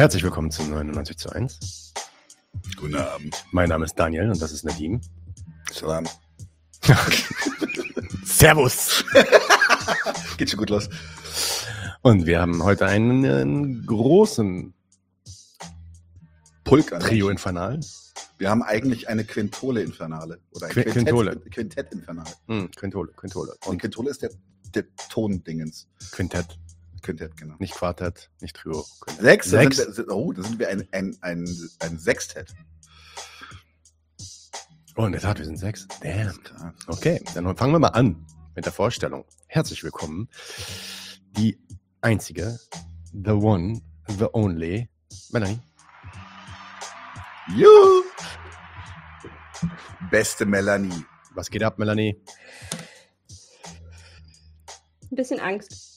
Herzlich willkommen zu 99 zu 1. Guten Abend. Mein Name ist Daniel und das ist Nadim. Salam. Servus! Geht schon gut los. Und wir haben heute einen, einen großen Pulk Trio Infernal. Wir haben eigentlich eine Quintole Infernale. Oder ein Qui- Quintole. Quintett Infernale. Hm, Quintole, Quintole. Und Und Quintole ist der, der Tondingens. Quintett. Quintett, genau. Nicht Quartett, nicht Trio. Quintett. Sechs? Da Sechs. Sind wir, oh, da sind wir ein, ein, ein, ein Sextett. Oh, in der Tat, wir sind sechs. Damn. Okay, dann fangen wir mal an mit der Vorstellung. Herzlich willkommen. Die einzige, the one, the only, Melanie. Juhu! Beste Melanie. Was geht ab, Melanie? Ein bisschen Angst.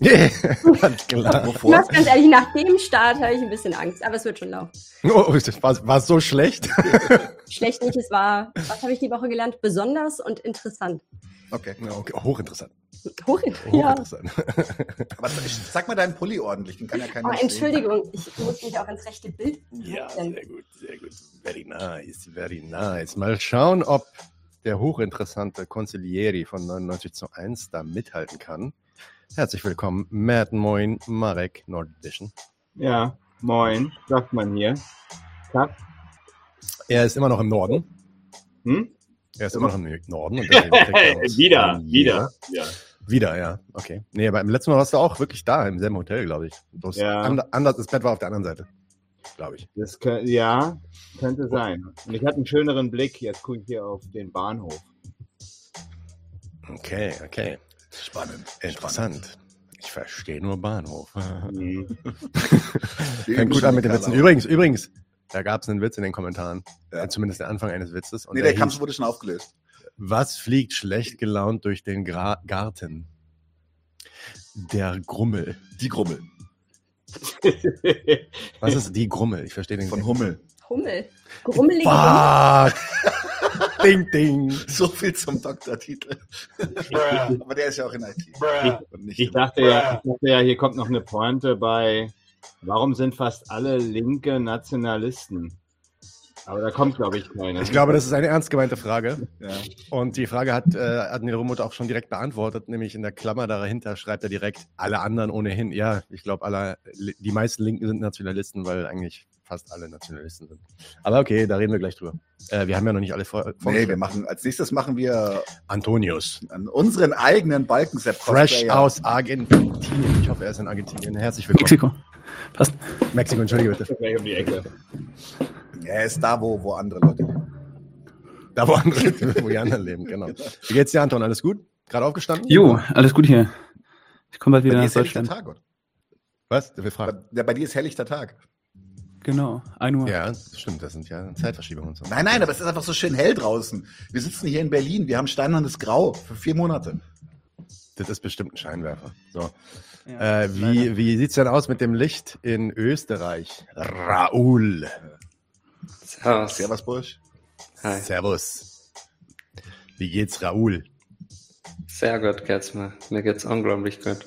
Ganz klar. Ich mach's ganz ehrlich, nach dem Start habe ich ein bisschen Angst, aber es wird schon laufen. Oh, das war, war so schlecht. Schlecht nicht, es war, was habe ich die Woche gelernt? Besonders und interessant. Okay. Ja, okay. Hochinteressant. Hoch, ja. Hochinteressant. Aber sag mal deinen Pulli ordentlich, den kann ja keiner Oh, sehen. Entschuldigung, ich muss mich auch ins rechte Bild Ja, sehr gut, sehr gut. Very nice, very nice. Mal schauen, ob der hochinteressante Consiglieri von 99 zu 1 da mithalten kann. Herzlich willkommen, Matt Moin, Marek Nordvision. Ja, moin, sagt man hier. Tag. Er ist immer noch im Norden. Hm? Er ist immer noch im Norden. Er wieder, wieder. Ja. Wieder, ja. Okay. Nee, aber im letzten Mal warst du auch wirklich da, im selben Hotel, glaube ich. Bloß Ja. and, anders, das Bett war auf der anderen Seite. Glaube ich. Das kö- ja, könnte sein. Und ich hatte einen schöneren Blick. Jetzt gucke ich hier auf den Bahnhof. Okay, okay. Spannend. Interessant. Ich verstehe nur Bahnhof. Mhm. Fängt gut an mit den Witzen. Übrigens, übrigens, da gab es einen Witz in den Kommentaren. Ja. Äh, Zumindest der Anfang eines Witzes. Und Nee, der der Kampf hieß, wurde schon aufgelöst. was fliegt schlecht gelaunt durch den Gra Garten? Der Grummel. Die Grummel. Was ist die Grummel? Ich verstehe den Von Hummel. Hummel. Grummelige Hummel. Ding, ding. So viel zum Doktortitel. Aber der ist ja auch in IT. Ich im- dachte, ja, ich dachte ja, hier kommt noch eine Pointe bei, warum sind fast alle linke Nationalisten? Aber da kommt, glaube ich, keine. Ich glaube, das ist eine ernst gemeinte Frage. ja. Und die Frage hat äh, Admiral Rumut auch schon direkt beantwortet, nämlich in der Klammer dahinter schreibt er direkt, alle anderen ohnehin. Ja, ich glaube, alle, die meisten Linken sind Nationalisten, weil eigentlich fast alle Nationalisten sind. Aber okay, da reden wir gleich drüber. Äh, wir haben ja noch nicht alle vor, Nee, wir machen, als nächstes machen wir Antonius. an unseren eigenen Balkensepp Fresh aus Argentinien. Ich hoffe, er ist in Argentinien. Herzlich willkommen. Mexiko. Passt. Mexiko, entschuldige bitte. um die Ecke. Er ist da, wo, wo andere Leute leben. Da, wo, andere, wo die anderen leben, genau. Wie geht's dir, Anton? Alles gut? Gerade aufgestanden? Jo, alles gut hier. Ich komme bald Bei wieder dir nach Deutschland. Tag, oder? Was? Wir Bei, fragen. ja, bei dir ist helllichter Tag. Genau, 1 Uhr. Ja, stimmt. Das sind ja Zeitverschiebungen und so. Nein, nein, aber es ist einfach so schön hell draußen. Wir sitzen hier in Berlin, wir haben steinernes Grau für vier Monate. Das ist bestimmt ein Scheinwerfer. So. Ja, Äh, wie wie sieht's denn aus mit dem Licht in Österreich? Raoul. Servus. Servus, Bursch. Hi. Servus. Wie geht's, Raoul? Sehr gut geht's mir. Mir geht's unglaublich gut.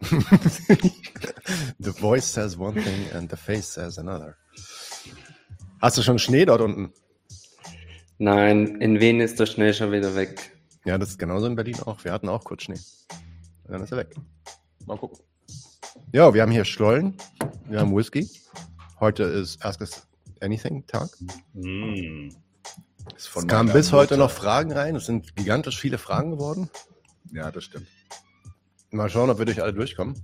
the voice says one thing and the face says another. Hast du schon Schnee dort unten? Nein, in Wien ist der Schnee schon wieder weg. Ja, das ist genauso in Berlin auch. Wir hatten auch kurz Schnee. Und dann ist er weg. Mal gucken. Ja, wir haben hier Schlollen. Wir haben Whisky. Heute ist Ask Us Anything Tag. Mm. Es kamen bis heute Mutter. noch Fragen rein. Es sind gigantisch viele Fragen geworden. Ja, das stimmt. Mal schauen, ob wir durch alle durchkommen.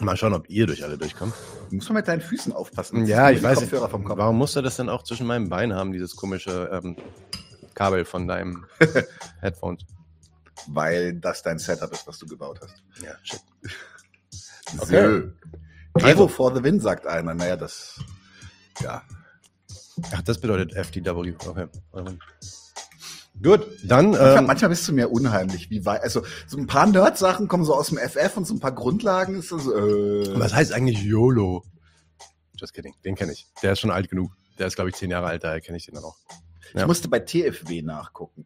Mal schauen, ob ihr durch alle durchkommt. Du musst mal mit deinen Füßen aufpassen. Ja, ich weiß nicht. Kopfhörer vom Kopf. Warum musst du das denn auch zwischen meinen Beinen haben, dieses komische ähm, Kabel von deinem Headphones? Weil das dein Setup ist, was du gebaut hast. Ja, shit. Okay. Also- Evo for the win, sagt einer. Naja, das. Ja. Ach, das bedeutet FDW. Okay. Gut, dann. Manchmal, Ähm, manchmal bist du mir unheimlich, wie weit. Also, so ein paar Nerd-Sachen kommen so aus dem FF und so ein paar Grundlagen ist das. Äh, was heißt eigentlich YOLO? Just kidding. Den kenne ich. Der ist schon alt genug. Der ist, glaube ich, zehn Jahre alt, daher kenne ich den dann auch. Ich Ja. musste bei TFW nachgucken.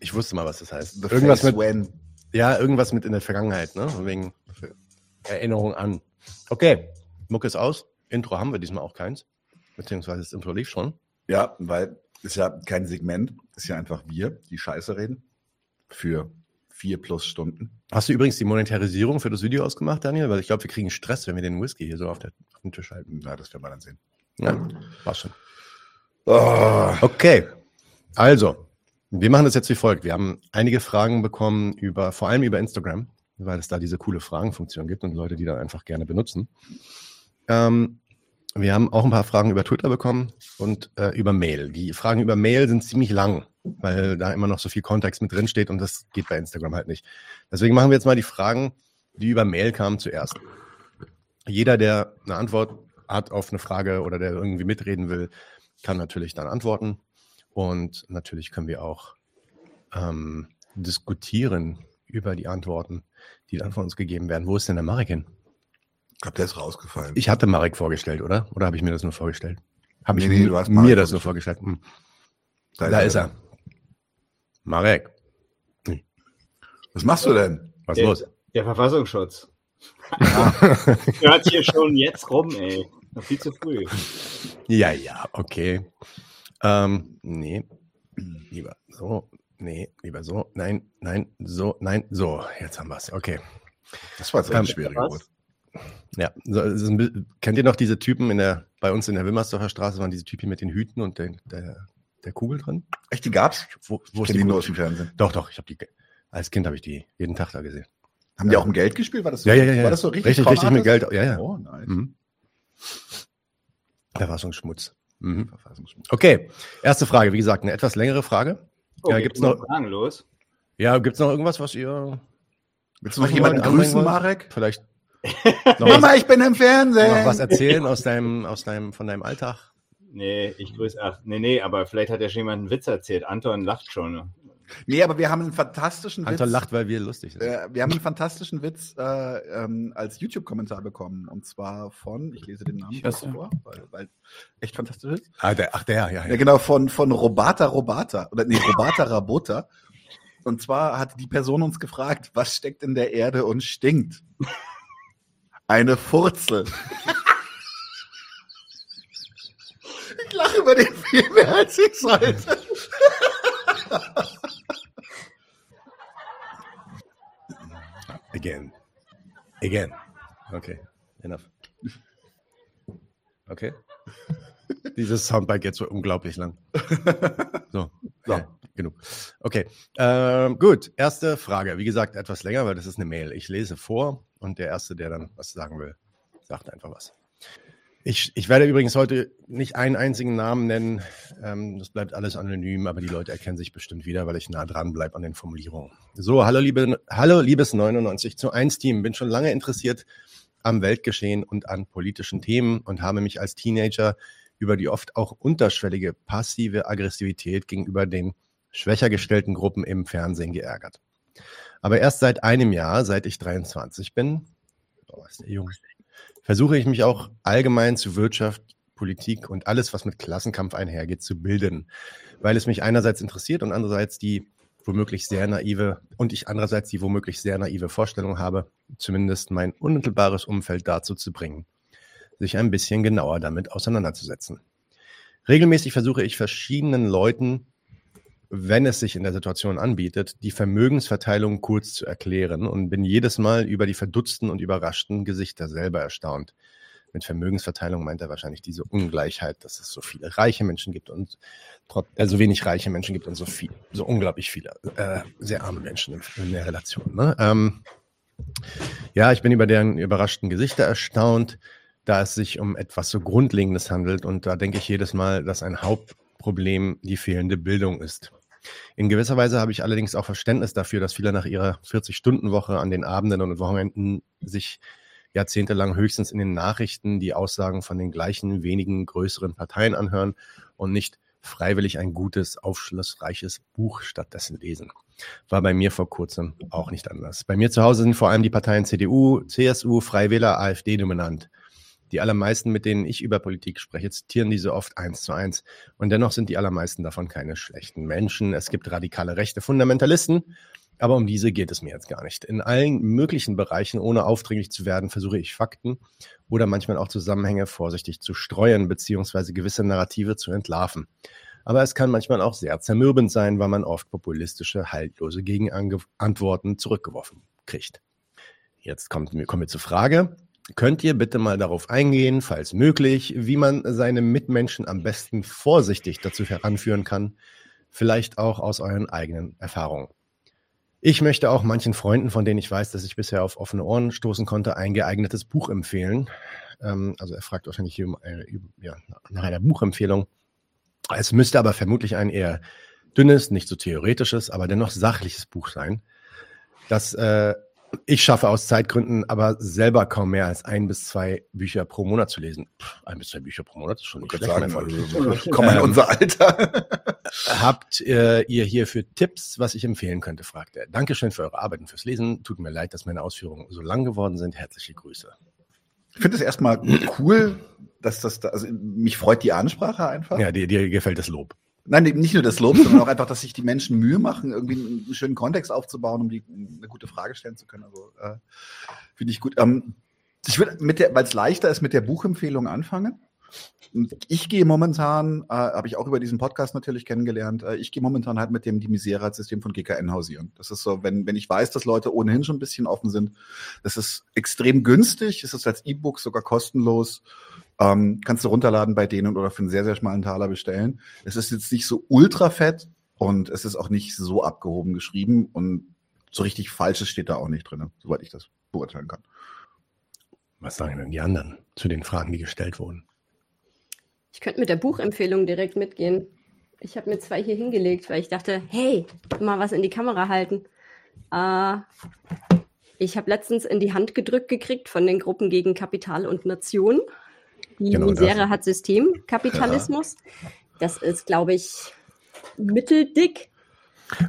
Ich wusste mal, was das heißt. The Irgendwas mit, When. ja, irgendwas mit in der Vergangenheit, ne? Wegen Erinnerung an. Okay. Muck ist aus. Intro haben wir diesmal auch keins. Beziehungsweise das Intro lief schon. Ja, weil ist ja kein Segment, ist ja einfach wir, die Scheiße reden. Für vier plus Stunden. Hast du übrigens die Monetarisierung für das Video ausgemacht, Daniel? Weil ich glaube, wir kriegen Stress, wenn wir den Whisky hier so auf, der, auf den Tisch halten. Na, das werden wir dann sehen. Ja, passt schon. Oh, Okay, also, wir machen das jetzt wie folgt. Wir haben einige Fragen bekommen über, vor allem über Instagram, weil es da diese coole Fragenfunktion gibt und Leute, die dann einfach gerne benutzen. Ähm, wir haben auch ein paar Fragen über Twitter bekommen und äh, über Mail. Die Fragen über Mail sind ziemlich lang, weil da immer noch so viel Kontext mit drin steht und das geht bei Instagram halt nicht. Deswegen machen wir jetzt mal die Fragen, die über Mail kamen zuerst. Jeder, der eine Antwort hat auf eine Frage oder der irgendwie mitreden will, kann natürlich dann antworten. Und natürlich können wir auch ähm, diskutieren über die Antworten, die dann von uns gegeben werden. Wo ist denn der Marek hin? Ich glaube, der ist rausgefallen. Ich hatte Marek vorgestellt, oder? Oder habe ich mir das nur vorgestellt? Habe ich Nee, nee, mir- du hast mir Marek das nur vorgestellt? Hm. Da, er. ist er. Marek, Was machst du denn? was Der, los? der Verfassungsschutz. Hört hier schon jetzt rum, ey. Noch viel zu früh. Ja, ja, okay. Ähm, nee, lieber so, nee, lieber so, nein, nein, so, nein, so. Jetzt haben wir es. Okay. Das war jetzt Ähm, schwierige was? Geburt. Ja, so, es ist ein, kennt ihr noch diese Typen in der, bei uns in der Wilmersdorfer Straße waren diese Typen mit den Hüten und der, der, der Kugel drin? Echt, die gab's? Wo, Ich wo ist kenne die nur aus dem Fernsehen. Doch, doch, ich habe die, als Kind habe ich die jeden Tag da gesehen. Haben die auch um Geld gespielt? War das so, Ja, ja, ja, ja. War das so richtig? Richtig, richtig mit? Geld, ja, ja. Oh, nice. Mhm. Verfassungsschmutz. Mhm. Verfassungsschutz. Okay, erste Frage, wie gesagt, eine etwas längere Frage. Oh, Ja, geht's gibt's noch- mit Fragen los? Ja, gibt's noch irgendwas, was ihr Willst du noch jemanden grüßen? Marek? Vielleicht Mama, ich bin im Fernsehen. noch was erzählen aus deinem, aus deinem, von deinem Alltag? Nee, ich grüße. Ach, nee, nee, aber vielleicht hat ja schon jemand einen Witz erzählt. Anton lacht schon. Nee, aber wir haben einen fantastischen Anton Witz. lacht, weil wir lustig sind. Äh, wir haben einen fantastischen Witz äh, ähm, als YouTube-Kommentar bekommen. Und zwar von, ich lese den Namen hasse. vor, weil, weil echt fantastisch ist. Ah, der, ach, der, ja, Ja, ja. genau, von, von Robata Robata. Oder nee, Robata Rabota. Und zwar hat die Person uns gefragt, was steckt in der Erde und stinkt? Eine Furzel. Ich lache über den viel mehr als ich sollte. Again. Again. Okay, enough. Okay. Dieses Soundbite geht so unglaublich lang. So, So. ja, genug. Okay, ähm, gut. Erste Frage. Wie gesagt, etwas länger, weil das ist eine Mail. Ich lese vor und der Erste, der dann was sagen will, sagt einfach was. Ich, ich werde übrigens heute nicht einen einzigen Namen nennen. Ähm, das bleibt alles anonym, aber die Leute erkennen sich bestimmt wieder, weil ich nah dran bleibe an den Formulierungen. So, hallo, liebe, hallo liebes 99 zu 1 Team. Bin schon lange interessiert am Weltgeschehen und an politischen Themen und habe mich als Teenager über die oft auch unterschwellige passive Aggressivität gegenüber den schwächer gestellten Gruppen im Fernsehen geärgert. Aber erst seit einem Jahr, seit ich 23 bin, oh, ist der jung, versuche ich mich auch allgemein zu Wirtschaft, Politik und alles, was mit Klassenkampf einhergeht, zu bilden, weil es mich einerseits interessiert und andererseits die womöglich sehr naive und ich andererseits die womöglich sehr naive Vorstellung habe, zumindest mein unmittelbares Umfeld dazu zu bringen, sich ein bisschen genauer damit auseinanderzusetzen. Regelmäßig versuche ich verschiedenen Leuten, wenn es sich in der Situation anbietet, die Vermögensverteilung kurz zu erklären und bin jedes Mal über die verdutzten und überraschten Gesichter selber erstaunt. Mit Vermögensverteilung meint er wahrscheinlich diese Ungleichheit, dass es so viele reiche Menschen gibt und äh, so wenig reiche Menschen gibt und so viel, so unglaublich viele äh, sehr arme Menschen in, in der Relation. Ne? Ähm, ja, ich bin über deren überraschten Gesichter erstaunt, da es sich um etwas so Grundlegendes handelt und da denke ich jedes Mal, dass ein Hauptproblem die fehlende Bildung ist. In gewisser Weise habe ich allerdings auch Verständnis dafür, dass viele nach ihrer 40-Stunden-Woche an den Abenden und Wochenenden sich jahrzehntelang höchstens in den Nachrichten die Aussagen von den gleichen wenigen größeren Parteien anhören und nicht freiwillig ein gutes, aufschlussreiches Buch stattdessen lesen. War bei mir vor kurzem auch nicht anders. Bei mir zu Hause sind vor allem die Parteien CDU, CSU, Freiwähler, AfD dominant. Die allermeisten, mit denen ich über Politik spreche, zitieren diese oft eins zu eins. Und dennoch sind die allermeisten davon keine schlechten Menschen. Es gibt radikale rechte Fundamentalisten, Aber um diese geht es mir jetzt gar nicht. In allen möglichen Bereichen, ohne aufdringlich zu werden, versuche ich Fakten oder manchmal auch Zusammenhänge vorsichtig zu streuen, beziehungsweise gewisse Narrative zu entlarven. Aber es kann manchmal auch sehr zermürbend sein, weil man oft populistische, haltlose Gegenantworten zurückgeworfen kriegt. Jetzt kommt, kommen wir zur Frage. Könnt ihr bitte mal darauf eingehen, falls möglich, wie man seine Mitmenschen am besten vorsichtig dazu heranführen kann, vielleicht auch aus euren eigenen Erfahrungen? Ich möchte auch manchen Freunden, von denen ich weiß, dass ich bisher auf offene Ohren stoßen konnte, ein geeignetes Buch empfehlen. Ähm, also er fragt wahrscheinlich äh, nach einer Buchempfehlung. Es müsste aber vermutlich ein eher dünnes, nicht so theoretisches, aber dennoch sachliches Buch sein, das äh, ich schaffe aus Zeitgründen aber selber kaum mehr als ein bis zwei Bücher pro Monat zu lesen. Pff, ein bis zwei Bücher pro Monat ist schon nicht schlecht. Sagen, also, komm mal in unser Alter. Habt äh, ihr hierfür Tipps, was ich empfehlen könnte, fragt er. Dankeschön für eure Arbeit und fürs Lesen. Tut mir leid, dass meine Ausführungen so lang geworden sind. Herzliche Grüße. Ich finde es erstmal cool, dass das da, also mich freut die Ansprache einfach. Ja, dir, dir gefällt das Lob. Nein, nicht nur das Lob, sondern auch einfach, dass sich die Menschen Mühe machen, irgendwie einen schönen Kontext aufzubauen, um die, eine gute Frage stellen zu können. Also äh, finde ich gut. Ähm, ich würde mit der, weil es leichter ist, mit der Buchempfehlung anfangen. Ich gehe momentan, äh, habe ich auch über diesen Podcast natürlich kennengelernt, äh, ich gehe momentan halt mit dem Die Misera-System von GKN hausieren. Das ist so, wenn, wenn ich weiß, dass Leute ohnehin schon ein bisschen offen sind, das ist extrem günstig, es ist als E-Book sogar kostenlos ähm, kannst du runterladen bei denen oder für einen sehr, sehr schmalen Taler bestellen. Es ist jetzt nicht so ultra fett und es ist auch nicht so abgehoben geschrieben und so richtig Falsches steht da auch nicht drin, soweit ich das beurteilen kann. Was sagen denn die anderen zu den Fragen, die gestellt wurden? Ich könnte mit der Buchempfehlung direkt mitgehen. Ich habe mir zwei hier hingelegt, weil ich dachte, hey, mal was in die Kamera halten. Äh, ich habe letztens in die Hand gedrückt gekriegt von den Gruppen gegen Kapital und Nation. Die genau Misere das. hat Systemkapitalismus. Ja. Das ist, glaube ich, mitteldick.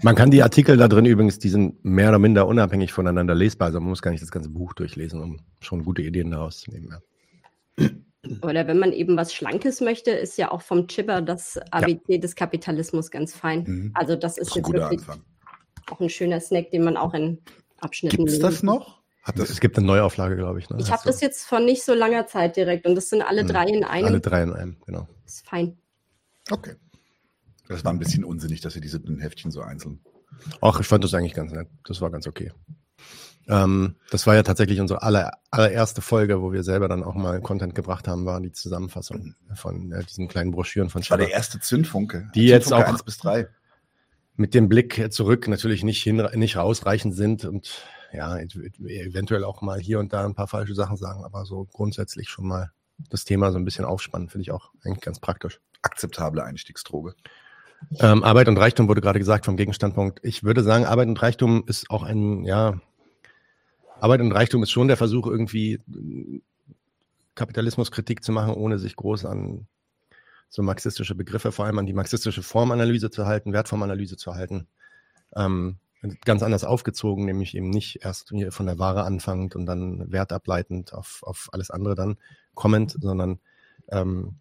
Man kann die Artikel da drin übrigens, die sind mehr oder minder unabhängig voneinander lesbar. Also man muss gar nicht das ganze Buch durchlesen, um schon gute Ideen daraus zu nehmen. Ja. Oder wenn man eben was Schlankes möchte, ist ja auch vom Chipper das ABC ja. des Kapitalismus ganz fein. Mhm. Also das ist, das ist jetzt wirklich Anfang. auch ein schöner Snack, den man auch in Abschnitten Gibt es das noch? Das, es gibt eine Neuauflage, glaube ich. Ne? Ich habe das jetzt von nicht so langer Zeit direkt und das sind alle hm. drei in einem. Alle drei in einem, genau. Ist fein. Okay. Das war ein bisschen unsinnig, dass ihr diese Heftchen so einzeln. Ach, ich fand das eigentlich ganz nett. Das war ganz okay. Ähm, das war ja tatsächlich unsere aller, allererste Folge, wo wir selber dann auch mal Content gebracht haben, war die Zusammenfassung von äh, diesen kleinen Broschüren von Das war der erste Zündfunke. Die Zündfunke jetzt auch 1 bis 3. mit dem Blick zurück natürlich nicht, hin, nicht rausreichend sind und ja, eventuell auch mal hier und da ein paar falsche Sachen sagen, aber so grundsätzlich schon mal das Thema so ein bisschen aufspannen, finde ich auch eigentlich ganz praktisch. Akzeptable Einstiegsdroge. Ähm, Arbeit und Reichtum wurde gerade gesagt vom Gegenstandpunkt. Ich würde sagen, Arbeit und Reichtum ist auch ein, ja, Arbeit und Reichtum ist schon der Versuch, irgendwie Kapitalismuskritik zu machen, ohne sich groß an so marxistische Begriffe, vor allem an die marxistische Formanalyse zu halten, Wertformanalyse zu halten. Ähm, ganz anders aufgezogen, nämlich eben nicht erst von der Ware anfangend und dann wertableitend auf, auf alles andere dann kommend, sondern ähm,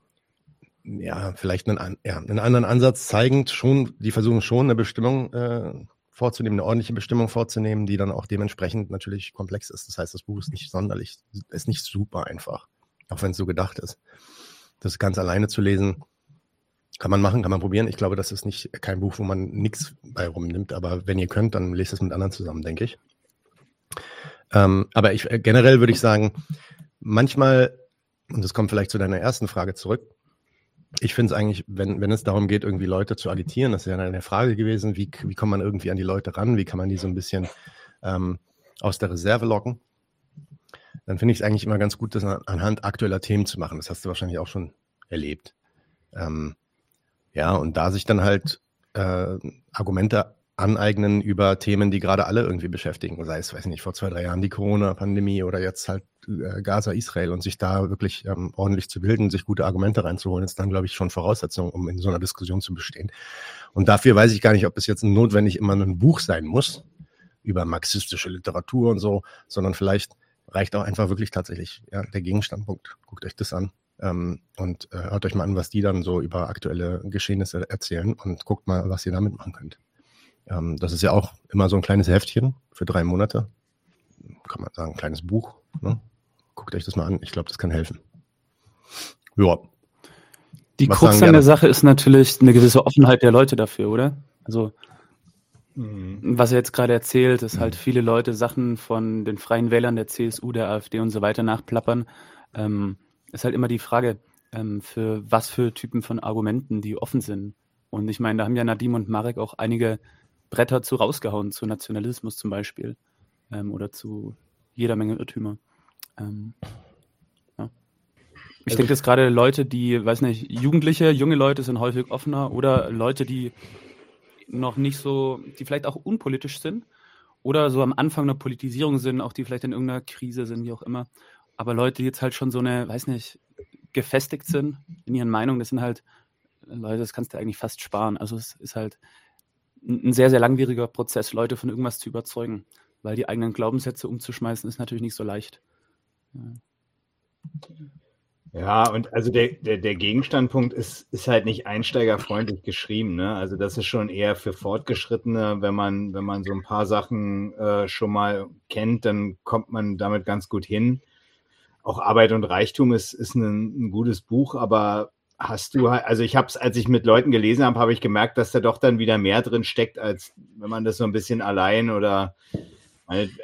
ja, vielleicht einen, ja, einen anderen Ansatz zeigend, schon, die versuchen schon eine Bestimmung äh, vorzunehmen, eine ordentliche Bestimmung vorzunehmen, die dann auch dementsprechend natürlich komplex ist. Das heißt, das Buch ist nicht sonderlich, ist nicht super einfach, auch wenn es so gedacht ist. Das ganz alleine zu lesen, kann man machen, kann man probieren. Ich glaube, das ist nicht kein Buch, wo man nichts bei rumnimmt, aber wenn ihr könnt, dann lest es mit anderen zusammen, denke ich. Ähm, aber ich, äh, generell würde ich sagen, manchmal, und das kommt vielleicht zu deiner ersten Frage zurück, ich finde es eigentlich, wenn, wenn es darum geht, irgendwie Leute zu agitieren, das ist ja eine Frage gewesen, wie, wie kommt man irgendwie an die Leute ran, wie kann man die so ein bisschen ähm, aus der Reserve locken, dann finde ich es eigentlich immer ganz gut, das anhand aktueller Themen zu machen. Das hast du wahrscheinlich auch schon erlebt. Ähm, ja, und da sich dann halt äh, Argumente aneignen über Themen, die gerade alle irgendwie beschäftigen, sei es, weiß nicht, vor zwei, drei Jahren die Corona-Pandemie oder jetzt halt äh, Gaza, Israel und sich da wirklich ähm, ordentlich zu bilden, sich gute Argumente reinzuholen, ist dann, glaube ich, schon Voraussetzung, um in so einer Diskussion zu bestehen. Und dafür weiß ich gar nicht, ob es jetzt notwendig immer ein Buch sein muss über marxistische Literatur und so, sondern vielleicht reicht auch einfach wirklich tatsächlich ja, der Gegenstandpunkt. Guckt euch das an. Ähm, und äh, hört euch mal an, was die dann so über aktuelle Geschehnisse erzählen und guckt mal, was ihr damit machen könnt. Ähm, das ist ja auch immer so ein kleines Heftchen für drei Monate. Kann man sagen, ein kleines Buch. Ne? Guckt euch das mal an. Ich glaube, das kann helfen. Ja. Die Was Krux an der Sache ist natürlich eine gewisse Offenheit der Leute dafür, oder? Also, mhm. was er jetzt gerade erzählt, ist halt mhm. viele Leute Sachen von den freien Wählern der CSU, der AfD und so weiter nachplappern. Ähm, ist halt immer die Frage, ähm, für was für Typen von Argumenten die offen sind. Und ich meine, da haben ja Nadim und Marek auch einige Bretter zu rausgehauen, zu Nationalismus zum Beispiel ähm, oder zu jeder Menge Irrtümer. Ähm, ja. Ich also, denke, dass gerade Leute, die, weiß nicht, Jugendliche, junge Leute sind häufig offener oder Leute, die noch nicht so, die vielleicht auch unpolitisch sind oder so am Anfang einer Politisierung sind, auch die vielleicht in irgendeiner Krise sind, wie auch immer. Aber Leute, die jetzt halt schon so eine, weiß nicht, gefestigt sind in ihren Meinungen, das sind halt Leute, das kannst du eigentlich fast sparen. Also es ist halt ein sehr, sehr langwieriger Prozess, Leute von irgendwas zu überzeugen, weil die eigenen Glaubenssätze umzuschmeißen, ist natürlich nicht so leicht. Ja. Ja, und also der, der, der Gegenstandpunkt ist, ist halt nicht einsteigerfreundlich geschrieben. Ne? Also das ist schon eher für Fortgeschrittene, wenn man, wenn man so ein paar Sachen äh, schon mal kennt, dann kommt man damit ganz gut hin. Auch Arbeit und Reichtum ist, ist ein, ein gutes Buch, aber hast du, also ich habe es, als ich mit Leuten gelesen habe, habe ich gemerkt, dass da doch dann wieder mehr drin steckt, als wenn man das so ein bisschen allein oder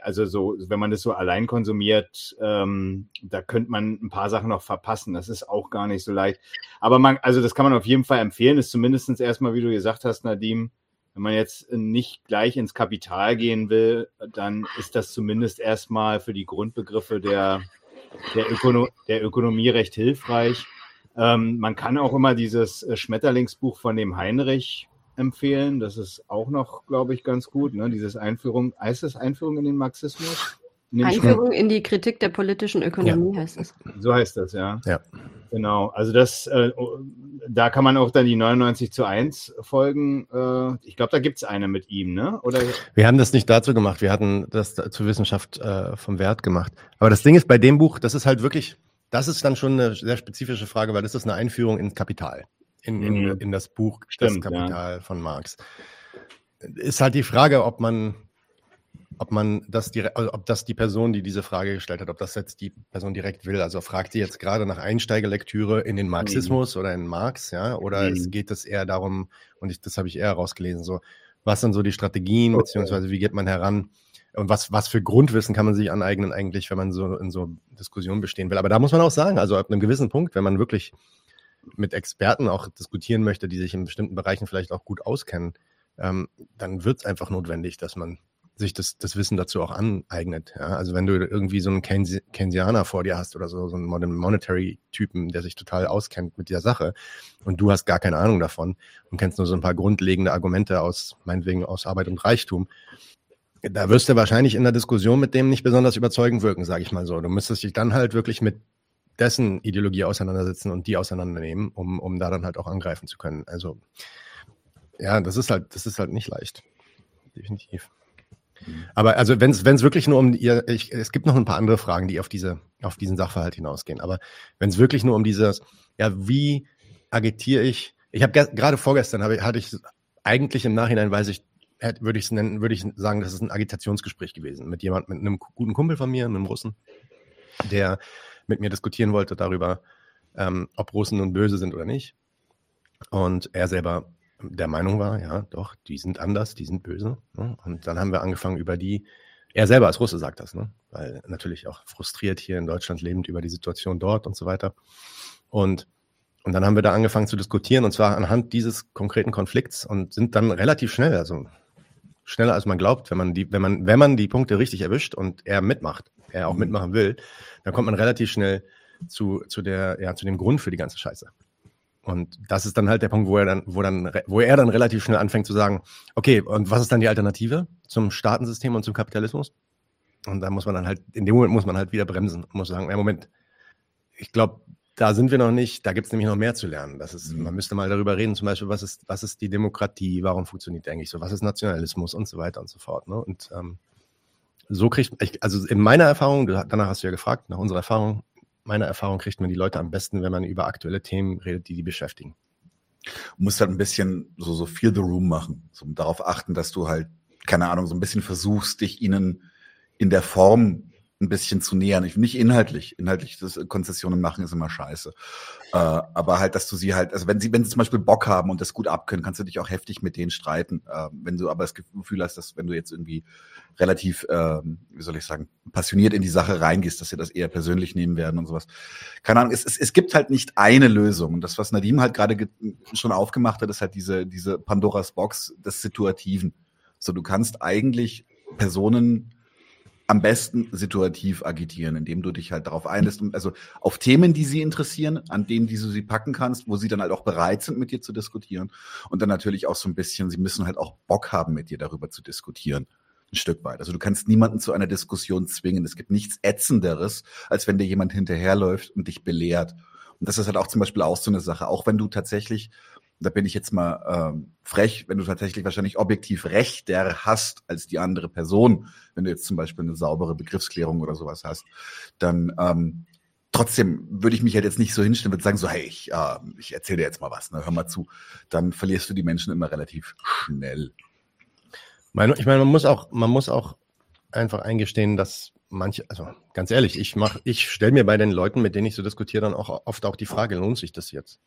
also so, wenn man das so allein konsumiert, ähm, da könnte man ein paar Sachen noch verpassen. Das ist auch gar nicht so leicht. Aber man, also das kann man auf jeden Fall empfehlen, ist zumindest erstmal, wie du gesagt hast, Nadim, wenn man jetzt nicht gleich ins Kapital gehen will, dann ist das zumindest erstmal für die Grundbegriffe der, der, Ökono der Ökonomie recht hilfreich. Ähm, man kann auch immer dieses äh, Schmetterlingsbuch von dem Heinrich empfehlen. Das ist auch noch, glaube ich, ganz gut. Ne? Dieses Einführung, heißt das Einführung in den Marxismus? Einführung in die Kritik der politischen Ökonomie ja. heißt es. So heißt das, ja. Ja. Genau. Also das, äh, da kann man auch dann die 99 zu 1 folgen. Äh, ich glaube, da gibt es eine mit ihm, ne? Oder? Wir haben das nicht dazu gemacht. Wir hatten das zur Wissenschaft äh, vom Wert gemacht. Aber das Ding ist bei dem Buch, das ist halt wirklich das ist dann schon eine sehr spezifische Frage, weil das ist eine Einführung ins Kapital, in, in, mhm. in das Buch Stimmt, Das Kapital ja. von Marx. Ist halt die Frage, ob man, ob man das direkt, also ob das die Person, die diese Frage gestellt hat, ob das jetzt die Person direkt will. Also fragt sie jetzt gerade nach Einsteigelektüre in den Marxismus mhm. oder in Marx, ja, oder mhm. es geht es eher darum, und ich, das habe ich eher herausgelesen, so, was sind so die Strategien, okay. beziehungsweise wie geht man heran? Und was, was für Grundwissen kann man sich aneignen eigentlich, wenn man so in so Diskussionen bestehen will. Aber da muss man auch sagen, also ab einem gewissen Punkt, wenn man wirklich mit Experten auch diskutieren möchte, die sich in bestimmten Bereichen vielleicht auch gut auskennen, ähm, dann wird es einfach notwendig, dass man sich das, das Wissen dazu auch aneignet. Ja? Also wenn du irgendwie so einen Keynesi Keynesianer vor dir hast oder so, so einen Monetary-Typen, der sich total auskennt mit der Sache und du hast gar keine Ahnung davon und kennst nur so ein paar grundlegende Argumente aus, meinetwegen aus Arbeit und Reichtum, da wirst du wahrscheinlich in der Diskussion mit dem nicht besonders überzeugend wirken, sage ich mal so. Du müsstest dich dann halt wirklich mit dessen Ideologie auseinandersetzen und die auseinandernehmen, um, um da dann halt auch angreifen zu können. Also ja, das ist halt, das ist halt nicht leicht. Definitiv. Aber also wenn es wirklich nur um ihr, ich, es gibt noch ein paar andere Fragen, die auf diese, auf diesen Sachverhalt hinausgehen. Aber wenn es wirklich nur um dieses, ja, wie agitiere ich? Ich habe gerade vorgestern habe, hatte ich eigentlich im Nachhinein weiß ich würde ich es nennen, würde ich sagen, das ist ein Agitationsgespräch gewesen mit jemand, mit einem guten Kumpel von mir, einem Russen, der mit mir diskutieren wollte darüber, ähm, ob Russen nun böse sind oder nicht. Und er selber der Meinung war, ja, doch, die sind anders, die sind böse. Ne? Und dann haben wir angefangen über die, er selber als Russe sagt das, ne? weil natürlich auch frustriert hier in Deutschland lebend über die Situation dort und so weiter. Und und dann haben wir da angefangen zu diskutieren und zwar anhand dieses konkreten Konflikts und sind dann relativ schnell, also schneller als man glaubt, wenn man die, wenn man, wenn man die Punkte richtig erwischt und er mitmacht, er auch mhm. mitmachen will, dann kommt man relativ schnell zu, zu der, ja, zu dem Grund für die ganze Scheiße. Und das ist dann halt der Punkt, wo er dann, wo dann, wo er dann relativ schnell anfängt zu sagen, okay, und was ist dann die Alternative zum Staatensystem und zum Kapitalismus? Und da muss man dann halt, in dem Moment muss man halt wieder bremsen und muss sagen, ja, Moment, ich glaube, da sind wir noch nicht, da gibt es nämlich noch mehr zu lernen. Das ist, mhm. man müsste mal darüber reden, zum Beispiel, was ist, was ist die Demokratie, warum funktioniert die eigentlich so, was ist Nationalismus und so weiter und so fort. Ne? Und ähm, so kriegt, ich, also in meiner Erfahrung, danach hast du ja gefragt, nach unserer Erfahrung, meiner Erfahrung kriegt man die Leute am besten, wenn man über aktuelle Themen redet, die die beschäftigen. Du musst halt ein bisschen so, so Feel the Room machen. So darauf achten, dass du halt, keine Ahnung, so ein bisschen versuchst, dich ihnen in der Form ein bisschen zu nähern. Ich, nicht inhaltlich. Inhaltlich das Konzessionen machen ist immer scheiße. Äh, aber halt, dass du sie halt, also wenn sie, wenn sie zum Beispiel Bock haben und das gut abkönnen, kannst du dich auch heftig mit denen streiten. Äh, wenn du aber das Gefühl hast, dass wenn du jetzt irgendwie relativ, äh, wie soll ich sagen, passioniert in die Sache reingehst, dass sie das eher persönlich nehmen werden und sowas. Keine Ahnung, es, es, es gibt halt nicht eine Lösung. Und das, was Nadim halt gerade schon aufgemacht hat, ist halt diese, diese Pandoras Box des Situativen. So, du kannst eigentlich Personen am besten situativ agitieren, indem du dich halt darauf einlässt, also auf Themen, die sie interessieren, an denen, die du sie packen kannst, wo sie dann halt auch bereit sind, mit dir zu diskutieren. Und dann natürlich auch so ein bisschen, sie müssen halt auch Bock haben, mit dir darüber zu diskutieren. Ein Stück weit. Also du kannst niemanden zu einer Diskussion zwingen. Es gibt nichts Ätzenderes, als wenn dir jemand hinterherläuft und dich belehrt. Und das ist halt auch zum Beispiel auch so eine Sache. Auch wenn du tatsächlich da bin ich jetzt mal ähm, frech, wenn du tatsächlich wahrscheinlich objektiv rechter hast als die andere Person, wenn du jetzt zum Beispiel eine saubere Begriffsklärung oder sowas hast, dann ähm, trotzdem würde ich mich halt jetzt nicht so hinstellen und sagen, so, hey, ich, äh, ich erzähle dir jetzt mal was, ne, hör mal zu. Dann verlierst du die Menschen immer relativ schnell. Ich meine, man muss auch, man muss auch einfach eingestehen, dass manche, also ganz ehrlich, ich mach, ich stelle mir bei den Leuten, mit denen ich so diskutiere, dann auch oft auch die Frage, lohnt sich das jetzt?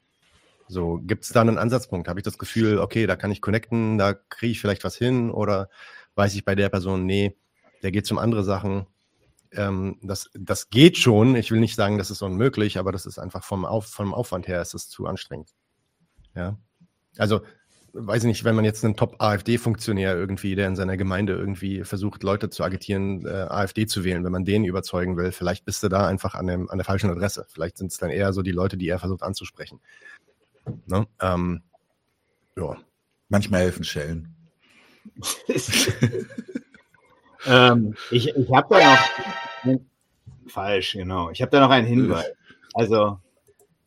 So, gibt es da einen Ansatzpunkt? Habe ich das Gefühl, okay, da kann ich connecten, da kriege ich vielleicht was hin oder weiß ich bei der Person, nee, der geht um andere Sachen. Ähm, das, das geht schon. Ich will nicht sagen, das ist unmöglich, aber das ist einfach vom, Auf, vom Aufwand her ist es zu anstrengend. Ja. Also, weiß ich nicht, wenn man jetzt einen Top-AfD-Funktionär irgendwie, der in seiner Gemeinde irgendwie versucht, Leute zu agitieren, äh, AfD zu wählen, wenn man den überzeugen will, vielleicht bist du da einfach an, dem, an der falschen Adresse. Vielleicht sind es dann eher so die Leute, die er versucht anzusprechen. Ne? Ähm, ja. Manchmal helfen Schellen. ähm, ich ich habe da noch. Falsch, genau. Ich habe da noch einen Hinweis. Also,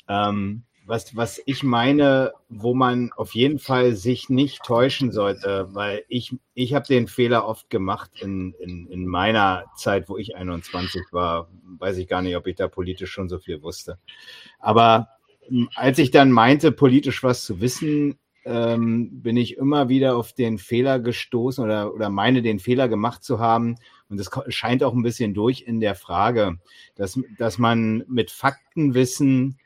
ähm, was, was ich meine, wo man auf jeden Fall sich nicht täuschen sollte, weil ich, ich habe den Fehler oft gemacht in, in, in meiner Zeit, wo ich 21 war. Weiß ich gar nicht, ob ich da politisch schon so viel wusste. Aber als ich dann meinte, politisch was zu wissen, ähm, bin ich immer wieder auf den Fehler gestoßen oder, oder meine, den Fehler gemacht zu haben. Und es scheint auch ein bisschen durch in der Frage, dass, dass man mit Faktenwissen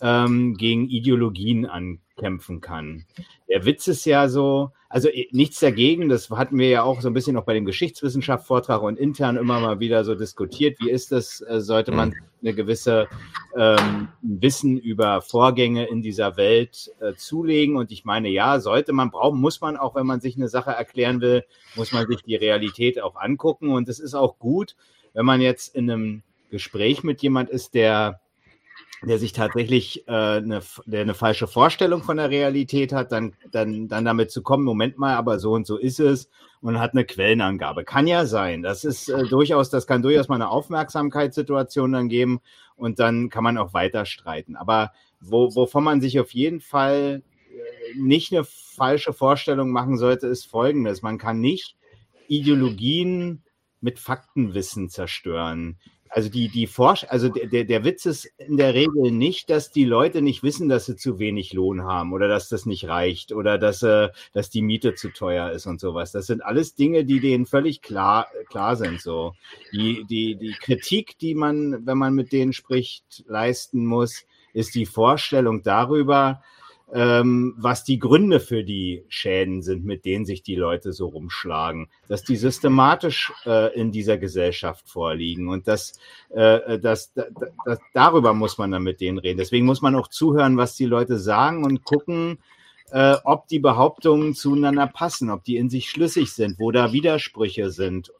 ähm, gegen Ideologien ankämpfen kann. Der Witz ist ja so, also eh, nichts dagegen, das hatten wir ja auch so ein bisschen noch bei dem Geschichtswissenschaftsvortrag und intern immer mal wieder so diskutiert. Wie ist das? Äh, sollte man mhm. eine gewisse ähm, Wissen über Vorgänge in dieser Welt äh, zulegen? Und ich meine, ja, sollte man brauchen, muss man auch, wenn man sich eine Sache erklären will, muss man sich die Realität auch angucken. Und es ist auch gut, wenn man jetzt in einem Gespräch mit jemand ist, der der sich tatsächlich äh, eine, der eine falsche Vorstellung von der Realität hat, dann, dann, dann damit zu kommen, Moment mal, aber so und so ist es und hat eine Quellenangabe. Kann ja sein. Das ist äh, durchaus, das kann durchaus mal eine Aufmerksamkeitssituation dann geben und dann kann man auch weiter streiten. Aber wo, wovon man sich auf jeden Fall äh, nicht eine falsche Vorstellung machen sollte, ist folgendes. Man kann nicht Ideologien mit Faktenwissen zerstören also die, die Forsch also der, der Witz ist in der Regel nicht, dass die Leute nicht wissen, dass sie zu wenig Lohn haben oder dass das nicht reicht oder dass, äh, dass die Miete zu teuer ist und sowas. Das sind alles Dinge, die denen völlig klar, klar sind. So. Die, die, die Kritik, die man, wenn man mit denen spricht, leisten muss, ist die Vorstellung darüber, ähm, was die Gründe für die Schäden sind, mit denen sich die Leute so rumschlagen, dass die systematisch äh, in dieser Gesellschaft vorliegen und dass, äh, dass, dass, dass darüber muss man dann mit denen reden. Deswegen muss man auch zuhören, was die Leute sagen und gucken, äh, ob die Behauptungen zueinander passen, ob die in sich schlüssig sind, wo da Widersprüche sind.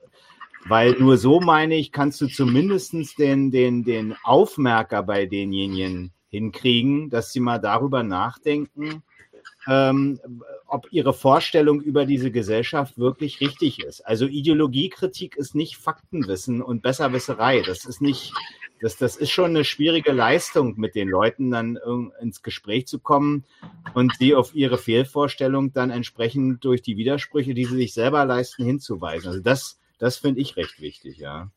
Weil nur so meine ich, kannst du zumindestens den, den, den Aufmerker bei denjenigen hinkriegen, dass sie mal darüber nachdenken, ähm, ob ihre Vorstellung über diese Gesellschaft wirklich richtig ist. Also Ideologiekritik ist nicht Faktenwissen und Besserwisserei. Das ist nicht, das, das ist schon eine schwierige Leistung, mit den Leuten dann ins Gespräch zu kommen und sie auf ihre Fehlvorstellung dann entsprechend durch die Widersprüche, die sie sich selber leisten, hinzuweisen. Also das, das finde ich recht wichtig, ja.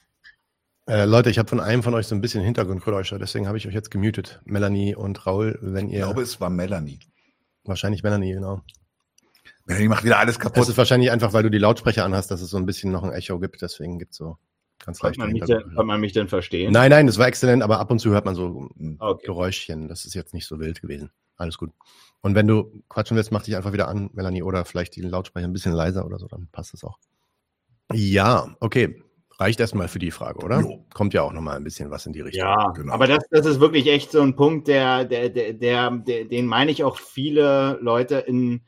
Äh, Leute, ich habe von einem von euch so ein bisschen Hintergrundgeräusche, deswegen habe ich euch jetzt gemutet. Melanie und Raul, wenn ihr. Ich glaube, es war Melanie. Wahrscheinlich Melanie, genau. Melanie macht wieder alles kaputt. Das ist wahrscheinlich einfach, weil du die Lautsprecher anhast, dass es so ein bisschen noch ein Echo gibt. Deswegen gibt es so ganz leicht. Kann man, denn, kann man mich denn verstehen? Nein, nein, das war exzellent, aber ab und zu hört man so okay. Geräuschchen. Das ist jetzt nicht so wild gewesen. Alles gut. Und wenn du quatschen willst, mach dich einfach wieder an, Melanie, oder vielleicht die Lautsprecher ein bisschen leiser oder so, dann passt es auch. Ja, okay. Reicht erstmal für die Frage, oder? Jo. Kommt ja auch nochmal ein bisschen was in die Richtung. Ja, genau. aber das, das ist wirklich echt so ein Punkt, der, der, der, der, den meine ich auch viele Leute in,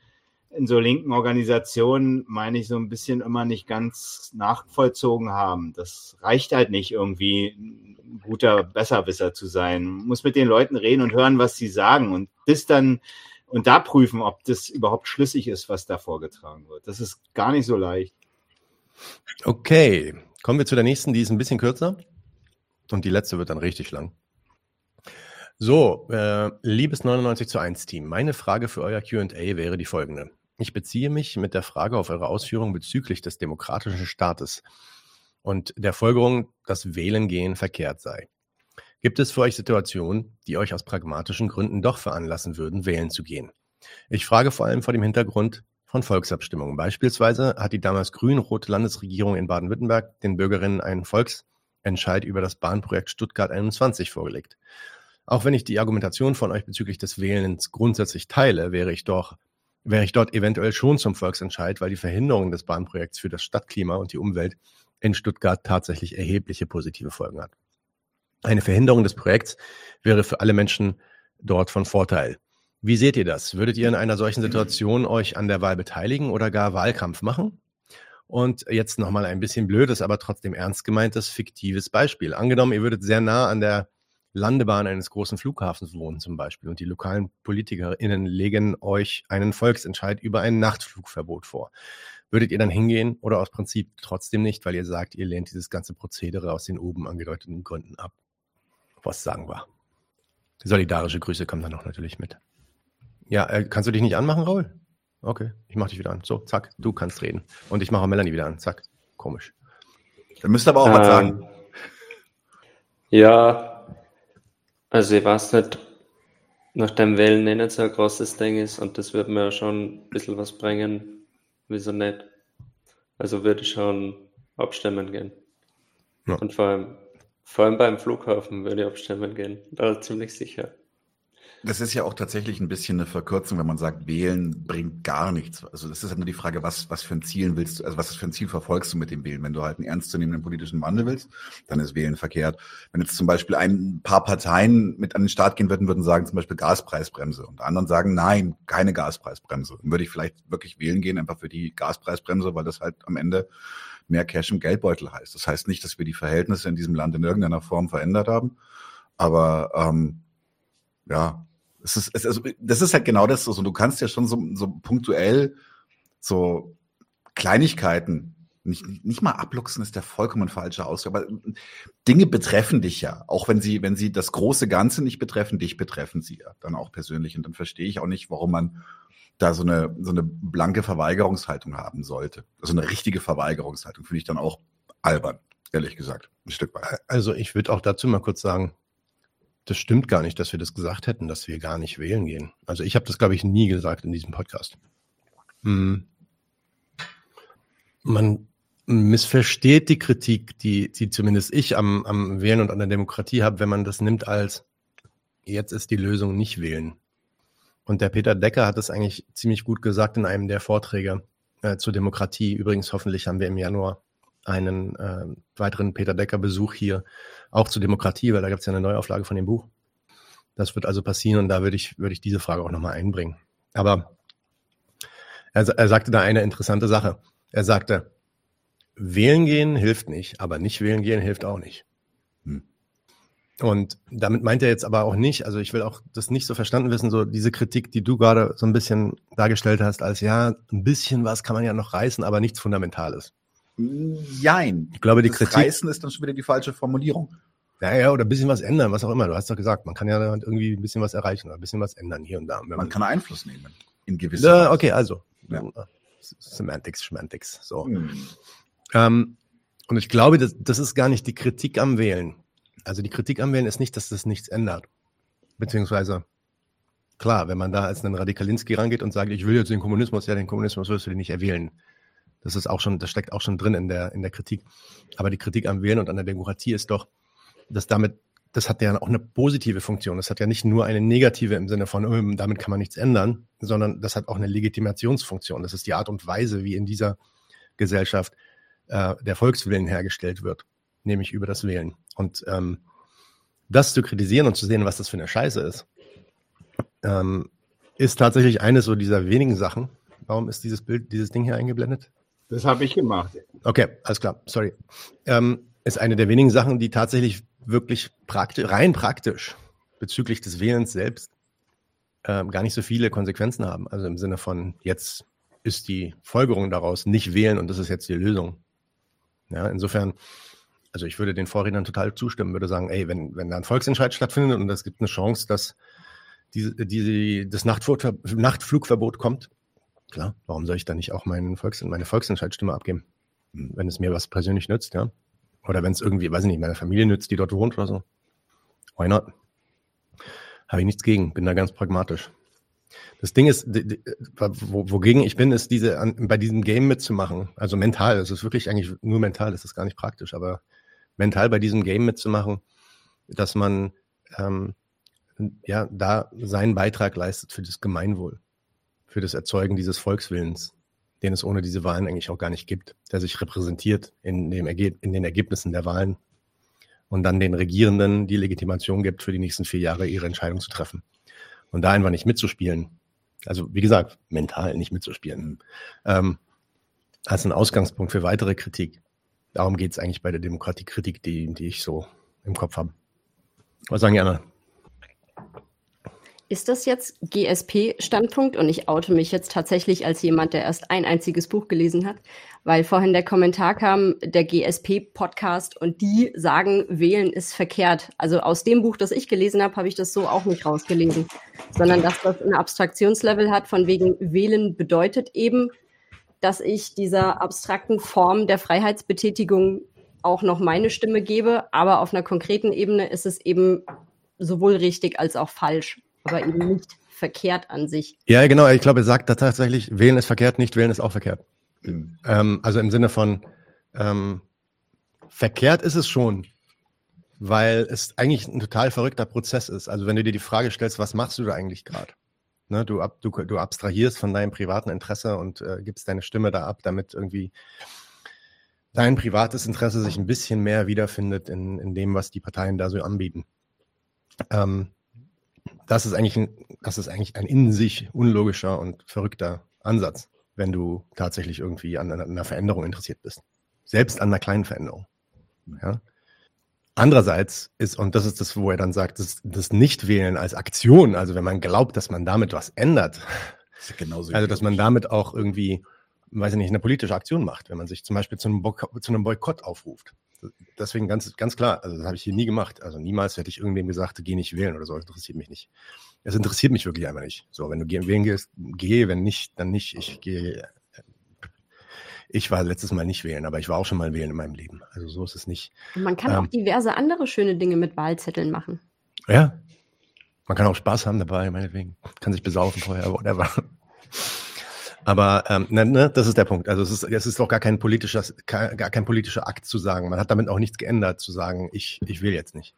in so linken Organisationen, meine ich, so ein bisschen immer nicht ganz nachvollzogen haben. Das reicht halt nicht irgendwie ein guter Besserwisser zu sein. Man muss mit den Leuten reden und hören, was sie sagen und das dann und da prüfen, ob das überhaupt schlüssig ist, was da vorgetragen wird. Das ist gar nicht so leicht. Okay, kommen wir zu der nächsten, die ist ein bisschen kürzer. Und die letzte wird dann richtig lang. So, äh, liebes 99 zu 1 Team, meine Frage für euer QA wäre die folgende. Ich beziehe mich mit der Frage auf eure Ausführungen bezüglich des demokratischen Staates und der Folgerung, dass Wählen gehen verkehrt sei. Gibt es für euch Situationen, die euch aus pragmatischen Gründen doch veranlassen würden, wählen zu gehen? Ich frage vor allem vor dem Hintergrund, von Volksabstimmungen. Beispielsweise hat die damals grün-rote Landesregierung in Baden-Württemberg den Bürgerinnen einen Volksentscheid über das Bahnprojekt Stuttgart 21 vorgelegt. Auch wenn ich die Argumentation von euch bezüglich des Wählens grundsätzlich teile, wäre ich doch wäre ich dort eventuell schon zum Volksentscheid, weil die Verhinderung des Bahnprojekts für das Stadtklima und die Umwelt in Stuttgart tatsächlich erhebliche positive Folgen hat. Eine Verhinderung des Projekts wäre für alle Menschen dort von Vorteil. Wie seht ihr das? Würdet ihr in einer solchen Situation euch an der Wahl beteiligen oder gar Wahlkampf machen? Und jetzt nochmal ein bisschen blödes, aber trotzdem ernst gemeintes, fiktives Beispiel. Angenommen, ihr würdet sehr nah an der Landebahn eines großen Flughafens wohnen zum Beispiel und die lokalen PolitikerInnen legen euch einen Volksentscheid über ein Nachtflugverbot vor. Würdet ihr dann hingehen oder aus Prinzip trotzdem nicht, weil ihr sagt, ihr lehnt dieses ganze Prozedere aus den oben angedeuteten Gründen ab? Was sagen wir? Solidarische Grüße kommen dann noch natürlich mit. Ja, äh, kannst du dich nicht anmachen, Raul? Okay, ich mach dich wieder an. So, zack, du kannst reden. Und ich mache Melanie wieder an. Zack, komisch. Dann müsst ihr aber auch ähm, was sagen. Ja, also ich weiß nicht, nach dem Wählen eh nicht so ein großes Ding ist und das wird mir schon ein bisschen was bringen. Wieso nicht? Also würde ich schon abstimmen gehen. Ja. Und vor allem, vor allem beim Flughafen würde ich abstimmen gehen. Da ziemlich sicher. Das ist ja auch tatsächlich ein bisschen eine Verkürzung, wenn man sagt, wählen bringt gar nichts. Also das ist halt nur die Frage, was, was für ein Ziel willst du, also was für ein Ziel verfolgst du mit dem Wählen? Wenn du halt einen ernstzunehmenden politischen Wandel willst, dann ist Wählen verkehrt. Wenn jetzt zum Beispiel ein paar Parteien mit an den Start gehen würden, würden sagen zum Beispiel Gaspreisbremse und anderen sagen, nein, keine Gaspreisbremse. Dann würde ich vielleicht wirklich wählen gehen, einfach für die Gaspreisbremse, weil das halt am Ende mehr Cash im Geldbeutel heißt. Das heißt nicht, dass wir die Verhältnisse in diesem Land in irgendeiner Form verändert haben, aber ähm, ja, es ist, es, also, das ist halt genau das so. Du kannst ja schon so, so punktuell so Kleinigkeiten nicht, nicht mal abluchsen ist der vollkommen falsche Ausdruck, aber Dinge betreffen dich ja, auch wenn sie, wenn sie das große Ganze nicht betreffen, dich betreffen sie ja dann auch persönlich und dann verstehe ich auch nicht, warum man da so eine, so eine blanke Verweigerungshaltung haben sollte. Also eine richtige Verweigerungshaltung finde ich dann auch albern, ehrlich gesagt, ein Stück weit. Also ich würde auch dazu mal kurz sagen, das stimmt gar nicht, dass wir das gesagt hätten, dass wir gar nicht wählen gehen. Also ich habe das, glaube ich, nie gesagt in diesem Podcast. Hm. Man missversteht die Kritik, die, die zumindest ich am, am Wählen und an der Demokratie habe, wenn man das nimmt als, jetzt ist die Lösung nicht wählen. Und der Peter Decker hat das eigentlich ziemlich gut gesagt in einem der Vorträge äh, zur Demokratie. Übrigens, hoffentlich haben wir im Januar einen äh, weiteren Peter Decker-Besuch hier, auch zur Demokratie, weil da gibt es ja eine Neuauflage von dem Buch. Das wird also passieren und da würde ich, würde ich diese Frage auch nochmal einbringen. Aber er, er sagte da eine interessante Sache. Er sagte, wählen gehen hilft nicht, aber nicht wählen gehen hilft auch nicht. Hm. Und damit meint er jetzt aber auch nicht, also ich will auch das nicht so verstanden wissen, so diese Kritik, die du gerade so ein bisschen dargestellt hast, als ja, ein bisschen was kann man ja noch reißen, aber nichts Fundamentales. Jein. Ich glaube, die das Kritik. Reißen ist dann schon wieder die falsche Formulierung. Ja, ja, oder ein bisschen was ändern, was auch immer. Du hast doch gesagt, man kann ja irgendwie ein bisschen was erreichen oder ein bisschen was ändern hier und da. Man, man, kann Einfluss nehmen in gewisse ja, Okay, also. Ja. Semantics, Semantics. So. Hm. Ähm, und ich glaube, das, das ist gar nicht die Kritik am Wählen. Also die Kritik am Wählen ist nicht, dass das nichts ändert. Beziehungsweise Klar, wenn man da als ein Radikalinski rangeht und sagt, ich will jetzt den Kommunismus, ja, den Kommunismus wirst du nicht erwählen. Das ist auch schon, das steckt auch schon drin in der, in der Kritik. Aber die Kritik am Wählen und an der Demokratie ist doch, dass damit, das hat ja auch eine positive Funktion. Das hat ja nicht nur eine negative im Sinne von, oh, damit kann man nichts ändern, sondern das hat auch eine Legitimationsfunktion. Das ist die Art und Weise, wie in dieser Gesellschaft äh, der Volkswillen hergestellt wird, nämlich über das Wählen. Und ähm, das zu kritisieren und zu sehen, was das für eine Scheiße ist, ähm, ist tatsächlich eine so dieser wenigen Sachen. Warum ist dieses Bild, dieses Ding hier eingeblendet? Das habe ich gemacht. Okay, alles klar, sorry. Ähm, ist eine der wenigen Sachen, die tatsächlich wirklich praktisch, rein praktisch bezüglich des Wählens selbst ähm, gar nicht so viele Konsequenzen haben. Also im Sinne von, jetzt ist die Folgerung daraus nicht wählen und das ist jetzt die Lösung. Ja, insofern, also ich würde den Vorrednern total zustimmen, würde sagen, ey, wenn, wenn da ein Volksentscheid stattfindet und es gibt eine Chance, dass diese, diese, das Nachtflugverbot kommt, Klar, warum soll ich dann nicht auch meinen Volks meine Volksentscheidstimme abgeben? Wenn es mir was persönlich nützt, ja. Oder wenn es irgendwie, weiß ich nicht, meiner Familie nützt, die dort wohnt oder so. Why not? Habe ich nichts gegen, bin da ganz pragmatisch. Das Ding ist, wogegen ich bin, ist diese, bei diesem Game mitzumachen. Also mental, es ist wirklich eigentlich nur mental, das ist gar nicht praktisch, aber mental bei diesem Game mitzumachen, dass man ähm, ja da seinen Beitrag leistet für das Gemeinwohl für das Erzeugen dieses Volkswillens, den es ohne diese Wahlen eigentlich auch gar nicht gibt, der sich repräsentiert in, dem Erge in den Ergebnissen der Wahlen und dann den Regierenden die Legitimation gibt, für die nächsten vier Jahre ihre Entscheidung zu treffen. Und da einfach nicht mitzuspielen, also wie gesagt, mental nicht mitzuspielen, ähm, als ein Ausgangspunkt für weitere Kritik. Darum geht es eigentlich bei der Demokratiekritik, die, die ich so im Kopf habe. Was sagen die anderen? Ist das jetzt GSP-Standpunkt? Und ich oute mich jetzt tatsächlich als jemand, der erst ein einziges Buch gelesen hat, weil vorhin der Kommentar kam, der GSP-Podcast und die sagen, wählen ist verkehrt. Also aus dem Buch, das ich gelesen habe, habe ich das so auch nicht rausgelesen, sondern dass das ein Abstraktionslevel hat, von wegen wählen bedeutet eben, dass ich dieser abstrakten Form der Freiheitsbetätigung auch noch meine Stimme gebe, aber auf einer konkreten Ebene ist es eben sowohl richtig als auch falsch aber eben nicht verkehrt an sich. Ja, genau. Ich glaube, er sagt da tatsächlich, wählen ist verkehrt, nicht wählen ist auch verkehrt. Mhm. Ähm, also im Sinne von, ähm, verkehrt ist es schon, weil es eigentlich ein total verrückter Prozess ist. Also wenn du dir die Frage stellst, was machst du da eigentlich gerade? Ne, du, ab, du, du abstrahierst von deinem privaten Interesse und äh, gibst deine Stimme da ab, damit irgendwie dein privates Interesse sich ein bisschen mehr wiederfindet in, in dem, was die Parteien da so anbieten. Ähm, das ist eigentlich ein, das ist eigentlich ein in sich unlogischer und verrückter Ansatz, wenn du tatsächlich irgendwie an, an einer Veränderung interessiert bist. Selbst an einer kleinen Veränderung. Ja? Andererseits ist, und das ist das, wo er dann sagt, das, das Nichtwählen als Aktion, also wenn man glaubt, dass man damit was ändert, das genauso also dass man damit auch irgendwie, weiß ich nicht, eine politische Aktion macht, wenn man sich zum Beispiel zu einem, Boykott, zu einem Boykott aufruft deswegen ganz, ganz klar, also das habe ich hier nie gemacht. Also niemals hätte ich irgendwem gesagt, geh nicht wählen oder so, das interessiert mich nicht. Es interessiert mich wirklich einfach nicht. So, wenn du wählen gehst, geh, wenn nicht, dann nicht. Ich gehe. Ich war letztes Mal nicht wählen, aber ich war auch schon mal wählen in meinem Leben. Also so ist es nicht. Und man kann ähm, auch diverse andere schöne Dinge mit Wahlzetteln machen. Ja. Man kann auch Spaß haben dabei, meinetwegen. Kann sich besaufen vorher, whatever. Aber ähm, ne, ne, das ist der Punkt. Also es ist, es ist doch gar kein politischer, gar kein politischer Akt zu sagen. Man hat damit auch nichts geändert, zu sagen, ich, ich will jetzt nicht.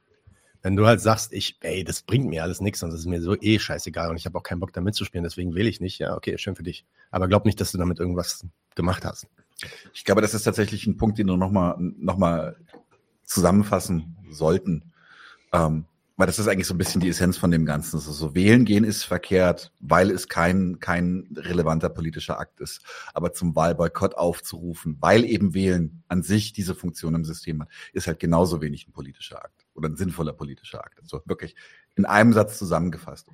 Wenn du halt sagst, ich, ey, das bringt mir alles nichts und das ist mir so eh scheißegal und ich habe auch keinen Bock da mitzuspielen, deswegen will ich nicht, ja, okay, schön für dich. Aber glaub nicht, dass du damit irgendwas gemacht hast. Ich glaube, das ist tatsächlich ein Punkt, den wir nochmal noch mal zusammenfassen sollten. Ähm, weil das ist eigentlich so ein bisschen die Essenz von dem Ganzen. Also so wählen gehen ist verkehrt, weil es kein, kein relevanter politischer Akt ist. Aber zum Wahlboykott aufzurufen, weil eben wählen an sich diese Funktion im System hat, ist halt genauso wenig ein politischer Akt oder ein sinnvoller politischer Akt. Also wirklich in einem Satz zusammengefasst.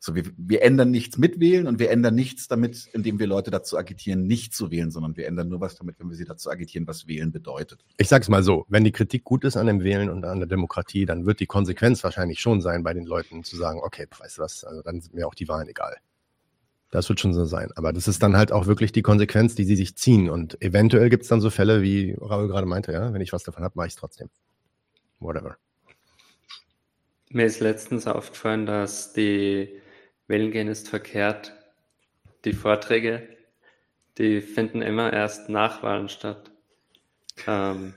So, wir, wir ändern nichts mit wählen und wir ändern nichts damit, indem wir Leute dazu agitieren, nicht zu wählen, sondern wir ändern nur was damit, wenn wir sie dazu agitieren, was wählen bedeutet. Ich sage es mal so, wenn die Kritik gut ist an dem Wählen und an der Demokratie, dann wird die Konsequenz wahrscheinlich schon sein, bei den Leuten zu sagen, okay, weißt du was, also dann sind mir auch die Wahlen egal. Das wird schon so sein. Aber das ist dann halt auch wirklich die Konsequenz, die sie sich ziehen. Und eventuell gibt es dann so Fälle, wie Raul gerade meinte, ja, wenn ich was davon habe, mache ich es trotzdem. Whatever. Mir ist letztens aufgefallen, dass die Wählen gehen ist verkehrt. Die Vorträge, die finden immer erst nach Wahlen statt. Ähm,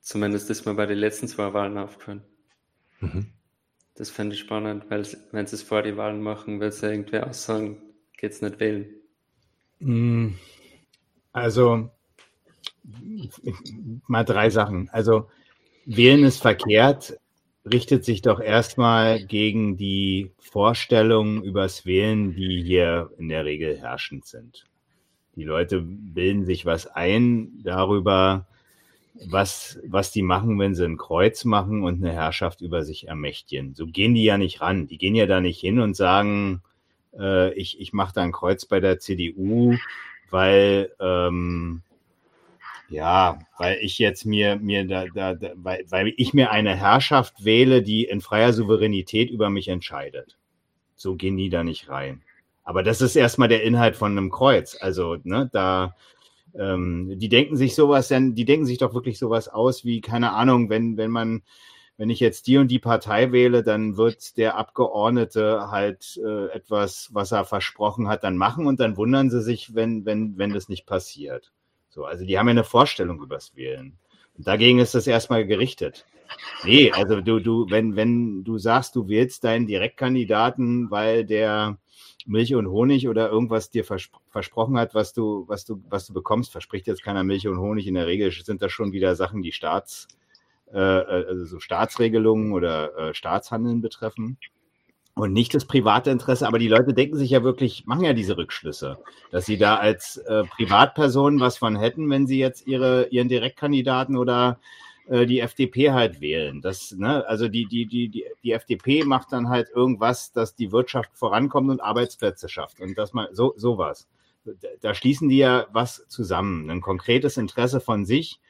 zumindest ist mir bei den letzten zwei Wahlen aufgefallen. Mhm. Das fände ich spannend, weil wenn sie es vor die Wahlen machen, will sie irgendwer aussagen, geht's nicht wählen. Hm. Also mal drei Sachen. Also wählen ist verkehrt, richtet sich doch erstmal gegen die Vorstellungen übers Wählen, die hier in der Regel herrschend sind. Die Leute bilden sich was ein darüber, was, was die machen, wenn sie ein Kreuz machen und eine Herrschaft über sich ermächtigen. So gehen die ja nicht ran. Die gehen ja da nicht hin und sagen, äh, ich, ich mache da ein Kreuz bei der CDU, weil, ähm, ja, weil ich jetzt mir, mir da, da, da weil, weil ich mir eine Herrschaft wähle, die in freier Souveränität über mich entscheidet. So gehen die da nicht rein. Aber das ist erstmal der Inhalt von einem Kreuz. Also, ne, da, ähm, die denken sich sowas, denn die denken sich doch wirklich sowas aus wie, keine Ahnung, wenn, wenn man, wenn ich jetzt die und die Partei wähle, dann wird der Abgeordnete halt äh, etwas, was er versprochen hat, dann machen und dann wundern sie sich, wenn, wenn, wenn das nicht passiert. So, also die haben ja eine Vorstellung übers Wählen. Und dagegen ist das erstmal gerichtet. Nee, also du, du, wenn, wenn du sagst, du wählst deinen Direktkandidaten, weil der Milch und Honig oder irgendwas dir verspr versprochen hat, was du, was du, was du bekommst, verspricht jetzt keiner Milch und Honig. In der Regel sind das schon wieder Sachen, die Staats, äh, äh, also so Staatsregelungen oder äh, Staatshandeln betreffen und nicht das private Interesse. Aber die Leute denken sich ja wirklich, machen ja diese Rückschlüsse, dass sie da als äh, Privatpersonen was von hätten, wenn sie jetzt ihre, ihren Direktkandidaten oder äh, die FDP halt wählen. Das, ne, also die, die, die, die, die FDP macht dann halt irgendwas, dass die Wirtschaft vorankommt und Arbeitsplätze schafft. Und das mal so sowas. Da schließen die ja was zusammen. Ein konkretes Interesse von sich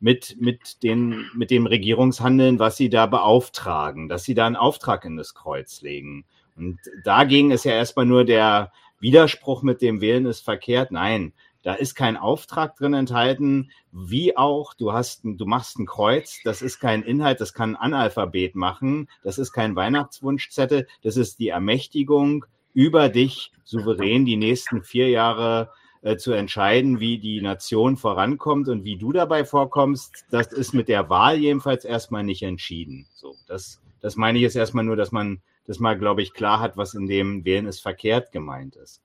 mit, mit, den, mit dem Regierungshandeln, was sie da beauftragen, dass sie da einen Auftrag in das Kreuz legen. Und dagegen ist ja erstmal nur der Widerspruch mit dem Wählen ist verkehrt. Nein, da ist kein Auftrag drin enthalten, wie auch, du hast, du machst ein Kreuz, das ist kein Inhalt, das kann ein Analphabet machen, das ist kein Weihnachtswunschzettel, das ist die Ermächtigung, über dich souverän die nächsten vier Jahre äh, zu entscheiden, wie die Nation vorankommt und wie du dabei vorkommst, das ist mit der Wahl jedenfalls erstmal nicht entschieden. So, das, das meine ich jetzt erstmal nur, dass man das mal, glaube ich, klar hat, was in dem Wählen ist verkehrt gemeint ist.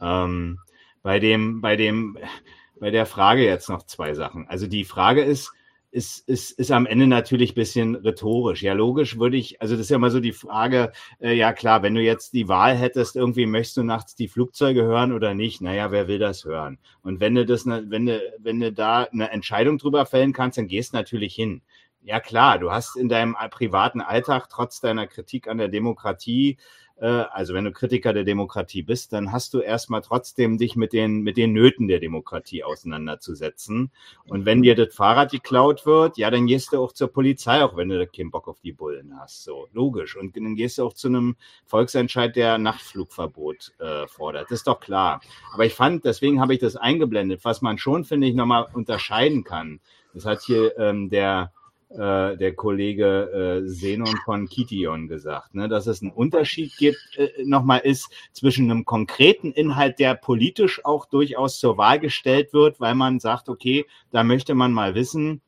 Ähm, bei dem, bei dem, bei der Frage jetzt noch zwei Sachen. Also die Frage ist, ist, ist, ist am Ende natürlich bisschen rhetorisch. Ja, logisch würde ich, also das ist ja immer so die Frage, äh, ja klar, wenn du jetzt die Wahl hättest, irgendwie möchtest du nachts die Flugzeuge hören oder nicht, naja, wer will das hören? Und wenn du das, ne, wenn du, wenn du da eine Entscheidung drüber fällen kannst, dann gehst du natürlich hin. Ja klar, du hast in deinem privaten Alltag trotz deiner Kritik an der Demokratie äh, also wenn du Kritiker der Demokratie bist, dann hast du erstmal trotzdem dich mit den, mit den Nöten der Demokratie auseinanderzusetzen. Und wenn dir das Fahrrad geklaut wird, ja, dann gehst du auch zur Polizei, auch wenn du keinen Bock auf die Bullen hast. So, logisch. Und dann gehst du auch zu einem Volksentscheid, der Nachtflugverbot äh, fordert. Das ist doch klar. Aber ich fand, deswegen habe ich das eingeblendet, was man schon, finde ich, nochmal unterscheiden kann. Das hat hier ähm, der äh, der Kollege äh, Zenon von Kition gesagt, ne, dass es einen Unterschied gibt, äh, nochmal ist zwischen einem konkreten Inhalt, der politisch auch durchaus zur Wahl gestellt wird, weil man sagt, okay, da möchte man mal wissen,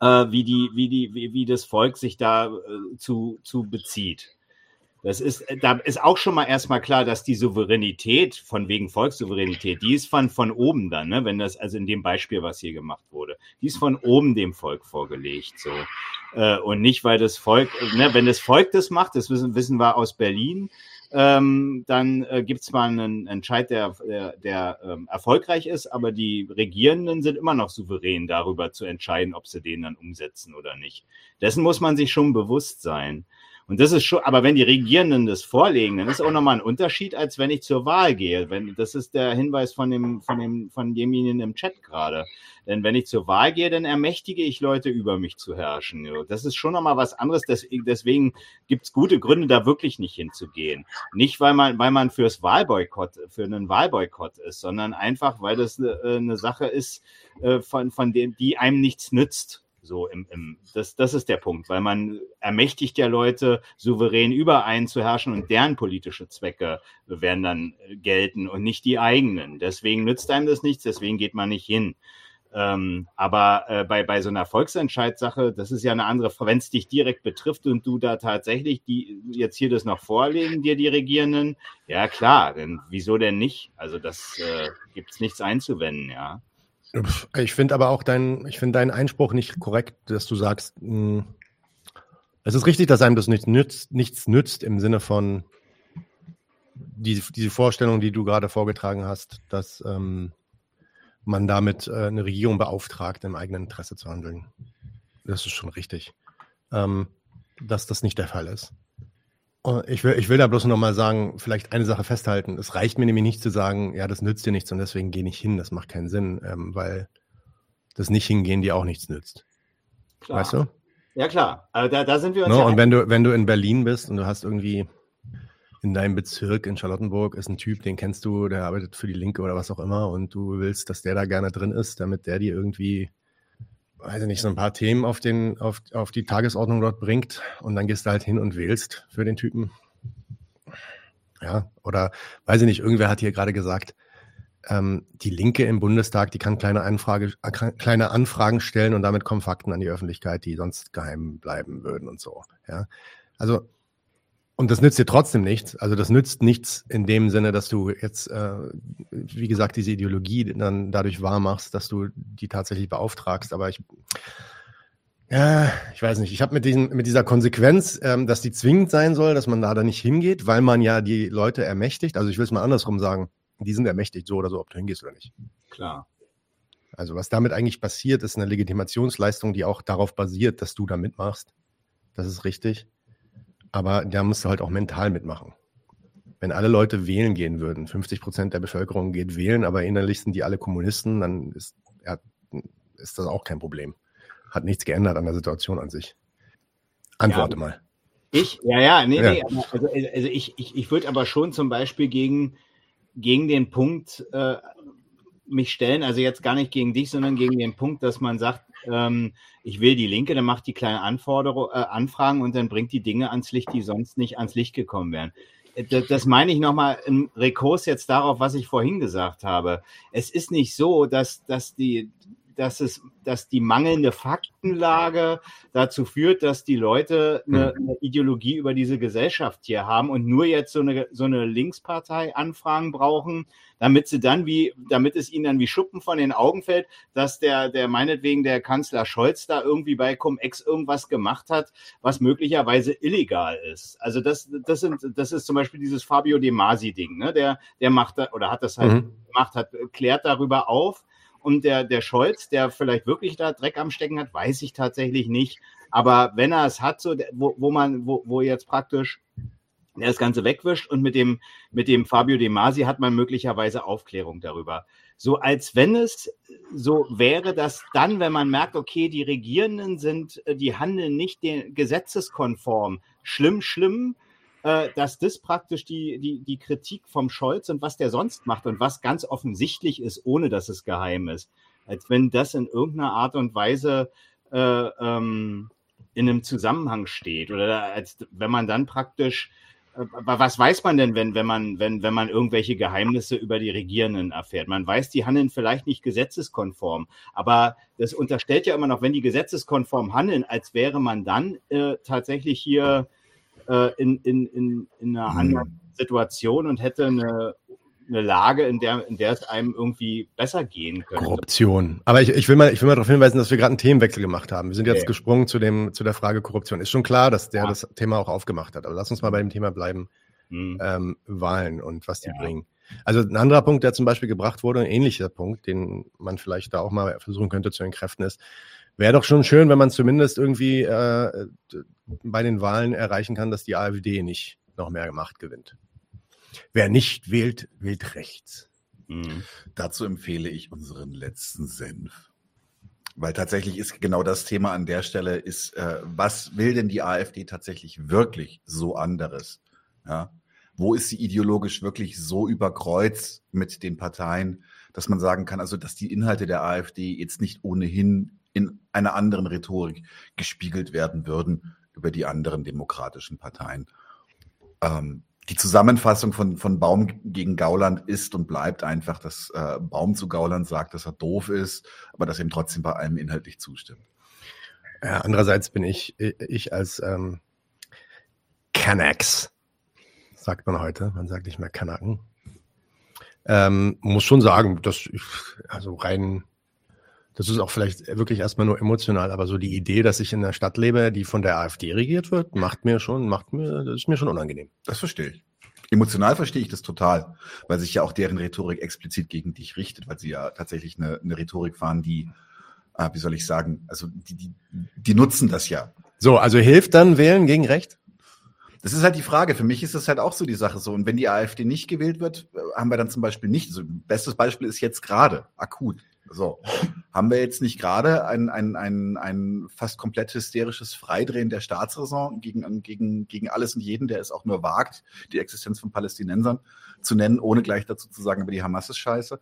äh, wie die, wie die, wie, wie das Volk sich da äh, zu, zu bezieht. Das ist, äh, da ist auch schon mal erstmal klar, dass die Souveränität von wegen Volkssouveränität, die ist von, von oben dann, ne, wenn das, also in dem Beispiel, was hier gemacht wurde, die ist von oben dem Volk vorgelegt, so. Äh, und nicht, weil das Volk, ne, wenn das Volk das macht, das wissen, wissen wir aus Berlin, ähm, dann äh, gibt es zwar einen Entscheid, der, der, der ähm, erfolgreich ist, aber die Regierenden sind immer noch souverän darüber zu entscheiden, ob sie den dann umsetzen oder nicht. Dessen muss man sich schon bewusst sein. Und das ist schon, aber wenn die Regierenden das vorlegen, dann ist auch nochmal ein Unterschied, als wenn ich zur Wahl gehe. Wenn, das ist der Hinweis von dem, von dem, von demjenigen im Chat gerade. Denn wenn ich zur Wahl gehe, dann ermächtige ich Leute, über mich zu herrschen. Das ist schon nochmal was anderes. Deswegen, gibt es gute Gründe, da wirklich nicht hinzugehen. Nicht, weil man, weil man fürs Wahlboykott, für einen Wahlboykott ist, sondern einfach, weil das eine, eine Sache ist, äh, von, von dem, die einem nichts nützt So im, im, das, das ist der Punkt, weil man ermächtigt ja Leute, souverän über einen zu herrschen und deren politische Zwecke werden dann gelten und nicht die eigenen. Deswegen nützt einem das nichts, deswegen geht man nicht hin. Ähm, aber äh, bei, bei so einer Volksentscheidssache, das ist ja eine andere, wenn es dich direkt betrifft und du da tatsächlich die jetzt hier das noch vorlegen, dir die Regierenden, ja klar, denn wieso denn nicht? Also das äh, gibt es nichts einzuwenden, ja. Ich finde aber auch deinen, ich finde deinen Einspruch nicht korrekt, dass du sagst, mh, hm, es ist richtig, dass einem das nichts nützt, nichts nützt im Sinne von die, diese Vorstellung, die du gerade vorgetragen hast, dass ähm, man damit äh, eine Regierung beauftragt, im eigenen Interesse zu handeln. Das ist schon richtig. Ähm, dass das nicht der Fall ist. Ich will, ich will da bloß noch mal sagen, vielleicht eine Sache festhalten. Es reicht mir nämlich nicht zu sagen, ja, das nützt dir nichts und deswegen geh nicht hin. Das macht keinen Sinn, ähm, weil das Nicht-Hingehen dir auch nichts nützt. Klar. Weißt du? Ja, klar. Also da, da sind wir uns. No, ja und wenn du, wenn du in Berlin bist und du hast irgendwie in deinem Bezirk in Charlottenburg ist ein Typ, den kennst du, der arbeitet für die Linke oder was auch immer und du willst, dass der da gerne drin ist, damit der dir irgendwie weiß ich nicht, so ein paar Themen auf, den, auf, auf die Tagesordnung dort bringt und dann gehst du halt hin und wählst für den Typen. Ja, oder weiß ich nicht, irgendwer hat hier gerade gesagt, ähm, die Linke im Bundestag, die kann kleine, Anfrage, äh, kleine Anfragen stellen und damit kommen Fakten an die Öffentlichkeit, die sonst geheim bleiben würden und so. Ja, also und das nützt dir trotzdem nichts. Also das nützt nichts in dem Sinne, dass du jetzt, äh, wie gesagt, diese Ideologie dann dadurch wahr machst, dass du die tatsächlich beauftragst. Aber ich, ja, ich weiß nicht. Ich habe mit, mit dieser Konsequenz, ähm, dass die zwingend sein soll, dass man da dann nicht hingeht, weil man ja die Leute ermächtigt. Also ich will es mal andersrum sagen. Die sind ermächtigt, so oder so, ob du hingehst oder nicht. Klar. Also was damit eigentlich passiert, ist eine Legitimationsleistung, die auch darauf basiert, dass du da mitmachst. Das ist richtig. Aber da musst du halt auch mental mitmachen. Wenn alle Leute wählen gehen würden, 50 Prozent der Bevölkerung geht wählen, aber innerlich sind die alle Kommunisten, dann ist, ja, ist das auch kein Problem. Hat nichts geändert an der Situation an sich. Antworte ja, mal. Ich? Ja, ja, nee, ja. nee. Also, also ich, ich, ich würde aber schon zum Beispiel gegen, gegen den Punkt äh, mich stellen, also jetzt gar nicht gegen dich, sondern gegen den Punkt, dass man sagt, ähm, ich will die Linke, dann macht die kleine Anforderung, äh, Anfragen und dann bringt die Dinge ans Licht, die sonst nicht ans Licht gekommen wären. Äh, das, das meine ich nochmal im Rekurs jetzt darauf, was ich vorhin gesagt habe. Es ist nicht so, dass, dass die, dass es, dass die mangelnde Faktenlage dazu führt, dass die Leute eine, hm. eine, Ideologie über diese Gesellschaft hier haben und nur jetzt so eine, so eine Linkspartei Anfragen brauchen, damit sie dann wie, damit es ihnen dann wie Schuppen von den Augen fällt, dass der, der meinetwegen der Kanzler Scholz da irgendwie bei Cum-Ex irgendwas gemacht hat, was möglicherweise illegal ist. Also das, das sind, das ist zum Beispiel dieses Fabio De Masi-Ding, ne? Der, der macht da, oder hat das halt mhm. gemacht, hat, klärt darüber auf, und der, der Scholz, der vielleicht wirklich da Dreck am Stecken hat, weiß ich tatsächlich nicht. Aber wenn er es hat, so, wo, wo man, wo, wo jetzt praktisch das Ganze wegwischt und mit dem, mit dem Fabio De Masi hat man möglicherweise Aufklärung darüber. So als wenn es so wäre, dass dann, wenn man merkt, okay, die Regierenden sind, äh, die handeln nicht gesetzeskonform, schlimm, schlimm, dass das praktisch die, die, die Kritik vom Scholz und was der sonst macht und was ganz offensichtlich ist, ohne dass es geheim ist. Als wenn das in irgendeiner Art und Weise äh, ähm, in einem Zusammenhang steht. Oder als wenn man dann praktisch äh, was weiß man denn, wenn, wenn, man, wenn, wenn man irgendwelche Geheimnisse über die Regierenden erfährt? Man weiß, die handeln vielleicht nicht gesetzeskonform, aber das unterstellt ja immer noch, wenn die gesetzeskonform handeln, als wäre man dann äh, tatsächlich hier äh, in, in, in, in einer mhm. anderen Situation und hätte eine, eine Lage, in der, in der es einem irgendwie besser gehen könnte. Korruption. Aber ich, ich, will mal, ich will mal darauf hinweisen, dass wir gerade einen Themenwechsel gemacht haben. Wir sind jetzt okay. gesprungen zu, dem, zu der Frage Korruption. Ist schon klar, dass der ja. das Thema auch aufgemacht hat. Aber lass uns mal bei dem Thema bleiben. Mhm. Ähm, Wahlen und was die ja. bringen. Also ein anderer Punkt, der zum Beispiel gebracht wurde, ein ähnlicher Punkt, den man vielleicht da auch mal versuchen könnte zu entkräften, ist, wäre doch schon schön, wenn man zumindest irgendwie äh, bei den Wahlen erreichen kann, dass die AfD nicht noch mehr Macht gewinnt. Wer nicht wählt, wählt rechts. Mhm. Dazu empfehle ich unseren letzten Senf. Weil tatsächlich ist genau das Thema an der Stelle ist, äh, was will denn die AfD tatsächlich wirklich so anderes? Ja? Wo ist sie ideologisch wirklich so überkreuzt mit den Parteien, dass man sagen kann, also dass die Inhalte der AfD jetzt nicht ohnehin in einer anderen Rhetorik gespiegelt werden würden über die anderen demokratischen Parteien. Ähm, die Zusammenfassung von, von Baum gegen Gauland ist und bleibt einfach, dass äh, Baum zu Gauland sagt, dass er doof ist, aber dass ihm trotzdem bei allem inhaltlich zustimmt. Ja, andererseits bin ich, ich als ähm, Canax, sagt man heute, man sagt nicht mehr Kanaken, ähm, muss schon sagen, dass ich, also rein das ist auch vielleicht wirklich erstmal nur emotional, aber so die Idee, dass ich in einer Stadt lebe, die von der AfD regiert wird, macht mir schon, macht mir, das ist mir schon unangenehm. Das verstehe ich. Emotional verstehe ich das total, weil sich ja auch deren Rhetorik explizit gegen dich richtet, weil sie ja tatsächlich eine, eine Rhetorik fahren, die, äh, wie soll ich sagen, also die, die, die nutzen das ja. So, also hilft dann Wählen gegen Recht? Das ist halt die Frage. Für mich ist das halt auch so die Sache so. Und wenn die AfD nicht gewählt wird, äh, haben wir dann zum Beispiel nicht. Also, bestes Beispiel ist jetzt gerade akut. So, haben wir jetzt nicht gerade ein, ein, ein, ein fast komplett hysterisches Freidrehen der Staatsräson gegen, gegen, gegen alles und jeden, der es auch nur wagt, die Existenz von Palästinensern zu nennen, ohne gleich dazu zu sagen, aber die Hamas ist scheiße.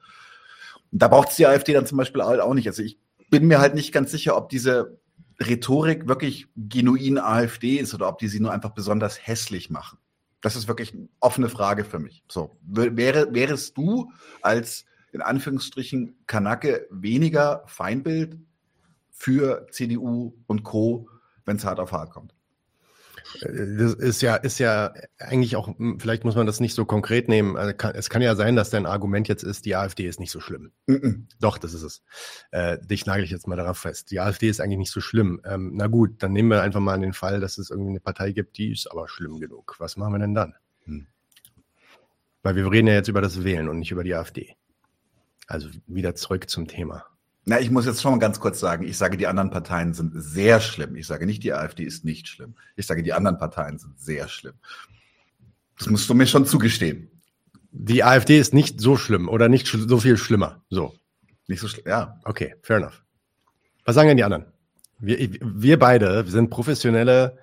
Und da braucht es die AfD dann zum Beispiel halt auch nicht. Also ich bin mir halt nicht ganz sicher, ob diese Rhetorik wirklich genuin AfD ist oder ob die sie nur einfach besonders hässlich machen. Das ist wirklich eine offene Frage für mich. So, wäre, wärest du als in Anführungsstrichen Kanake weniger Feindbild für CDU und Co., wenn es hart auf hart kommt. Das ist ja, ist ja eigentlich auch, hm, vielleicht muss man das nicht so konkret nehmen. Also es kann ja sein, dass dein Argument jetzt ist, die AfD ist nicht so schlimm. Mm -mm. Doch, das ist es. Äh, dich nagel ich jetzt mal darauf fest. Die AfD ist eigentlich nicht so schlimm. Ähm, na gut, dann nehmen wir einfach mal den Fall, dass es irgendwie eine Partei gibt, die ist aber schlimm genug. Was machen wir denn dann? Hm. Weil wir reden ja jetzt über das Wählen und nicht über die AfD. Also wieder zurück zum Thema. Na, ich muss jetzt schon mal ganz kurz sagen, ich sage, die anderen Parteien sind sehr schlimm. Ich sage nicht, die AfD ist nicht schlimm. Ich sage, die anderen Parteien sind sehr schlimm. Das musst du mir schon zugestehen. Die AfD ist nicht so schlimm oder nicht so viel schlimmer. So. Nicht so schlimm, ja. Okay, fair enough. Was sagen denn die anderen? Wir, wir beide wir sind professionelle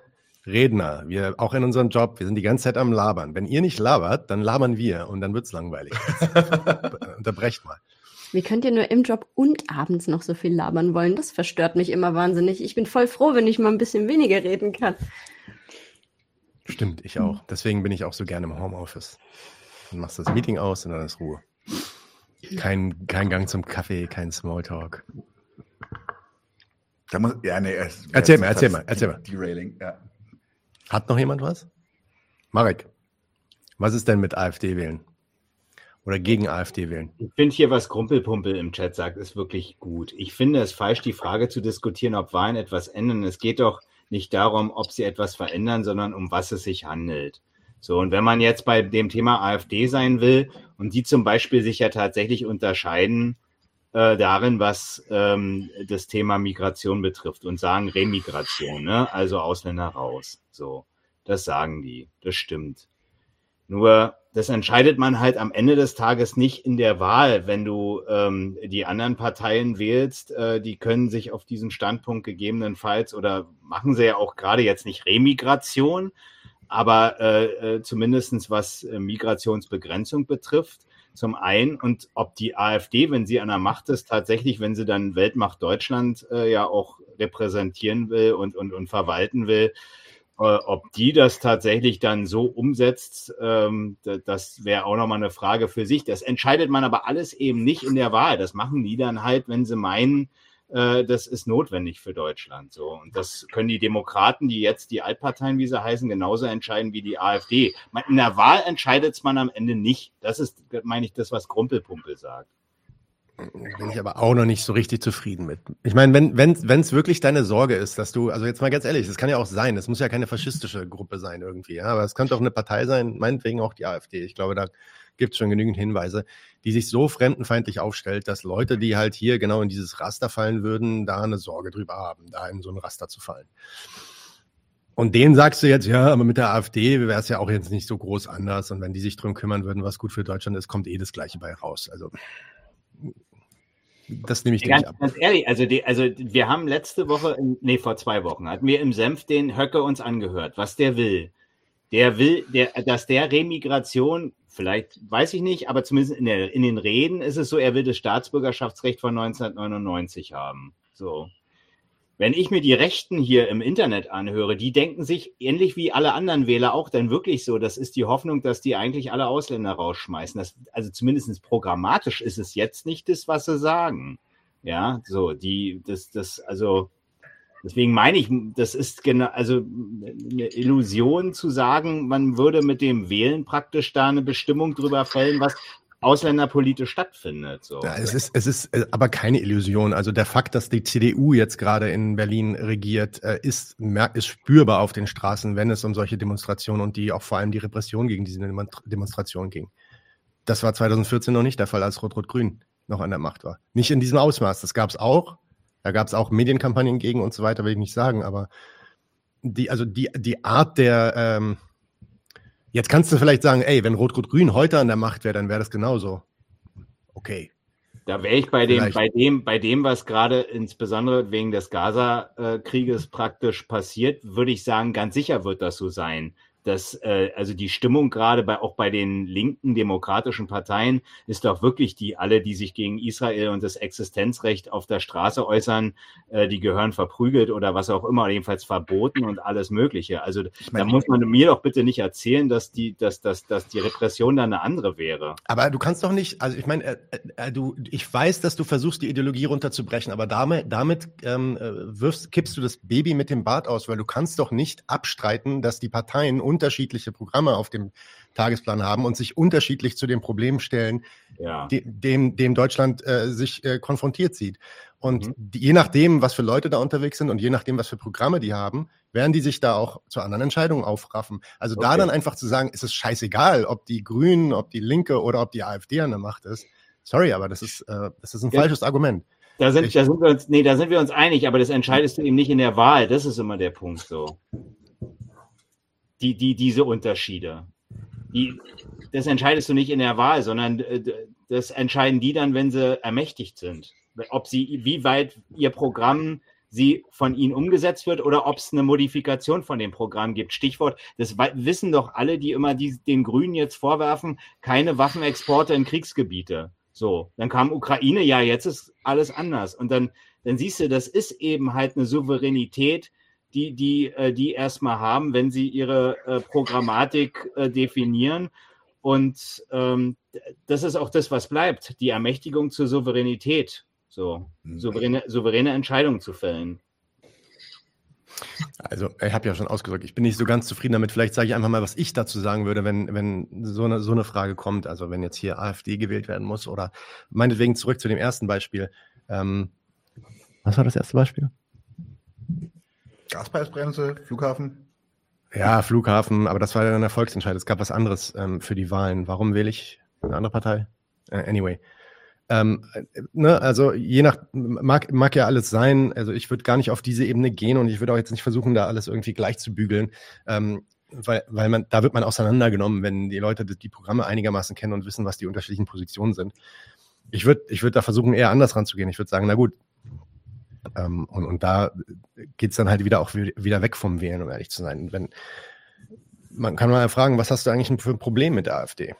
Redner. Wir auch in unserem Job, wir sind die ganze Zeit am Labern. Wenn ihr nicht labert, dann labern wir und dann wird's langweilig. Unterbrecht mal. Wie könnt ihr nur im Job und abends noch so viel labern wollen? Das verstört mich immer wahnsinnig. Ich bin voll froh, wenn ich mal ein bisschen weniger reden kann. Stimmt, ich auch. Deswegen bin ich auch so gerne im Homeoffice. Dann machst du das Meeting aus und dann ist Ruhe. Kein, kein Gang zum Kaffee, kein Smalltalk. Da muss, ja, nee, erzähl mal, erzähl mal, erzähl mal. Derailing, ja. Hat noch jemand was? Marek, was ist denn mit AfD wählen? Oder gegen AfD wählen. Ich finde hier, was Krumpelpumpel im Chat sagt, ist wirklich gut. Ich finde es falsch, die Frage zu diskutieren, ob Wahlen etwas ändern. Es geht doch nicht darum, ob sie etwas verändern, sondern um was es sich handelt. So, und wenn man jetzt bei dem Thema AfD sein will und die zum Beispiel sich ja tatsächlich unterscheiden äh, darin, was ähm, das Thema Migration betrifft und sagen Remigration, ne? also Ausländer raus. So, das sagen die, das stimmt. Nur das entscheidet man halt am Ende des Tages nicht in der Wahl, wenn du ähm, die anderen Parteien wählst. Äh, die können sich auf diesen Standpunkt gegebenenfalls oder machen sie ja auch gerade jetzt nicht Remigration, aber äh, äh, zumindest was äh, Migrationsbegrenzung betrifft. Zum einen und ob die AfD, wenn sie an der Macht ist, tatsächlich, wenn sie dann Weltmacht Deutschland äh, ja auch repräsentieren will und, und, und verwalten will, ob die das tatsächlich dann so umsetzt, ähm, das wäre auch nochmal eine Frage für sich. Das entscheidet man aber alles eben nicht in der Wahl. Das machen die dann halt, wenn sie meinen, äh, das ist notwendig für Deutschland. So. Und das können die Demokraten, die jetzt die Altparteien, wie sie heißen, genauso entscheiden wie die AfD. In der Wahl entscheidet es man am Ende nicht. Das ist, meine ich, das, was Krumpelpumpel sagt bin ich aber auch noch nicht so richtig zufrieden mit. Ich meine, wenn wenn es wirklich deine Sorge ist, dass du, also jetzt mal ganz ehrlich, das kann ja auch sein, es muss ja keine faschistische Gruppe sein irgendwie, ja, aber es könnte auch eine Partei sein, meinetwegen auch die AfD. Ich glaube, da gibt es schon genügend Hinweise, die sich so fremdenfeindlich aufstellt, dass Leute, die halt hier genau in dieses Raster fallen würden, da eine Sorge drüber haben, da in so ein Raster zu fallen. Und denen sagst du jetzt, ja, aber mit der AfD wäre es ja auch jetzt nicht so groß anders. Und wenn die sich drum kümmern würden, was gut für Deutschland ist, kommt eh das Gleiche bei raus. Also das nehme ich dir ganz, nicht ab. Ganz ehrlich, also, die, also wir haben letzte Woche, nee, vor zwei Wochen, hatten wir im Senf den Höcke uns angehört, was der will. Der will, der, dass der Remigration, vielleicht weiß ich nicht, aber zumindest in, der, in den Reden ist es so, er will das Staatsbürgerschaftsrecht von 1999 haben. So. Wenn ich mir die Rechten hier im Internet anhöre, die denken sich ähnlich wie alle anderen Wähler auch dann wirklich so, das ist die Hoffnung, dass die eigentlich alle Ausländer rausschmeißen. Das, also zumindest programmatisch ist es jetzt nicht das, was sie sagen. Ja, so, die, das, das, also, deswegen meine ich, das ist genau, also eine Illusion zu sagen, man würde mit dem Wählen praktisch da eine Bestimmung drüber fällen, was ausländerpolitisch stattfindet. So. Ja, es ist, es ist äh, aber keine Illusion. Also der Fakt, dass die CDU jetzt gerade in Berlin regiert, äh, ist, ist spürbar auf den Straßen, wenn es um solche Demonstrationen und die auch vor allem die Repression gegen diese Demonstrationen ging. Das war 2014 noch nicht der Fall, als Rot-Rot-Grün noch an der Macht war. Nicht in diesem Ausmaß. Das gab es auch. Da gab es auch Medienkampagnen gegen und so weiter, will ich nicht sagen. Aber die, also die, die Art der, ähm, Jetzt kannst du vielleicht sagen, ey, wenn Rot-Rot-Grün heute an der Macht wäre, dann wäre das genauso. Okay. Da wäre ich bei dem, bei dem, bei dem, was gerade insbesondere wegen des Gaza-Krieges praktisch passiert, würde ich sagen, ganz sicher wird das so sein dass äh, also die Stimmung gerade bei auch bei den linken demokratischen Parteien ist doch wirklich die alle, die sich gegen Israel und das Existenzrecht auf der Straße äußern, äh, die gehören verprügelt oder was auch immer, jedenfalls verboten und alles Mögliche. Also ich mein, da muss man mir doch bitte nicht erzählen, dass die, dass, dass, dass die Repression dann eine andere wäre. Aber du kannst doch nicht, also ich meine, äh, äh, du, ich weiß, dass du versuchst, die Ideologie runterzubrechen, aber damit, damit ähm, äh, wirfst, kippst du das Baby mit dem Bart aus, weil du kannst doch nicht abstreiten, dass die Parteien unterschiedliche Programme auf dem Tagesplan haben und sich unterschiedlich zu den Problemen stellen, ja. de, dem, dem Deutschland äh, sich äh, konfrontiert sieht. Und mhm. die, je nachdem, was für Leute da unterwegs sind und je nachdem, was für Programme die haben, werden die sich da auch zu anderen Entscheidungen aufraffen. Also okay. da dann einfach zu sagen, ist es scheißegal, ob die Grünen, ob die Linke oder ob die AfD an der Macht ist. Sorry, aber das ist, äh, das ist ein ja. falsches Argument. Da sind, ich, da sind wir uns, nee, da sind wir uns einig, aber das entscheidest du eben nicht in der Wahl. Das ist immer der Punkt so die, die, diese Unterschiede. Die, das entscheidest du nicht in der Wahl, sondern äh, das entscheiden die dann, wenn sie ermächtigt sind. Ob sie, wie weit ihr Programm sie von ihnen umgesetzt wird oder ob es eine Modifikation von dem Programm gibt. Stichwort, das wissen doch alle, die immer die, den Grünen jetzt vorwerfen, keine Waffenexporte in Kriegsgebiete. So, dann kam Ukraine, ja, jetzt ist alles anders. Und dann, dann siehst du, das ist eben halt eine Souveränität, die, die, äh, die erstmal haben, wenn sie ihre äh, Programmatik äh, definieren. Und ähm, das ist auch das, was bleibt, die Ermächtigung zur Souveränität, so mhm. souveräne, souveräne Entscheidungen zu fällen. Also, ich habe ja schon ausgedrückt, ich bin nicht so ganz zufrieden damit. Vielleicht sage ich einfach mal, was ich dazu sagen würde, wenn, wenn so, eine, so eine Frage kommt. Also, wenn jetzt hier AfD gewählt werden muss oder meinetwegen zurück zu dem ersten Beispiel. Ähm, was war das erste Beispiel? Gaspreisbremse, Flughafen? Ja, Flughafen, aber das war ja ein Erfolgsentscheid. Es gab was anderes ähm, für die Wahlen. Warum wähle ich eine andere Partei? Uh, anyway. Ähm, ne, also je nach, mag, mag ja alles sein. Also ich würde gar nicht auf diese Ebene gehen und ich würde auch jetzt nicht versuchen, da alles irgendwie gleich zu bügeln. Ähm, weil, weil man, da wird man auseinandergenommen, wenn die Leute die Programme einigermaßen kennen und wissen, was die unterschiedlichen Positionen sind. Ich würde ich würd da versuchen, eher anders ranzugehen. Ich würde sagen, na gut, ähm, und, und da geht es dann halt wieder auch wieder weg vom Wählen, um ehrlich zu sein. Wenn, man kann mal fragen, was hast du eigentlich für ein Problem mit der AfD?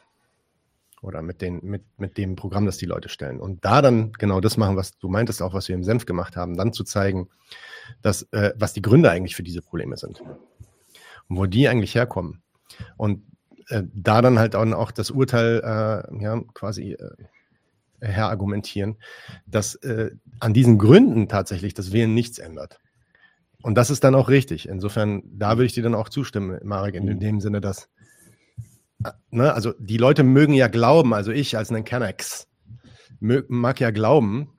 Oder mit, den, mit, mit dem Programm, das die Leute stellen. Und da dann genau das machen, was du meintest, auch was wir im Senf gemacht haben, dann zu zeigen, dass, äh, was die Gründe eigentlich für diese Probleme sind. Und wo die eigentlich herkommen. Und äh, da dann halt auch das Urteil äh, ja, quasi äh, herargumentieren, dass äh, an diesen Gründen tatsächlich das Wählen nichts ändert. Und das ist dann auch richtig. Insofern, da würde ich dir dann auch zustimmen, Marek, in mhm. dem Sinne, dass, ne, also die Leute mögen ja glauben, also ich als ein Kennex mag ja glauben,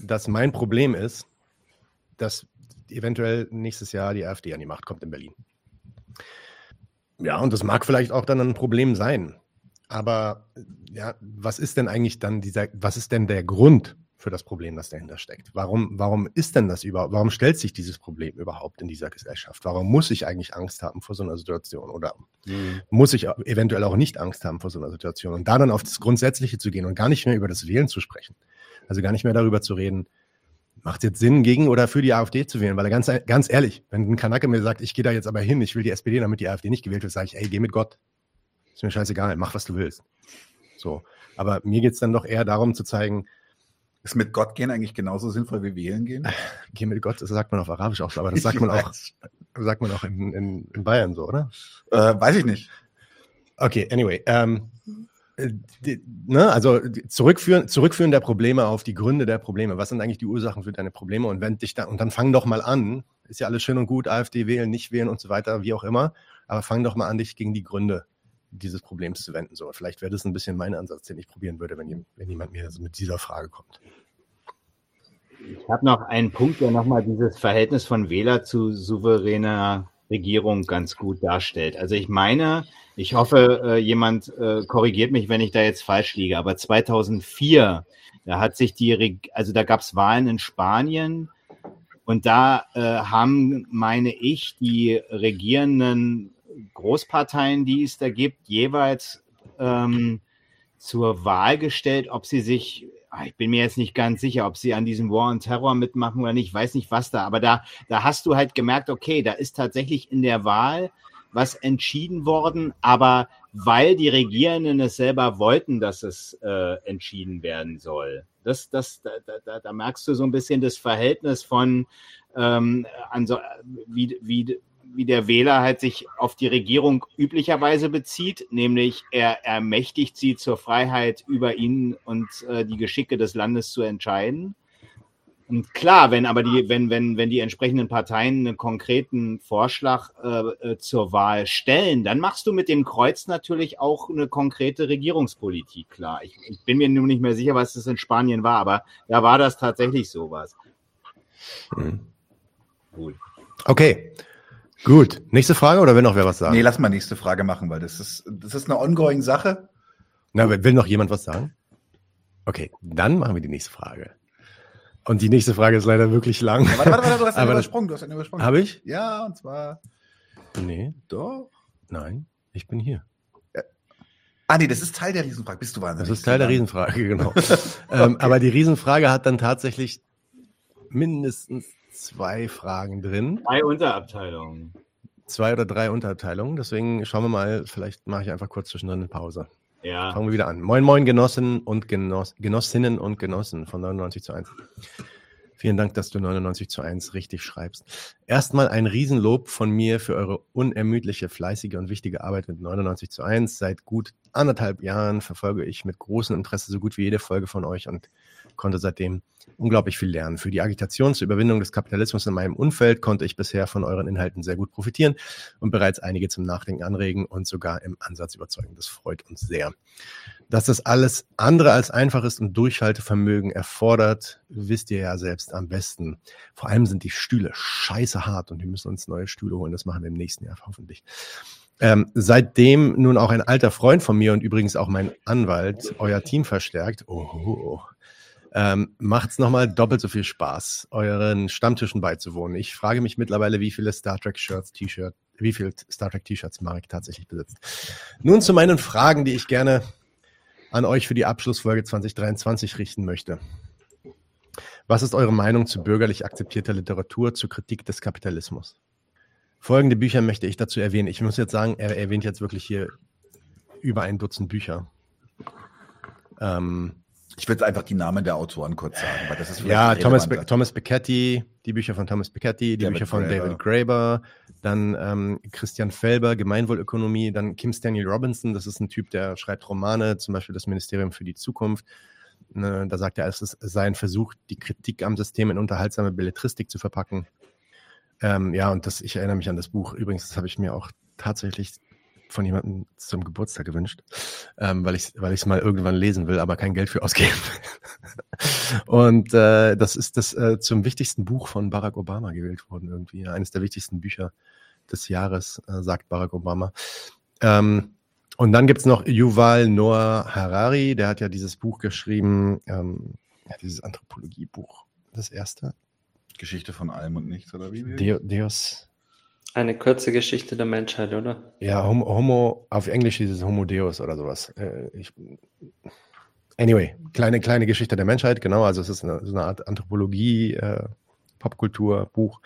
dass mein Problem ist, dass eventuell nächstes Jahr die AfD an die Macht kommt in Berlin. Ja, und das mag vielleicht auch dann ein Problem sein. Aber ja, was ist denn eigentlich dann dieser, was ist denn der Grund für das Problem, das dahinter steckt? Warum, warum ist denn das überhaupt, warum stellt sich dieses Problem überhaupt in dieser Gesellschaft? Warum muss ich eigentlich Angst haben vor so einer Situation? Oder mhm. muss ich eventuell auch nicht Angst haben vor so einer Situation? Und da dann auf das Grundsätzliche zu gehen und gar nicht mehr über das Wählen zu sprechen. Also gar nicht mehr darüber zu reden, macht es jetzt Sinn, gegen oder für die AfD zu wählen? Weil ganz, ganz ehrlich, wenn ein Kanake mir sagt, ich gehe da jetzt aber hin, ich will die SPD, damit die AfD nicht gewählt wird, sage ich, ey, geh mit Gott. Ist mir scheißegal, mach was du willst. So. Aber mir geht es dann doch eher darum zu zeigen, Ist mit Gott gehen eigentlich genauso sinnvoll wie wählen gehen? Gehen mit Gott, das sagt man auf Arabisch auch, aber das sagt man auch, sagt man auch in, in, in Bayern so, oder? Äh, weiß ich nicht. Okay, anyway. Ähm, äh, die, ne, also zurückführen, zurückführen der Probleme auf die Gründe der Probleme. Was sind eigentlich die Ursachen für deine Probleme? Und wenn dich da, und dann fang doch mal an. Ist ja alles schön und gut, AfD wählen, nicht wählen und so weiter, wie auch immer. Aber fang doch mal an, dich gegen die Gründe dieses Problems zu wenden. So, vielleicht wäre das ein bisschen mein Ansatz, den ich probieren würde, wenn, wenn jemand mir mit dieser Frage kommt. Ich habe noch einen Punkt, der nochmal dieses Verhältnis von Wähler zu souveräner Regierung ganz gut darstellt. Also ich meine, ich hoffe, äh, jemand äh, korrigiert mich, wenn ich da jetzt falsch liege, aber 2004, da hat sich die, also da gab es Wahlen in Spanien und da äh, haben, meine ich, die regierenden Großparteien, die es da gibt, jeweils ähm, zur Wahl gestellt, ob sie sich, ah, ich bin mir jetzt nicht ganz sicher, ob sie an diesem War on Terror mitmachen oder nicht, ich weiß nicht was da, aber da, da hast du halt gemerkt, okay, da ist tatsächlich in der Wahl was entschieden worden, aber weil die Regierenden es selber wollten, dass es äh, entschieden werden soll. Das, das, da, da, da merkst du so ein bisschen das Verhältnis von, ähm, an so, wie, wie, wie der Wähler halt sich auf die Regierung üblicherweise bezieht, nämlich er ermächtigt sie zur Freiheit, über ihn und äh, die Geschicke des Landes zu entscheiden. Und klar, wenn aber die, wenn, wenn, wenn die entsprechenden Parteien einen konkreten Vorschlag äh, äh, zur Wahl stellen, dann machst du mit dem Kreuz natürlich auch eine konkrete Regierungspolitik klar. Ich, ich bin mir nur nicht mehr sicher, was das in Spanien war, aber da war das tatsächlich sowas. Mhm. Gut. Okay. Gut. Nächste Frage oder will noch wer was sagen? Nee, lass mal nächste Frage machen, weil das ist, das ist eine ongoing Sache. Na, will noch jemand was sagen? Okay, dann machen wir die nächste Frage. Und die nächste Frage ist leider wirklich lang. Ja, warte, warte, warte, du hast einen übersprungen, du hast einen übersprungen. Habe ich? Ja, und zwar. Nee, doch. Nein, ich bin hier. Ja. Ah, nee, das ist Teil der Riesenfrage. Bist du wahnsinnig? Das ist Teil der Riesenfrage, genau. okay. ähm, aber die Riesenfrage hat dann tatsächlich mindestens zwei Fragen drin. Drei Unterabteilungen. Zwei oder drei Unterabteilungen. Deswegen schauen wir mal, vielleicht mache ich einfach kurz zwischendrin eine Pause. Ja. Fangen wir wieder an. Moin, moin, Genossinnen und Genoss Genossinnen und Genossen von 99 zu 1. Vielen Dank, dass du 99 zu 1 richtig schreibst. Erstmal ein Riesenlob von mir für eure unermüdliche, fleißige und wichtige Arbeit mit 99 zu 1. Seit gut anderthalb Jahren verfolge ich mit großem Interesse so gut wie jede Folge von euch und konnte seitdem unglaublich viel lernen. Für die Agitation zur Überwindung des Kapitalismus in meinem Umfeld konnte ich bisher von euren Inhalten sehr gut profitieren und bereits einige zum Nachdenken anregen und sogar im Ansatz überzeugen. Das freut uns sehr. Dass das alles andere als einfach ist und Durchhaltevermögen erfordert, wisst ihr ja selbst am besten. Vor allem sind die Stühle scheiße hart und wir müssen uns neue Stühle holen. Das machen wir im nächsten Jahr hoffentlich. Ähm, seitdem nun auch ein alter Freund von mir und übrigens auch mein Anwalt euer Team verstärkt. Oh, ähm, macht es nochmal doppelt so viel Spaß, euren Stammtischen beizuwohnen. Ich frage mich mittlerweile, wie viele Star Trek Shirts, T-Shirt, wie viele Star Trek T-Shirts Marek tatsächlich besitzt. Nun zu meinen Fragen, die ich gerne an euch für die Abschlussfolge 2023 richten möchte. Was ist eure Meinung zu bürgerlich akzeptierter Literatur zur Kritik des Kapitalismus? Folgende Bücher möchte ich dazu erwähnen. Ich muss jetzt sagen, er erwähnt jetzt wirklich hier über ein Dutzend Bücher. Ähm, ich würde einfach die Namen der Autoren kurz sagen, weil das ist Ja, Thomas, Be Thomas Piketty, die Bücher von Thomas Piketty, die David Bücher von Graeber. David Graeber, dann ähm, Christian Felber, Gemeinwohlökonomie, dann Kim Stanley Robinson, das ist ein Typ, der schreibt Romane, zum Beispiel das Ministerium für die Zukunft. Ne, da sagt er, es sei ein Versuch, die Kritik am System in unterhaltsame Belletristik zu verpacken. Ähm, ja, und das, ich erinnere mich an das Buch. Übrigens, das habe ich mir auch tatsächlich von jemandem zum Geburtstag gewünscht, ähm, weil ich es mal irgendwann lesen will, aber kein Geld für ausgeben Und äh, das ist das äh, zum wichtigsten Buch von Barack Obama gewählt worden irgendwie. Eines der wichtigsten Bücher des Jahres, äh, sagt Barack Obama. Ähm, und dann gibt's noch Yuval Noah Harari, der hat ja dieses Buch geschrieben, ähm, ja, dieses Anthropologiebuch, das erste. Geschichte von allem und nichts, oder wie? Deus, eine kurze Geschichte der Menschheit, oder? Ja, Homo, Homo auf Englisch ist es Homo Deus oder sowas. Äh, ich, anyway, kleine, kleine Geschichte der Menschheit, genau. Also es ist eine, so eine Art Anthropologie, äh, Popkultur, Buch.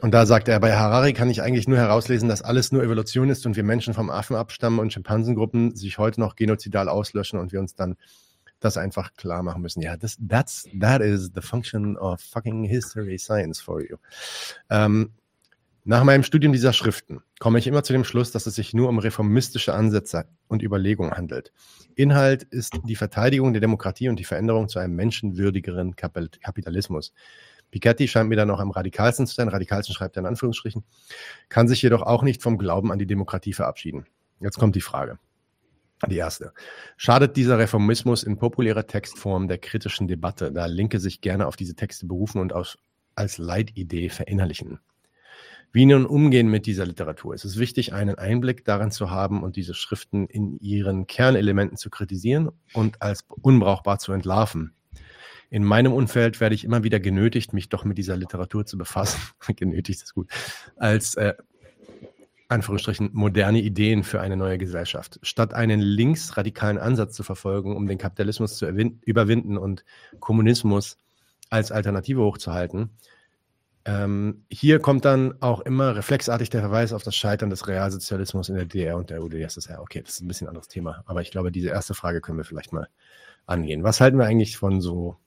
Und da sagt er, bei Harari kann ich eigentlich nur herauslesen, dass alles nur Evolution ist und wir Menschen vom Affen abstammen und Schimpansengruppen sich heute noch genozidal auslöschen und wir uns dann das einfach klar machen müssen. Ja, das, that's, that is the function of fucking history science for you. Ähm, nach meinem Studium dieser Schriften komme ich immer zu dem Schluss, dass es sich nur um reformistische Ansätze und Überlegungen handelt. Inhalt ist die Verteidigung der Demokratie und die Veränderung zu einem menschenwürdigeren Kapitalismus. Piketty scheint mir dann noch am radikalsten zu sein, radikalsten schreibt er in Anführungsstrichen, kann sich jedoch auch nicht vom Glauben an die Demokratie verabschieden. Jetzt kommt die Frage. Die erste. Schadet dieser Reformismus in populärer Textform der kritischen Debatte, da Linke sich gerne auf diese Texte berufen und als Leitidee verinnerlichen? Wie nun umgehen mit dieser Literatur? Es ist wichtig, einen Einblick darin zu haben und diese Schriften in ihren Kernelementen zu kritisieren und als unbrauchbar zu entlarven. In meinem Umfeld werde ich immer wieder genötigt, mich doch mit dieser Literatur zu befassen. genötigt ist gut. Als äh, Anführungsstrichen moderne Ideen für eine neue Gesellschaft. Statt einen linksradikalen Ansatz zu verfolgen, um den Kapitalismus zu überwinden und Kommunismus als Alternative hochzuhalten. Ähm, hier kommt dann auch immer reflexartig der Verweis auf das Scheitern des Realsozialismus in der DDR und der UdSSR. Okay, das ist ein bisschen anderes Thema, aber ich glaube, diese erste Frage können wir vielleicht mal angehen. Was halten wir eigentlich von so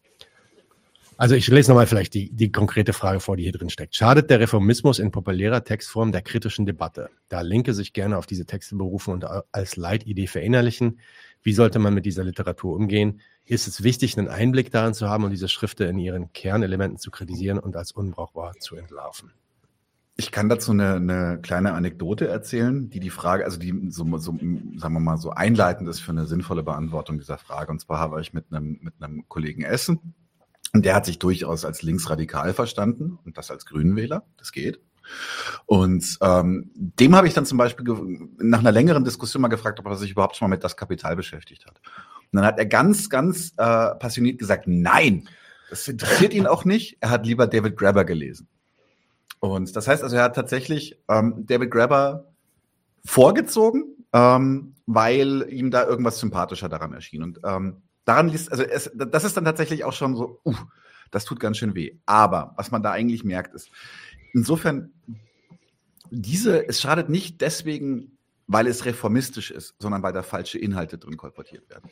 also ich lese nochmal vielleicht die, die konkrete Frage vor, die hier drin steckt. Schadet der Reformismus in populärer Textform der kritischen Debatte? Da Linke sich gerne auf diese Texte berufen und als Leitidee verinnerlichen, wie sollte man mit dieser Literatur umgehen? Ist es wichtig, einen Einblick darin zu haben und diese Schriften in ihren Kernelementen zu kritisieren und als unbrauchbar zu entlarven? Ich kann dazu eine, eine kleine Anekdote erzählen, die die Frage, also die so, so, sagen wir mal, so einleitend ist für eine sinnvolle Beantwortung dieser Frage. Und zwar habe ich mit einem, mit einem Kollegen Essen, und der hat sich durchaus als linksradikal verstanden und das als Grünenwähler. Das geht. Und ähm, dem habe ich dann zum Beispiel nach einer längeren Diskussion mal gefragt, ob er sich überhaupt schon mal mit das Kapital beschäftigt hat. Und dann hat er ganz, ganz äh, passioniert gesagt, nein, das interessiert ihn auch nicht. Er hat lieber David Grabber gelesen. Und das heißt also, er hat tatsächlich ähm, David Grabber vorgezogen, ähm, weil ihm da irgendwas sympathischer daran erschien. Und ähm, daran liest, also es, das ist dann tatsächlich auch schon so, uh, das tut ganz schön weh. Aber was man da eigentlich merkt, ist, insofern, diese, es schadet nicht deswegen, weil es reformistisch ist, sondern weil da falsche Inhalte drin kolportiert werden.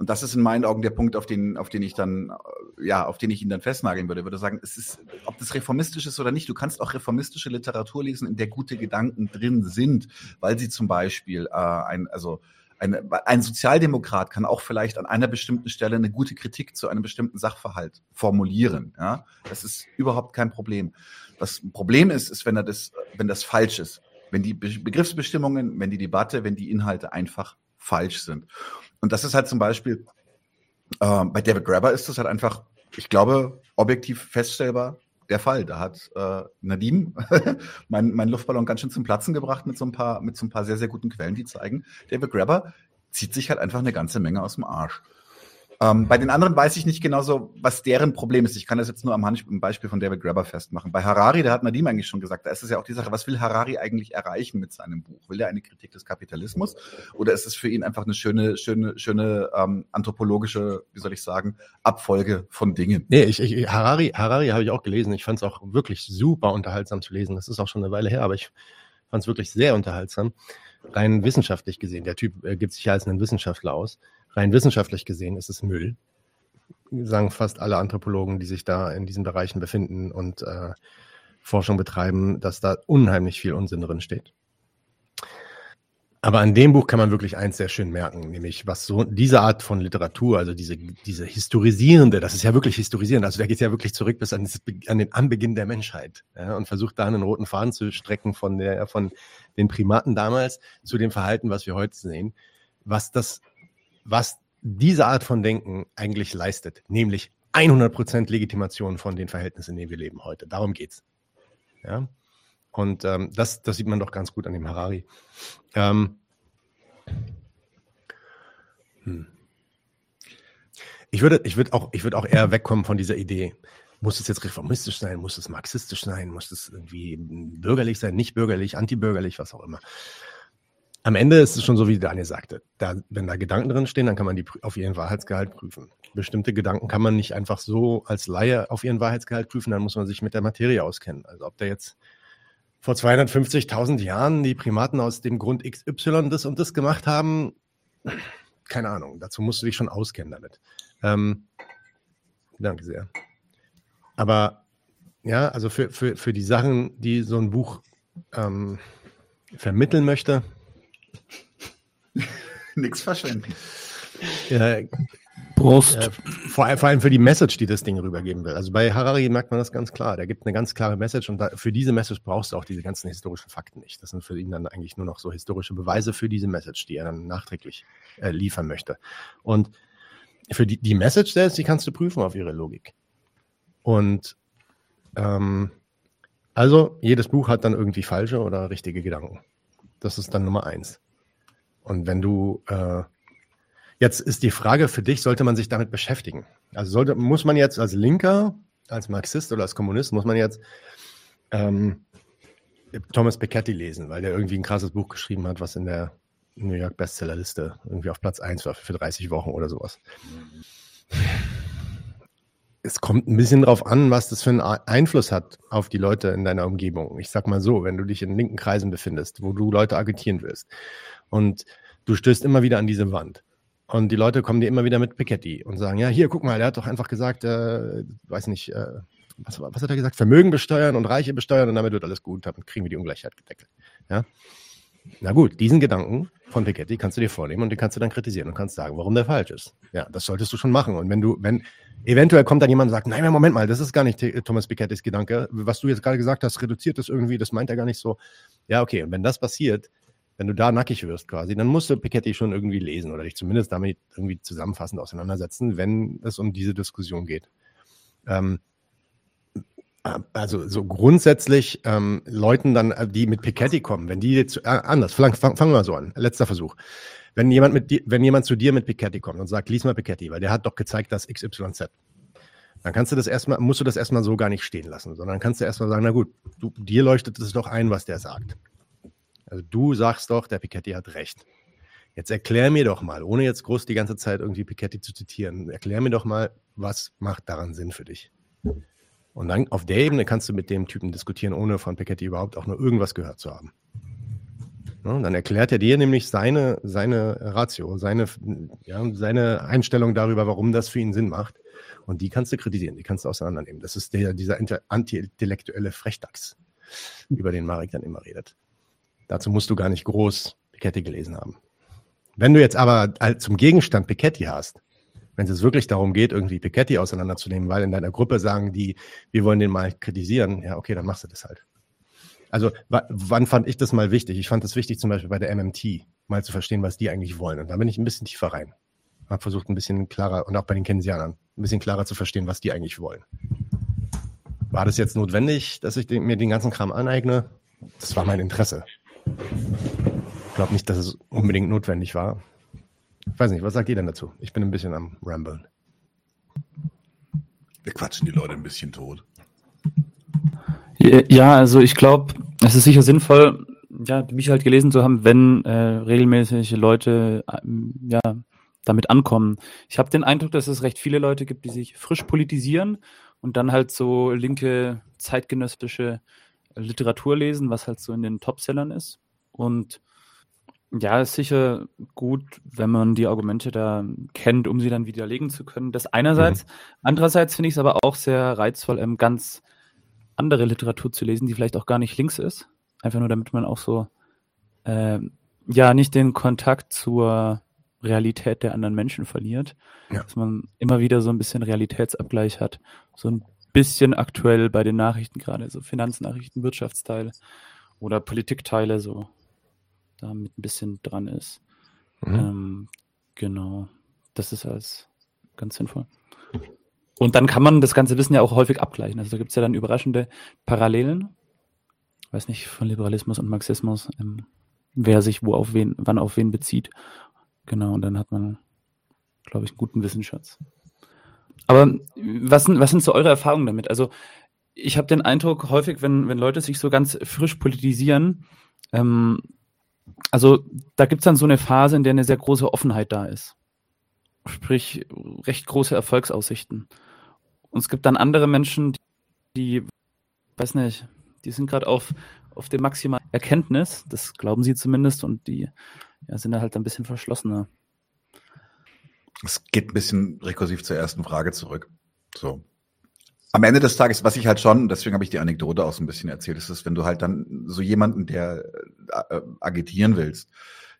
Und das ist in meinen Augen der Punkt, auf den, auf den ich dann, ja, auf den ich ihn dann festnageln würde. Ich würde sagen, es ist, ob das reformistisch ist oder nicht, du kannst auch reformistische Literatur lesen, in der gute Gedanken drin sind, weil sie zum Beispiel äh, ein, also ein, ein Sozialdemokrat kann auch vielleicht an einer bestimmten Stelle eine gute Kritik zu einem bestimmten Sachverhalt formulieren. Ja? Das ist überhaupt kein Problem. Das Problem ist, ist, wenn, das, wenn das falsch ist. Wenn die Begriffsbestimmungen, wenn die Debatte, wenn die Inhalte einfach falsch sind. Und das ist halt zum Beispiel, äh, bei David Grabber ist das halt einfach, ich glaube, objektiv feststellbar, der Fall. Da hat äh, Nadim mein, mein Luftballon ganz schön zum Platzen gebracht mit so ein paar, mit so ein paar sehr, sehr guten Quellen, die zeigen, David Grabber zieht sich halt einfach eine ganze Menge aus dem Arsch. Ähm, bei den anderen weiß ich nicht genau so, was deren Problem ist. Ich kann das jetzt nur am, Beispiel von David Grabber festmachen. Bei Harari, da hat Nadim eigentlich schon gesagt, da ist es ja auch die Sache, was will Harari eigentlich erreichen mit seinem Buch? Will er eine Kritik des Kapitalismus oder ist es für ihn einfach eine schöne, schöne, schöne ähm, anthropologische, wie soll ich sagen, Abfolge von Dingen? Nee, ich, ich, Harari, Harari habe ich auch gelesen. Ich fand es auch wirklich super unterhaltsam zu lesen. Das ist auch schon eine Weile her, aber ich fand es wirklich sehr unterhaltsam. Rein wissenschaftlich gesehen. Der Typ äh, gibt sich ja als einen Wissenschaftler aus rein wissenschaftlich gesehen ist es Müll. Sagen fast alle Anthropologen, die sich da in diesen Bereichen befinden und äh, Forschung betreiben, dass da unheimlich viel Unsinn drin steht. Aber an dem Buch kann man wirklich eins sehr schön merken, nämlich was so diese Art von Literatur, also diese, diese historisierende, das ist ja wirklich historisierend, also der geht ja wirklich zurück bis an, an den Anbeginn der Menschheit ja, und versucht da einen roten Faden zu strecken von, der, von den Primaten damals zu dem Verhalten, was wir heute sehen, was das was diese Art von Denken eigentlich leistet, nämlich 100% Legitimation von den Verhältnissen, in denen wir leben heute. Darum geht's. Ja? Und ähm, das, das sieht man doch ganz gut an dem Harari. Ähm, hm. Ich würde, ich würde auch, ich würde auch eher wegkommen von dieser Idee. Muss es jetzt reformistisch sein? Muss es marxistisch sein? Muss es irgendwie bürgerlich sein? Nicht bürgerlich, antibürgerlich, was auch immer am Ende ist es schon so, wie Daniel sagte. Da, wenn da Gedanken drin stehen, dann kann man die auf ihren Wahrheitsgehalt prüfen. Bestimmte Gedanken kann man nicht einfach so als Laie auf ihren Wahrheitsgehalt prüfen, dann muss man sich mit der Materie auskennen. Also ob da jetzt vor 250.000 Jahren die Primaten aus dem Grund XY das und das gemacht haben, keine Ahnung. Dazu musst du dich schon auskennen damit. Ähm, danke sehr. Aber ja, also für, für, für die Sachen, die so ein Buch ähm, vermitteln möchte. Nichts verschwenden. Ja, Brust. Vor, vor, allem für die Message, die das Ding rübergeben will. Also bei Harari merkt man das ganz klar. Der gibt eine ganz klare Message und da, für diese Message brauchst du auch diese ganzen historischen Fakten nicht. Das sind für ihn dann eigentlich nur noch so historische Beweise für diese Message, die er dann nachträglich äh, liefern möchte. Und für die, die Message selbst, die kannst du prüfen auf ihre Logik. Und ähm, also jedes Buch hat dann irgendwie falsche oder richtige Gedanken. Das ist dann Nummer eins. Und wenn du äh, Jetzt ist die Frage für dich, sollte man sich damit beschäftigen? Also sollte, muss man jetzt als Linker, als Marxist oder als Kommunist, muss man jetzt ähm, Thomas Piketty lesen, weil der irgendwie ein krasses Buch geschrieben hat, was in der New York Bestsellerliste irgendwie auf Platz 1 war für 30 Wochen oder sowas. Es kommt ein bisschen drauf an, was das für einen Einfluss hat auf die Leute in deiner Umgebung. Ich sag mal so, wenn du dich in linken Kreisen befindest, wo du Leute agitieren willst und du stößt immer wieder an diese Wand und die Leute kommen dir immer wieder mit Piketty und sagen, ja, hier, guck mal, der hat doch einfach gesagt, äh, weiß nicht, äh, was, was, hat er gesagt? Vermögen besteuern und Reiche besteuern und damit wird alles gut, damit kriegen wir die Ungleichheit gedeckelt. Ja? Na gut, diesen Gedanken von Piketty kannst du dir vornehmen und den kannst du dann kritisieren und kannst sagen, warum der falsch ist. Ja, das solltest du schon machen. Und wenn du, wenn, eventuell kommt dann jemand und sagt, nein, Moment mal, das ist gar nicht Thomas Pikettys Gedanke. Was du jetzt gerade gesagt hast, reduziert das irgendwie, das meint er gar nicht so. Ja, okay. Und wenn das passiert, wenn du da nackig wirst quasi, dann musst du Piketty schon irgendwie lesen oder dich zumindest damit irgendwie zusammenfassend auseinandersetzen, wenn es um diese Diskussion geht. Ähm, also so grundsätzlich ähm, Leuten dann, äh, die mit Piketty kommen, wenn die jetzt, äh, anders, fangen fang, wir mal so an, letzter Versuch. Wenn jemand, mit wenn jemand zu dir mit Piketty kommt und sagt, lies mal Piketty, weil der hat doch gezeigt, dass XYZ, dann kannst du das erstmal, musst du das erstmal so gar nicht stehen lassen, sondern kannst du erstmal sagen, na gut, du, dir leuchtet es doch ein, was der sagt. Also du sagst doch, der Piketty hat recht. Jetzt erklär mir doch mal, ohne jetzt groß die ganze Zeit irgendwie Piketty zu zitieren, erklär mir doch mal, was macht daran Sinn für dich? Und dann auf der Ebene kannst du mit dem Typen diskutieren, ohne von Piketty überhaupt auch nur irgendwas gehört zu haben. Ja, dann erklärt er dir nämlich seine, seine Ratio, seine, ja, seine Einstellung darüber, warum das für ihn Sinn macht. Und die kannst du kritisieren, die kannst du auseinandernehmen. Das ist der, dieser anti-intellektuelle Frechdachs, über den Marek dann immer redet. Dazu musst du gar nicht groß Piketty gelesen haben. Wenn du jetzt aber zum Gegenstand Piketty hast, wenn es wirklich darum geht, irgendwie Piketty auseinanderzunehmen, weil in deiner Gruppe sagen die, wir wollen den mal kritisieren, ja, okay, dann machst du das halt. Also wann fand ich das mal wichtig? Ich fand es wichtig, zum Beispiel bei der MMT, mal zu verstehen, was die eigentlich wollen. Und da bin ich ein bisschen tiefer rein. Habe versucht, ein bisschen klarer, und auch bei den Keynesianern, ein bisschen klarer zu verstehen, was die eigentlich wollen. War das jetzt notwendig, dass ich mir den ganzen Kram aneigne? Das war mein Interesse. Ich glaube nicht, dass es unbedingt notwendig war. Ich weiß nicht, was sagt ihr denn dazu? Ich bin ein bisschen am Ramblen. Wir quatschen die Leute ein bisschen tot. Ja, also ich glaube, es ist sicher sinnvoll, ja, die Bücher halt gelesen zu haben, wenn äh, regelmäßig Leute äh, ja, damit ankommen. Ich habe den Eindruck, dass es recht viele Leute gibt, die sich frisch politisieren und dann halt so linke zeitgenössische Literatur lesen, was halt so in den Topsellern ist. Und ja, ist sicher gut, wenn man die Argumente da kennt, um sie dann widerlegen zu können. Das einerseits. Mhm. Andererseits finde ich es aber auch sehr reizvoll, ähm, ganz andere Literatur zu lesen, die vielleicht auch gar nicht links ist. Einfach nur, damit man auch so, äh, ja, nicht den Kontakt zur Realität der anderen Menschen verliert. Ja. Dass man immer wieder so ein bisschen Realitätsabgleich hat. So ein bisschen aktuell bei den Nachrichten gerade, so Finanznachrichten, Wirtschaftsteile oder Politikteile, so damit ein bisschen dran ist. Mhm. Ähm, genau, das ist alles ganz sinnvoll. Und dann kann man das ganze Wissen ja auch häufig abgleichen. Also da gibt es ja dann überraschende Parallelen. Ich weiß nicht, von Liberalismus und Marxismus, ähm, wer sich wo auf wen, wann auf wen bezieht. Genau, und dann hat man, glaube ich, einen guten Wissensschatz. Aber was sind, was sind so eure Erfahrungen damit? Also ich habe den Eindruck, häufig, wenn, wenn Leute sich so ganz frisch politisieren, ähm, also da gibt es dann so eine Phase, in der eine sehr große Offenheit da ist. Sprich, recht große Erfolgsaussichten. Und es gibt dann andere Menschen, die, weiß nicht, die sind gerade auf, auf dem maximalen Erkenntnis, das glauben sie zumindest, und die ja, sind da halt ein bisschen verschlossener. Es geht ein bisschen rekursiv zur ersten Frage zurück. So. Am Ende des Tages, was ich halt schon, deswegen habe ich die Anekdote auch so ein bisschen erzählt, ist es, wenn du halt dann so jemanden, der agitieren willst,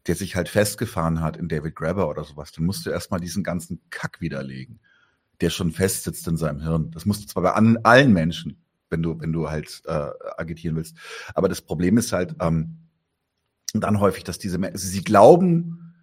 der sich halt festgefahren hat in David Grabber oder sowas, dann musst du erstmal diesen ganzen Kack widerlegen, der schon festsitzt in seinem Hirn. Das musst du zwar bei allen Menschen, wenn du, wenn du halt äh, agitieren willst. Aber das Problem ist halt ähm, dann häufig, dass diese Menschen, sie glauben,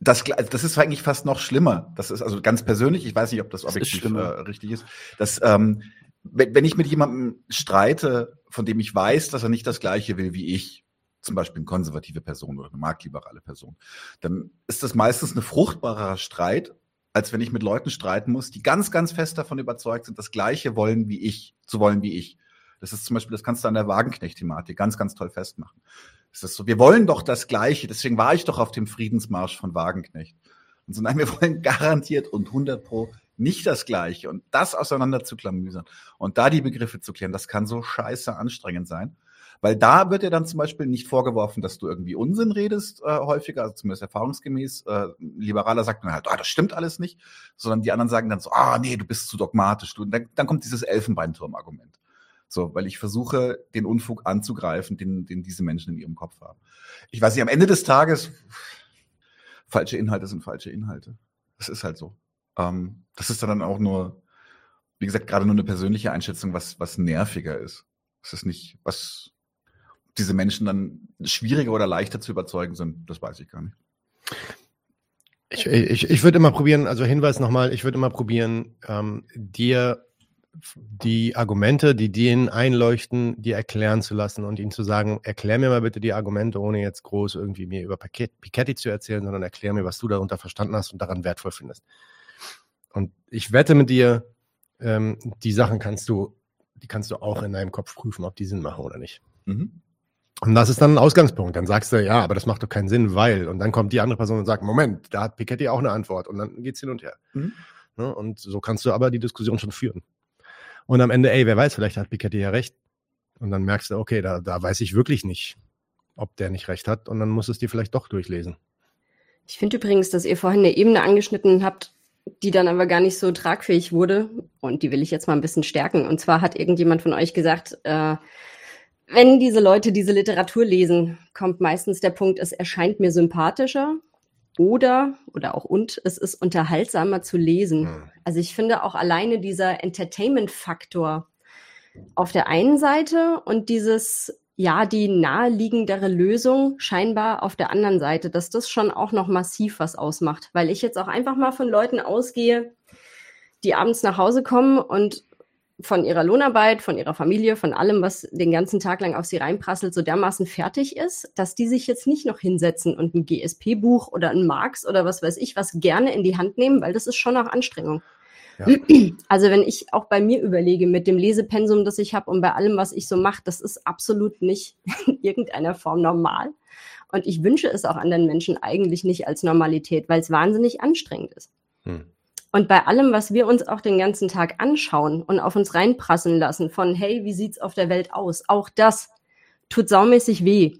das, das ist eigentlich fast noch schlimmer. Das ist also ganz persönlich, ich weiß nicht, ob das objektiv das äh, richtig ist, dass ähm, wenn, wenn ich mit jemandem streite, von dem ich weiß, dass er nicht das Gleiche will wie ich, zum Beispiel eine konservative Person oder eine marktliberale Person, dann ist das meistens ein fruchtbarer Streit, als wenn ich mit Leuten streiten muss, die ganz, ganz fest davon überzeugt sind, das Gleiche wollen wie ich, zu wollen wie ich. Das ist zum Beispiel, das kannst du an der Wagenknecht-Thematik ganz, ganz toll festmachen. Das ist so, wir wollen doch das Gleiche, deswegen war ich doch auf dem Friedensmarsch von Wagenknecht. Und so, nein, wir wollen garantiert und 100 pro nicht das Gleiche. Und das auseinander zu klamüsern und da die Begriffe zu klären, das kann so scheiße anstrengend sein. Weil da wird dir dann zum Beispiel nicht vorgeworfen, dass du irgendwie Unsinn redest, äh, häufiger, also zumindest erfahrungsgemäß. Äh, Liberaler sagt dann halt, ah, das stimmt alles nicht, sondern die anderen sagen dann so, ah, nee, du bist zu dogmatisch. Du, dann, dann kommt dieses Elfenbeinturm-Argument. So, weil ich versuche, den Unfug anzugreifen, den, den diese Menschen in ihrem Kopf haben. Ich weiß nicht, am Ende des Tages, falsche Inhalte sind falsche Inhalte. Das ist halt so. Ähm, das ist dann auch nur, wie gesagt, gerade nur eine persönliche Einschätzung, was, was nerviger ist. Es ist nicht, was diese Menschen dann schwieriger oder leichter zu überzeugen sind, das weiß ich gar nicht. Ich, ich, ich würde immer probieren, also Hinweis nochmal, ich würde immer probieren, ähm, dir die Argumente, die denen einleuchten, dir erklären zu lassen und ihnen zu sagen, erklär mir mal bitte die Argumente, ohne jetzt groß irgendwie mir über Piketty zu erzählen, sondern erklär mir, was du darunter verstanden hast und daran wertvoll findest. Und ich wette mit dir, ähm, die Sachen kannst du, die kannst du auch in deinem Kopf prüfen, ob die Sinn machen oder nicht. Mhm. Und das ist dann ein Ausgangspunkt. Dann sagst du, ja, aber das macht doch keinen Sinn, weil. Und dann kommt die andere Person und sagt, Moment, da hat Piketty auch eine Antwort. Und dann geht's hin und her. Mhm. Ne? Und so kannst du aber die Diskussion schon führen. Und am Ende, ey, wer weiß, vielleicht hat Piketty ja recht. Und dann merkst du, okay, da, da weiß ich wirklich nicht, ob der nicht recht hat. Und dann musst du es dir vielleicht doch durchlesen. Ich finde übrigens, dass ihr vorhin eine Ebene angeschnitten habt, die dann aber gar nicht so tragfähig wurde. Und die will ich jetzt mal ein bisschen stärken. Und zwar hat irgendjemand von euch gesagt, äh, wenn diese Leute diese Literatur lesen, kommt meistens der Punkt, es erscheint mir sympathischer oder, oder auch und, es ist unterhaltsamer zu lesen. Mhm. Also ich finde auch alleine dieser Entertainment-Faktor auf der einen Seite und dieses, ja, die naheliegendere Lösung scheinbar auf der anderen Seite, dass das schon auch noch massiv was ausmacht. Weil ich jetzt auch einfach mal von Leuten ausgehe, die abends nach Hause kommen und von ihrer Lohnarbeit, von ihrer Familie, von allem, was den ganzen Tag lang auf sie reinprasselt, so dermaßen fertig ist, dass die sich jetzt nicht noch hinsetzen und ein GSP-Buch oder ein Marx oder was weiß ich was gerne in die Hand nehmen, weil das ist schon auch Anstrengung. Ja. Also wenn ich auch bei mir überlege mit dem Lesepensum, das ich habe und bei allem, was ich so mache, das ist absolut nicht in irgendeiner Form normal. Und ich wünsche es auch anderen Menschen eigentlich nicht als Normalität, weil es wahnsinnig anstrengend ist. Hm. Und bei allem, was wir uns auch den ganzen Tag anschauen und auf uns reinprassen lassen, von hey, wie sieht's auf der Welt aus? Auch das tut saumäßig weh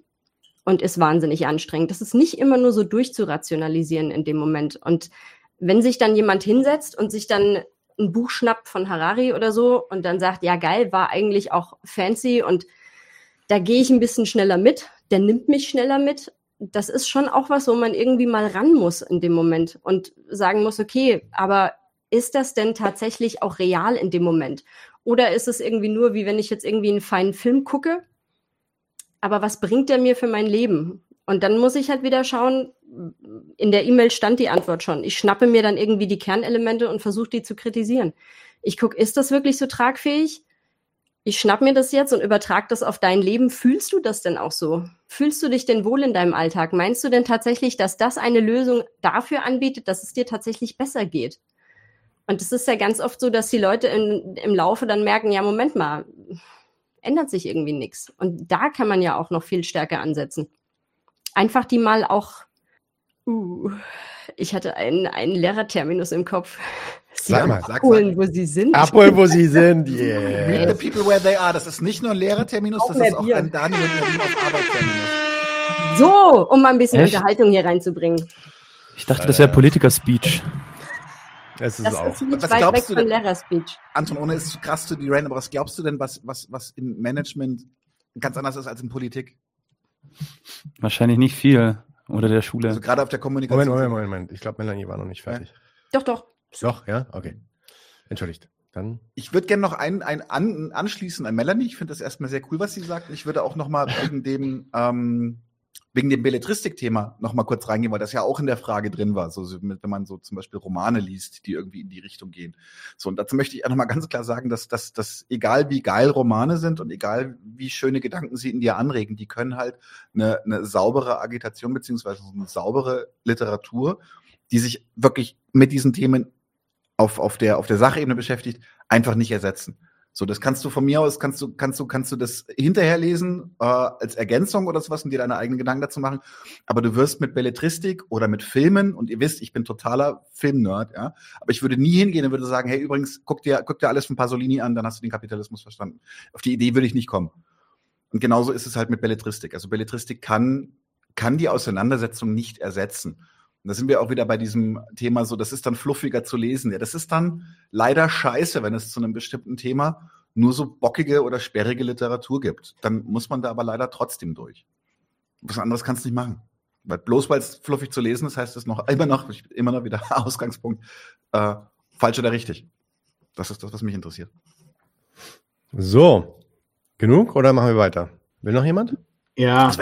und ist wahnsinnig anstrengend. Das ist nicht immer nur so durchzurationalisieren in dem Moment. Und wenn sich dann jemand hinsetzt und sich dann ein Buch schnappt von Harari oder so und dann sagt, ja geil, war eigentlich auch fancy und da gehe ich ein bisschen schneller mit, der nimmt mich schneller mit das ist schon auch was, wo man irgendwie mal ran muss in dem Moment und sagen muss, okay, aber ist das denn tatsächlich auch real in dem Moment? Oder ist es irgendwie nur, wie wenn ich jetzt irgendwie einen feinen Film gucke, aber was bringt der mir für mein Leben? Und dann muss ich halt wieder schauen, in der E-Mail stand die Antwort schon. Ich schnappe mir dann irgendwie die Kernelemente und versuche die zu kritisieren. Ich gucke, ist das wirklich so tragfähig? Ich schnapp mir das jetzt und übertrag das auf dein Leben. Fühlst du das denn auch so? Fühlst du dich denn wohl in deinem Alltag? Meinst du denn tatsächlich, dass das eine Lösung dafür anbietet, dass es dir tatsächlich besser geht? Und es ist ja ganz oft so, dass die Leute in, im Laufe dann merken, ja, Moment mal, ändert sich irgendwie nichts. Und da kann man ja auch noch viel stärker ansetzen. Einfach die mal auch, uh, ich hatte einen, einen Lehrerterminus im Kopf. Sie sag mal, sag abholen, wo sie sind. Abholen, wo sie sind. Yeah. Meet the people where they are. Das ist nicht nur ein Lehrerterminus, das ist auch Bier. ein Daniel und auf Arbeitsterminus. So, um mal ein bisschen Echt? Unterhaltung hier reinzubringen. Ich dachte, das wäre Politiker-Speech. Es ist das auch. ist nicht was weit weg von Lehrerspeech. Anton, ohne es zu krass zu die Rain, aber was glaubst du denn, was, was, was im Management ganz anders ist als in Politik? Wahrscheinlich nicht viel. Oder der Schule. Also gerade auf der Kommunikation. Moment, Moment, Moment. Ich glaube, Melanie war noch nicht fertig. Ja. Doch, doch. Doch, ja? Okay. Entschuldigt. Dann. Ich würde gerne noch einen, einen an, anschließen an Melanie. Ich finde das erstmal sehr cool, was sie sagt. Ich würde auch noch mal wegen dem, ähm, wegen dem Belletristik-Thema noch mal kurz reingehen, weil das ja auch in der Frage drin war. So, wenn man so zum Beispiel Romane liest, die irgendwie in die Richtung gehen. So, und dazu möchte ich auch noch mal ganz klar sagen, dass, dass, dass egal wie geil Romane sind und egal wie schöne Gedanken sie in dir anregen, die können halt eine, eine saubere Agitation beziehungsweise eine saubere Literatur, die sich wirklich mit diesen Themen auf, auf der, auf der Sachebene beschäftigt, einfach nicht ersetzen. So, das kannst du von mir aus, kannst du, kannst du, kannst du das hinterher lesen, äh, als Ergänzung oder sowas und dir deine eigenen Gedanken dazu machen. Aber du wirst mit Belletristik oder mit Filmen, und ihr wisst, ich bin totaler Filmnerd, ja, aber ich würde nie hingehen und würde sagen, hey, übrigens, guck dir, guck dir alles von Pasolini an, dann hast du den Kapitalismus verstanden. Auf die Idee würde ich nicht kommen. Und genauso ist es halt mit Belletristik. Also Belletristik kann, kann die Auseinandersetzung nicht ersetzen. Und da sind wir auch wieder bei diesem Thema so, das ist dann fluffiger zu lesen. Ja, das ist dann leider scheiße, wenn es zu einem bestimmten Thema nur so bockige oder sperrige Literatur gibt. Dann muss man da aber leider trotzdem durch. Was anderes kannst du nicht machen. Weil bloß weil es fluffig zu lesen ist, heißt es noch immer noch, immer noch wieder Ausgangspunkt, äh, falsch oder richtig. Das ist das, was mich interessiert. So, genug oder machen wir weiter? Will noch jemand? Ja, ich,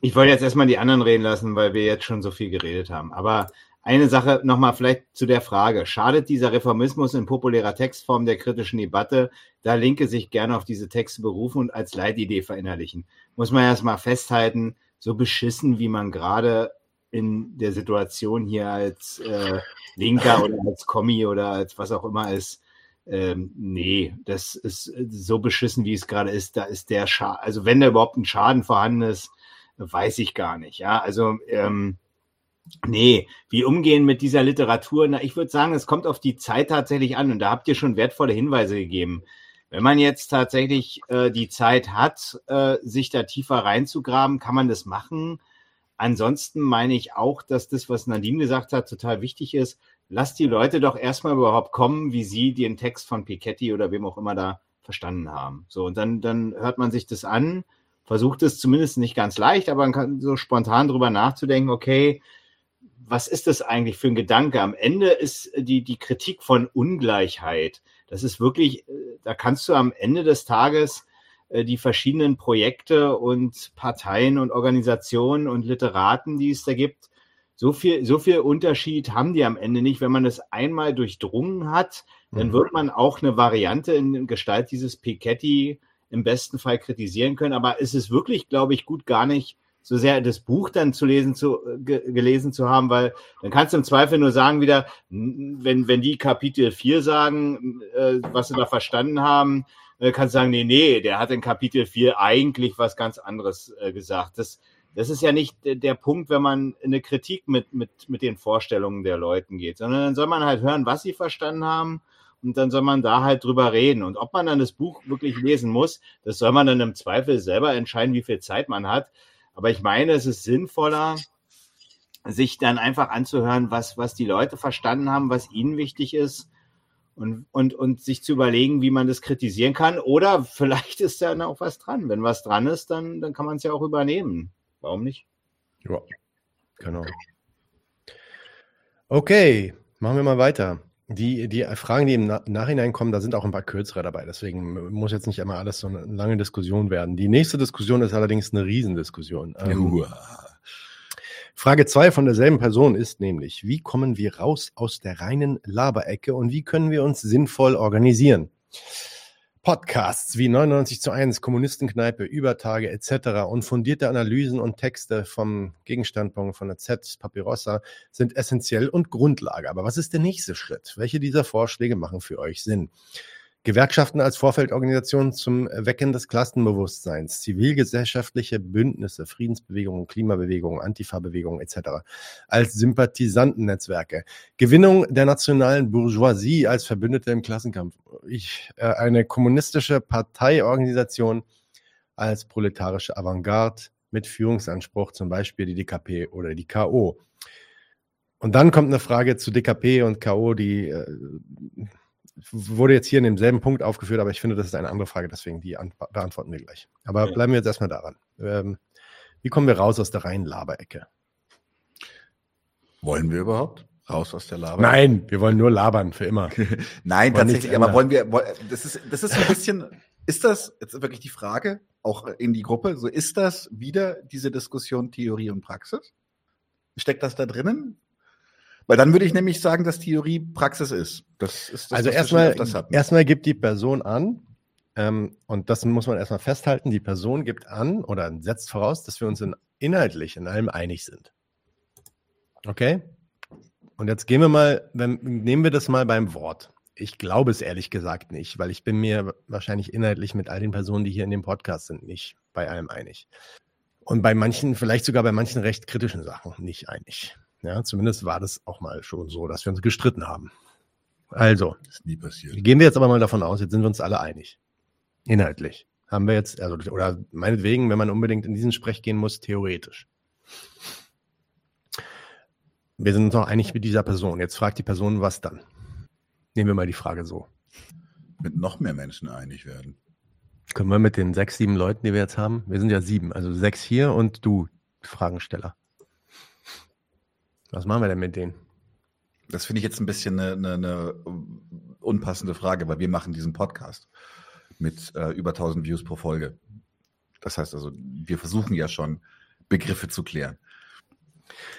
ich, wollte jetzt erstmal die anderen reden lassen, weil wir jetzt schon so viel geredet haben. Aber eine Sache nochmal vielleicht zu der Frage. Schadet dieser Reformismus in populärer Textform der kritischen Debatte, da Linke sich gerne auf diese Texte berufen und als Leitidee verinnerlichen? Muss man erstmal festhalten, so beschissen, wie man gerade in der Situation hier als äh, Linker oder als Kommi oder als was auch immer ist, ähm, nee, das ist äh, so beschissen, wie es gerade ist. Da ist der Schaden, also wenn da überhaupt ein Schaden vorhanden ist, weiß ich gar nicht. Ja, also ähm, nee, wie umgehen mit dieser Literatur? Na, ich würde sagen, es kommt auf die Zeit tatsächlich an und da habt ihr schon wertvolle Hinweise gegeben. Wenn man jetzt tatsächlich äh, die Zeit hat, äh, sich da tiefer reinzugraben, kann man das machen. Ansonsten meine ich auch, dass das, was Nadine gesagt hat, total wichtig ist lass die Leute doch erstmal überhaupt kommen, wie sie den Text von Piketty oder wem auch immer da verstanden haben. So, und dann, dann hört man sich das an, versucht es zumindest nicht ganz leicht, aber man kann so spontan drüber nachzudenken, okay, was ist das eigentlich für ein Gedanke? Am Ende ist die, die Kritik von Ungleichheit. Das ist wirklich, da kannst du am Ende des Tages äh, die verschiedenen Projekte und Parteien und Organisationen und Literaten, die es da gibt, so viel, so viel Unterschied haben die am Ende nicht. Wenn man es einmal durchdrungen hat, dann mhm. wird man auch eine Variante in Gestalt dieses Piketty im besten Fall kritisieren können. Aber es ist wirklich, glaube ich, gut gar nicht so sehr das Buch dann zu lesen, zu, ge, gelesen zu haben, weil dann kannst du im Zweifel nur sagen wieder, wenn, wenn die Kapitel 4 sagen, äh, was sie da verstanden haben, äh, kannst du sagen, nee, nee, der hat in Kapitel 4 eigentlich was ganz anderes äh, gesagt. Das, das ist ja nicht der Punkt, wenn man in eine Kritik mit, mit, mit den Vorstellungen der Leuten geht, sondern dann soll man halt hören, was sie verstanden haben und dann soll man da halt drüber reden. Und ob man dann das Buch wirklich lesen muss, das soll man dann im Zweifel selber entscheiden, wie viel Zeit man hat. Aber ich meine, es ist sinnvoller, sich dann einfach anzuhören, was, was die Leute verstanden haben, was ihnen wichtig ist und, und, und sich zu überlegen, wie man das kritisieren kann. Oder vielleicht ist da auch was dran. Wenn was dran ist, dann, dann kann man es ja auch übernehmen. Warum nicht? Ja, genau. Okay, machen wir mal weiter. Die, die Fragen, die im Nachhinein kommen, da sind auch ein paar kürzere dabei. Deswegen muss jetzt nicht immer alles so eine lange Diskussion werden. Die nächste Diskussion ist allerdings eine Riesendiskussion. Ähm, Frage 2 von derselben Person ist nämlich, wie kommen wir raus aus der reinen Laberecke und wie können wir uns sinnvoll organisieren? Podcasts wie 99 zu 1, Kommunistenkneipe, Übertage etc. und fundierte Analysen und Texte vom Gegenstandpunkt von der Z, Papyrossa sind essentiell und Grundlage. Aber was ist der nächste Schritt? Welche dieser Vorschläge machen für euch Sinn? Gewerkschaften als Vorfeldorganisation zum Wecken des Klassenbewusstseins, zivilgesellschaftliche Bündnisse, Friedensbewegungen, Klimabewegungen, Antifa-Bewegungen etc. als Sympathisantennetzwerke, Gewinnung der nationalen Bourgeoisie als Verbündete im Klassenkampf, ich, äh, eine kommunistische Parteiorganisation als proletarische Avantgarde mit Führungsanspruch, zum Beispiel die DKP oder die KO. Und dann kommt eine Frage zu DKP und K.O., die äh, wurde jetzt hier in demselben Punkt aufgeführt, aber ich finde, das ist eine andere Frage, deswegen die beantworten wir gleich. Aber ja. bleiben wir jetzt erstmal daran. Ähm, wie kommen wir raus aus der reinen Laberecke? Wollen wir überhaupt? Raus aus der Laber? Nein, wir wollen nur labern für immer. Nein, tatsächlich, aber wollen wir, das ist, das ist ein bisschen, ist das, jetzt wirklich die Frage, auch in die Gruppe, so ist das wieder diese Diskussion Theorie und Praxis? Steckt das da drinnen? Weil dann würde ich nämlich sagen, dass Theorie Praxis ist. Das ist das, also erstmal, erstmal gibt die Person an, ähm, und das muss man erstmal festhalten, die Person gibt an oder setzt voraus, dass wir uns in, inhaltlich in allem einig sind. Okay? Und jetzt gehen wir mal, wenn, nehmen wir das mal beim Wort. Ich glaube es ehrlich gesagt nicht, weil ich bin mir wahrscheinlich inhaltlich mit all den Personen, die hier in dem Podcast sind, nicht bei allem einig. Und bei manchen, vielleicht sogar bei manchen recht kritischen Sachen nicht einig. Ja, zumindest war das auch mal schon so, dass wir uns gestritten haben. Also, gehen wir jetzt aber mal davon aus, jetzt sind wir uns alle einig. Inhaltlich. Haben wir jetzt, also, oder meinetwegen, wenn man unbedingt in diesen Sprech gehen muss, theoretisch. Wir sind uns auch einig mit dieser Person. Jetzt fragt die Person, was dann? Nehmen wir mal die Frage so. Mit noch mehr Menschen einig werden. Können wir mit den sechs, sieben Leuten, die wir jetzt haben, wir sind ja sieben, also sechs hier und du, Fragensteller. Was machen wir denn mit denen? Das finde ich jetzt ein bisschen eine, eine, eine, unpassende Frage, weil wir machen diesen Podcast mit äh, über 1000 Views pro Folge. Das heißt also, wir versuchen ja schon Begriffe zu klären.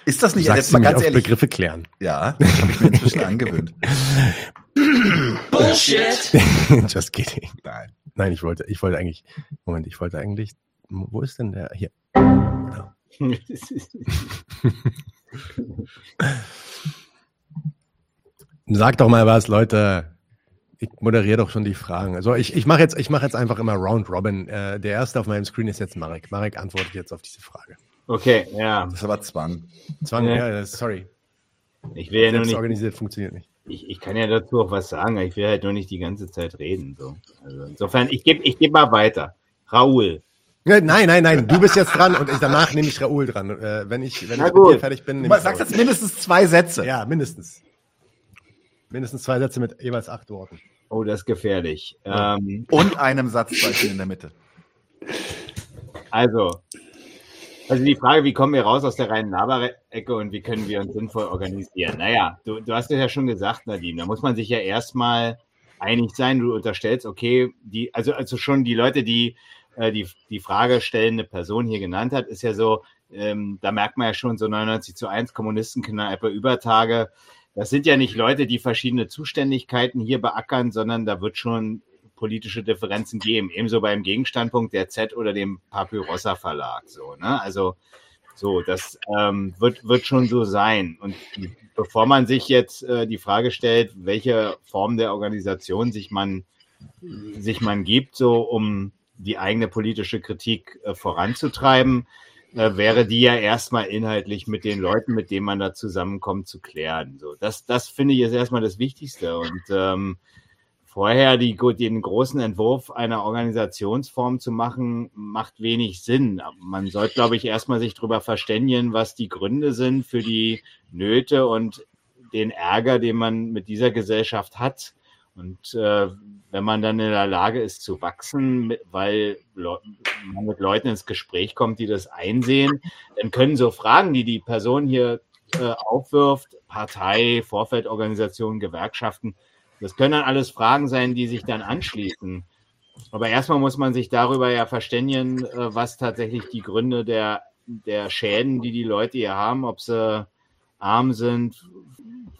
Ist das nicht jetzt mal ganz ehrlich? Begriffe klären. Ja, habe ich mir inzwischen angewöhnt. Bullshit. Just kidding. Nein. Nein, ich wollte, ich wollte eigentlich, Moment, ich wollte eigentlich, wo ist denn der? Hier. Genau. Sag doch mal was, Leute. Ich moderiere doch schon die Fragen. Also ich, ich mache jetzt, ich jetzt einfach immer Round Robin. Äh, der erste auf meinem Screen ist jetzt Marek. Marek antwortet jetzt auf diese Frage. Okay, ja. Das ist aber Zwang. Zwang, ja, ja sorry. Ich will ja nur nicht. organisiert funktioniert nicht. Ich, ich kann ja dazu auch was sagen. Ich will halt nur nicht die ganze Zeit reden. So. Also insofern, ich gebe ich geb mal weiter. Raoul. Nein, nein, nein, du bist jetzt dran und ich, danach nehme ich Raoul dran. Äh, wenn ich, wenn ich mit dir fertig bin. Du sagst jetzt mindestens zwei Sätze. Ja, mindestens. Mindestens zwei Sätze mit jeweils acht Worten. Oh, das ist gefährlich. Ähm, und einem Satzzeichen in der Mitte. Also, also die Frage, wie kommen wir raus aus der reinen Laberecke und wie können wir uns sinnvoll organisieren? Naja, du, du hast es ja schon gesagt, Nadine, da muss man sich ja erstmal einig sein. Du unterstellst, okay, die, also, also schon die Leute, die äh, die, die Frage stellende Person hier genannt hat, ist ja so, ähm, da merkt man ja schon so 99 zu 1 Kommunistenkneipe Übertage. Das sind ja nicht Leute, die verschiedene Zuständigkeiten hier beackern, sondern da wird schon politische Differenzen geben. Ebenso beim Gegenstandpunkt der Z oder dem Papyrossa Verlag. So, ne? Also so, das ähm, wird, wird schon so sein. Und bevor man sich jetzt äh, die Frage stellt, welche Form der Organisation sich man, sich man gibt, so um die eigene politische Kritik äh, voranzutreiben, äh, wäre die ja erstmal inhaltlich mit den Leuten, mit denen man da zusammenkommt, zu klären. So, das, das finde ich ist erstmal das Wichtigste. Und ähm, vorher die, den großen Entwurf einer Organisationsform zu machen, macht wenig Sinn. Man sollte, glaube ich, erstmal sich darüber verständigen, was die Gründe sind für die Nöte und den Ärger, den man mit dieser Gesellschaft hat. Und äh, wenn man dann in der Lage ist zu wachsen, weil man mit Leuten ins Gespräch kommt, die das einsehen, dann können so Fragen, die die Person hier äh, aufwirft, Partei, Vorfeldorganisation, Gewerkschaften, das können dann alles Fragen sein, die sich dann anschließen. Aber erstmal muss man sich darüber ja verständigen, äh, was tatsächlich die Gründe der, der Schäden, die die Leute hier haben, ob sie arm sind,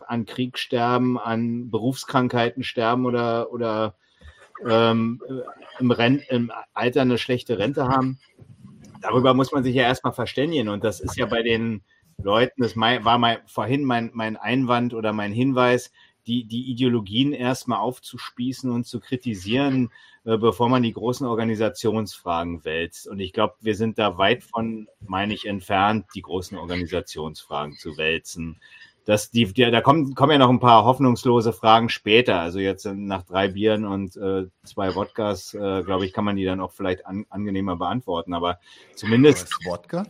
an Krieg sterben, an Berufskrankheiten sterben oder, oder ähm, im, Rent, im Alter eine schlechte Rente haben. Darüber muss man sich ja erstmal verständigen. Und das ist ja bei den Leuten, das war mein, vorhin mein, mein Einwand oder mein Hinweis, die, die Ideologien erstmal aufzuspießen und zu kritisieren, äh, bevor man die großen Organisationsfragen wälzt. Und ich glaube, wir sind da weit von, meine ich, entfernt, die großen Organisationsfragen zu wälzen. Das, die, die, da kommen, kommen ja noch ein paar hoffnungslose Fragen später. Also jetzt nach drei Bieren und äh, zwei Wodkas, äh, glaube ich, kann man die dann auch vielleicht an, angenehmer beantworten. Aber zumindest. Wodka?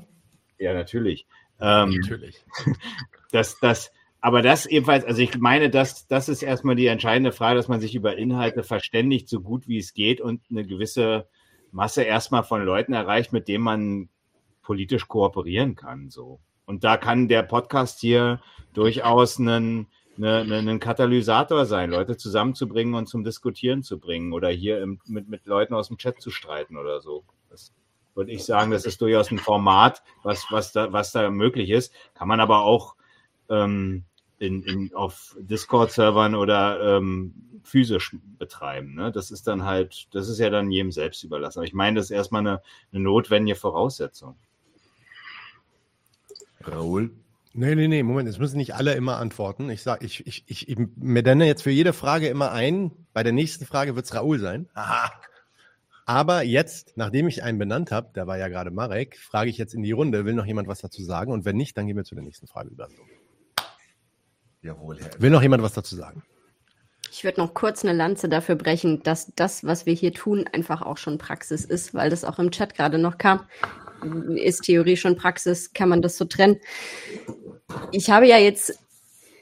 Ja, natürlich. Ähm, natürlich. Das, das, aber das ebenfalls, also ich meine, das, das ist erstmal die entscheidende Frage, dass man sich über Inhalte verständigt, so gut wie es geht und eine gewisse Masse erstmal von Leuten erreicht, mit denen man politisch kooperieren kann. So. Und da kann der Podcast hier durchaus einen, eine, einen Katalysator sein, Leute zusammenzubringen und zum Diskutieren zu bringen oder hier im, mit, mit Leuten aus dem Chat zu streiten oder so. Das würde ich sagen, das ist durchaus ein Format, was, was, da, was da möglich ist. Kann man aber auch ähm, in, in, auf Discord-Servern oder ähm, physisch betreiben. Ne? Das ist dann halt, das ist ja dann jedem selbst überlassen. Aber ich meine, das ist erstmal eine, eine notwendige Voraussetzung. Raoul? Nee, nee, nee, Moment, es müssen nicht alle immer antworten. Ich sage, ich, ich, ich, ich mir nenne jetzt für jede Frage immer ein. Bei der nächsten Frage wird es Raoul sein. Aha. Aber jetzt, nachdem ich einen benannt habe, der war ja gerade Marek, frage ich jetzt in die Runde, will noch jemand was dazu sagen? Und wenn nicht, dann gehen wir zu der nächsten Frage über. Jawohl, Herr. Will noch jemand was dazu sagen? Ich würde noch kurz eine Lanze dafür brechen, dass das, was wir hier tun, einfach auch schon Praxis ist, weil das auch im Chat gerade noch kam. Ist Theorie schon Praxis? Kann man das so trennen? Ich habe ja jetzt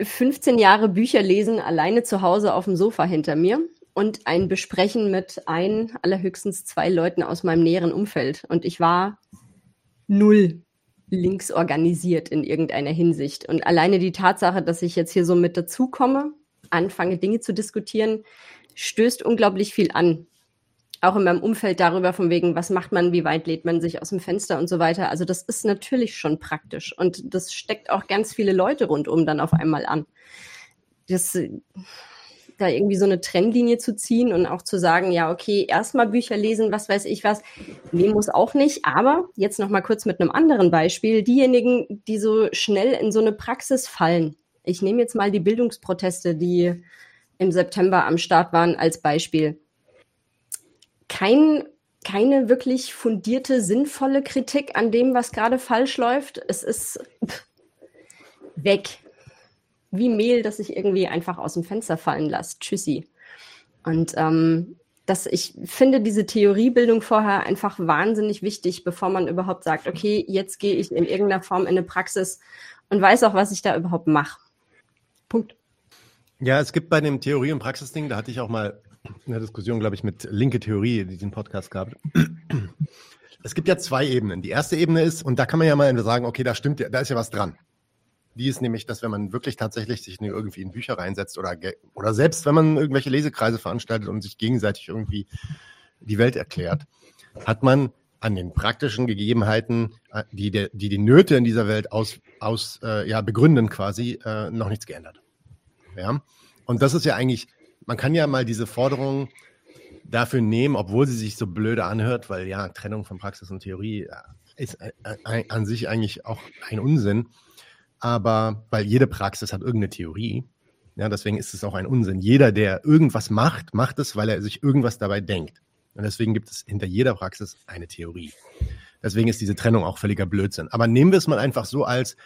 15 Jahre Bücher lesen, alleine zu Hause auf dem Sofa hinter mir und ein Besprechen mit ein, allerhöchstens zwei Leuten aus meinem näheren Umfeld. Und ich war null links organisiert in irgendeiner Hinsicht. Und alleine die Tatsache, dass ich jetzt hier so mit dazukomme, anfange, Dinge zu diskutieren, stößt unglaublich viel an. Auch in meinem Umfeld darüber, von wegen, was macht man, wie weit lädt man sich aus dem Fenster und so weiter. Also das ist natürlich schon praktisch. Und das steckt auch ganz viele Leute rundum dann auf einmal an. Das da irgendwie so eine Trennlinie zu ziehen und auch zu sagen, ja, okay, erstmal Bücher lesen, was weiß ich was. Nee, muss auch nicht. Aber jetzt noch mal kurz mit einem anderen Beispiel. Diejenigen, die so schnell in so eine Praxis fallen. Ich nehme jetzt mal die Bildungsproteste, die im September am Start waren, als Beispiel. Kein, keine wirklich fundierte, sinnvolle Kritik an dem, was gerade falsch läuft. Es ist weg wie Mehl, das ich irgendwie einfach aus dem Fenster fallen lasse. Tschüssi. Und ähm, das, ich finde diese Theoriebildung vorher einfach wahnsinnig wichtig, bevor man überhaupt sagt, okay, jetzt gehe ich in irgendeiner Form in eine Praxis und weiß auch, was ich da überhaupt mache. Punkt. Ja, es gibt bei dem Theorie- und Praxisding, da hatte ich auch mal eine Diskussion, glaube ich, mit Linke Theorie, die diesen Podcast gab. Es gibt ja zwei Ebenen. Die erste Ebene ist, und da kann man ja mal sagen, okay, da stimmt ja, da ist ja was dran. Die ist nämlich, dass wenn man wirklich tatsächlich sich irgendwie in Bücher reinsetzt oder, oder selbst wenn man irgendwelche Lesekreise veranstaltet und sich gegenseitig irgendwie die Welt erklärt, hat man an den praktischen Gegebenheiten, äh, die, der, die die Nöte in dieser Welt aus, aus äh, ja, begründen quasi, äh, noch nichts geändert. Ja? Und das ist ja eigentlich, man kann ja mal diese Forderung dafür nehmen, obwohl sie sich so blöde anhört, weil ja, Trennung von Praxis und Theorie äh, ist äh, an sich eigentlich auch ein Unsinn aber weil jede Praxis hat irgendeine Theorie. Ja, deswegen ist es auch ein Unsinn. Jeder, der irgendwas macht, macht es, weil er sich irgendwas dabei denkt. Und deswegen gibt es hinter jeder Praxis eine Theorie. Deswegen ist diese Trennung auch völliger Blödsinn. Aber nehmen wir es mal einfach so als,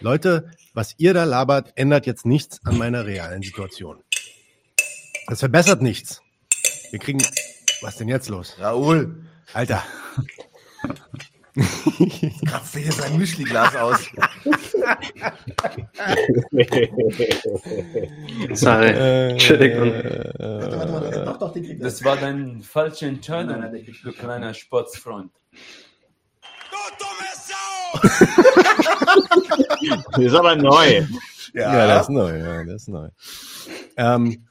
Leute, was ihr da labert, ändert jetzt nichts an meiner realen Situation. Das verbessert nichts. Wir kriegen, was denn jetzt los? Raoul. Alter. Kraft hier sein Müschliglas aus. Sorry. Äh, Entschuldigung. Das war dein falsche Entscheidung, du kleiner Sportsfreund. das ist aber neu. Ja, ja das ist neu. Ja, das ist neu. Ähm,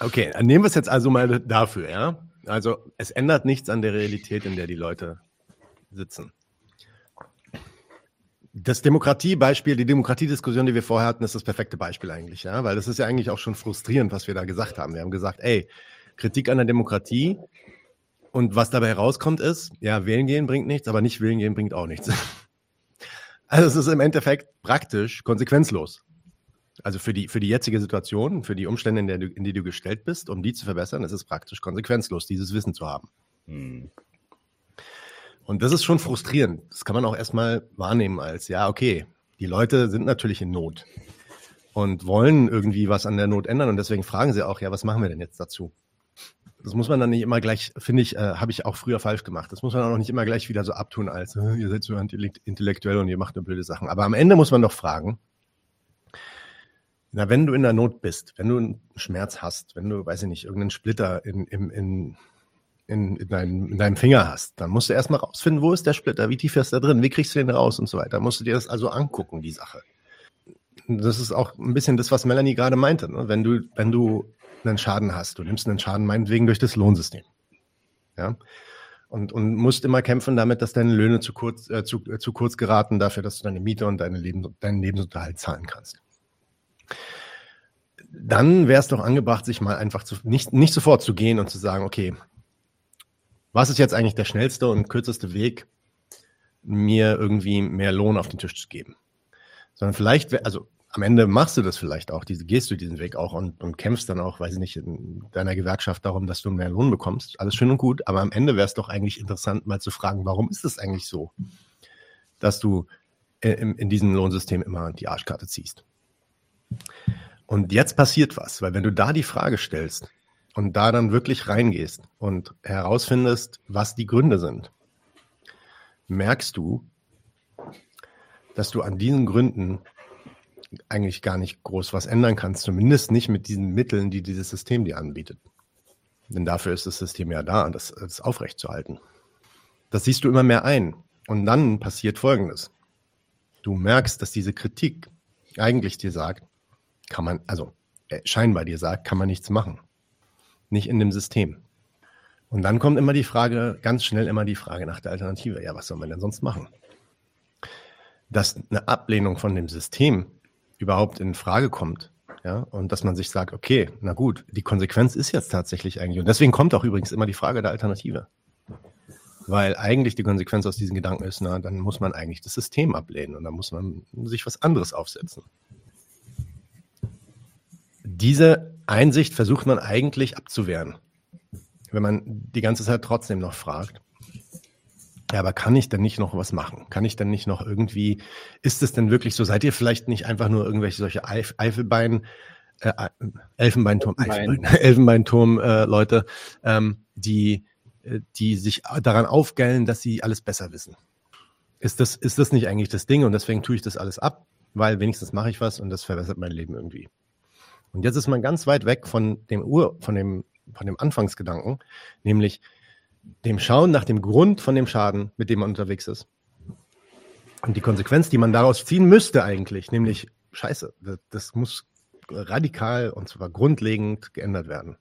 okay, nehmen wir es jetzt also mal dafür, ja. Also es ändert nichts an der Realität, in der die Leute sitzen. Das Demokratiebeispiel, die Demokratiediskussion, die wir vorher hatten, ist das perfekte Beispiel eigentlich, ja, weil das ist ja eigentlich auch schon frustrierend, was wir da gesagt haben. Wir haben gesagt, ey, Kritik an der Demokratie und was dabei herauskommt ist, ja, wählen gehen bringt nichts, aber nicht wählen gehen bringt auch nichts. Also es ist im Endeffekt praktisch konsequenzlos. Also für die, für die jetzige Situation, für die Umstände, in, der du, in die du gestellt bist, um die zu verbessern, ist es praktisch konsequenzlos, dieses Wissen zu haben. Hm. Und das ist schon frustrierend. Das kann man auch erstmal wahrnehmen als, ja, okay, die Leute sind natürlich in Not und wollen irgendwie was an der Not ändern und deswegen fragen sie auch, ja, was machen wir denn jetzt dazu? Das muss man dann nicht immer gleich, finde ich, äh, habe ich auch früher falsch gemacht. Das muss man auch nicht immer gleich wieder so abtun, als äh, ihr seid so intellektuell und ihr macht nur blöde Sachen. Aber am Ende muss man doch fragen, Na, wenn du in der Not bist, wenn du einen Schmerz hast, wenn du, weiß ich nicht, irgendeinen Splitter in, in, in, in, in, deinem, in deinem Finger hast, dann musst du erstmal rausfinden, wo ist der Splitter, wie tief ist der drin, wie kriegst du den raus und so weiter. Musst du dir das also angucken, die Sache. Das ist auch ein bisschen das, was Melanie gerade meinte. Ne? Wenn du, wenn du einen Schaden hast, du nimmst einen Schaden meinetwegen durch das Lohnsystem. Ja. Und, und musst immer kämpfen damit, dass deine Löhne zu kurz, äh, zu, äh, zu kurz geraten dafür, dass du deine Miete und deine Leben, deinen Lebensunterhalt zahlen kannst dann wäre es doch angebracht, sich mal einfach zu, nicht, nicht sofort zu gehen und zu sagen, okay, was ist jetzt eigentlich der schnellste und kürzeste Weg, mir irgendwie mehr Lohn auf den Tisch zu geben? Sondern vielleicht, also am Ende machst du das vielleicht auch, diese, gehst du diesen Weg auch und, und kämpfst dann auch, weiß ich nicht, in deiner Gewerkschaft darum, dass du mehr Lohn bekommst. Alles schön und gut, aber am Ende wäre es doch eigentlich interessant, mal zu fragen, warum ist es eigentlich so, dass du in, in diesem Lohnsystem immer die Arschkarte ziehst? Und jetzt passiert was, weil wenn du da die Frage stellst und da dann wirklich reingehst und herausfindest, was die Gründe sind, merkst du, dass du an diesen Gründen eigentlich gar nicht groß was ändern kannst, zumindest nicht mit diesen Mitteln, die dieses System dir anbietet. Denn dafür ist das System ja da, das, das aufrechtzuerhalten. Das siehst du immer mehr ein. Und dann passiert Folgendes. Du merkst, dass diese Kritik eigentlich dir sagt, kann man, also äh, scheinbar dir sagt, kann man nichts machen. Nicht in dem System. Und dann kommt immer die Frage, ganz schnell immer die Frage nach der Alternative. Ja, was soll man denn sonst machen? Dass eine Ablehnung von dem System überhaupt in Frage kommt, ja, und dass man sich sagt, okay, na gut, die Konsequenz ist jetzt tatsächlich eigentlich, und deswegen kommt auch übrigens immer die Frage der Alternative. Weil eigentlich die Konsequenz aus diesen Gedanken ist, na, dann muss man eigentlich das System ablehnen und dann muss man sich was anderes aufsetzen diese Einsicht versucht man eigentlich abzuwehren, wenn man die ganze Zeit trotzdem noch fragt. Ja, aber kann ich denn nicht noch was machen? Kann ich denn nicht noch irgendwie, ist es denn wirklich so? Seid ihr vielleicht nicht einfach nur irgendwelche solche Eif Eifelbein, äh, Elfenbeinturm, Elfenbein, Elfenbeinturm äh, Leute, ähm, die, äh, die sich daran aufgellen, dass sie alles besser wissen? Ist das, ist das nicht eigentlich das Ding? Und deswegen tue ich das alles ab, weil wenigstens mache ich was und das verbessert mein Leben irgendwie. Und jetzt ist man ganz weit weg von dem Ur, von dem, von dem Anfangsgedanken, nämlich dem Schauen nach dem Grund von dem Schaden, mit dem man unterwegs ist. Und die Konsequenz, die man daraus ziehen müsste eigentlich, nämlich Scheiße, das, muss radikal und zwar grundlegend geändert werden.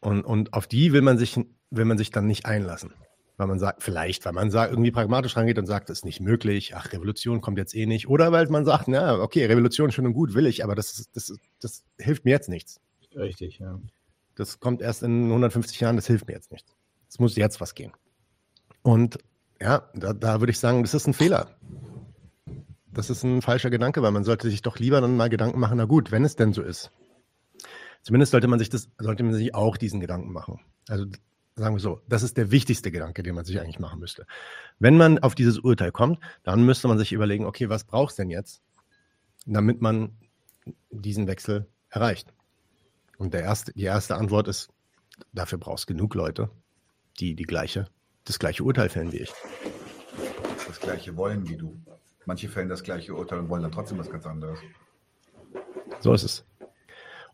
Und, und auf die will man sich, will man sich dann nicht einlassen weil man sagt, vielleicht, weil man sagt, irgendwie pragmatisch rangeht und sagt, das ist nicht möglich, ach, Revolution kommt jetzt eh nicht. Oder weil man sagt, na, okay, Revolution schön und gut, will ich, aber das, das, das hilft mir jetzt nichts. Richtig, ja. Das kommt erst in 150 Jahren, das hilft mir jetzt nichts. Es muss jetzt was gehen. Und ja, da, da würde ich sagen, das ist ein Fehler. Das ist ein falscher Gedanke, weil man sollte sich doch lieber dann mal Gedanken machen, na gut, wenn es denn so ist. Zumindest sollte man sich das, sollte man sich auch diesen Gedanken machen. Also Sagen wir so, das ist der wichtigste Gedanke, den man sich eigentlich machen müsste. Wenn man auf dieses Urteil kommt, dann müsste man sich überlegen, okay, was braucht es denn jetzt, damit man diesen Wechsel erreicht? Und der erste, die erste Antwort ist, dafür brauchst du genug Leute, die, die gleiche, das gleiche Urteil fällen wie ich. Das gleiche wollen wie du. Manche fällen das gleiche Urteil und wollen dann trotzdem was ganz anderes. So ist es.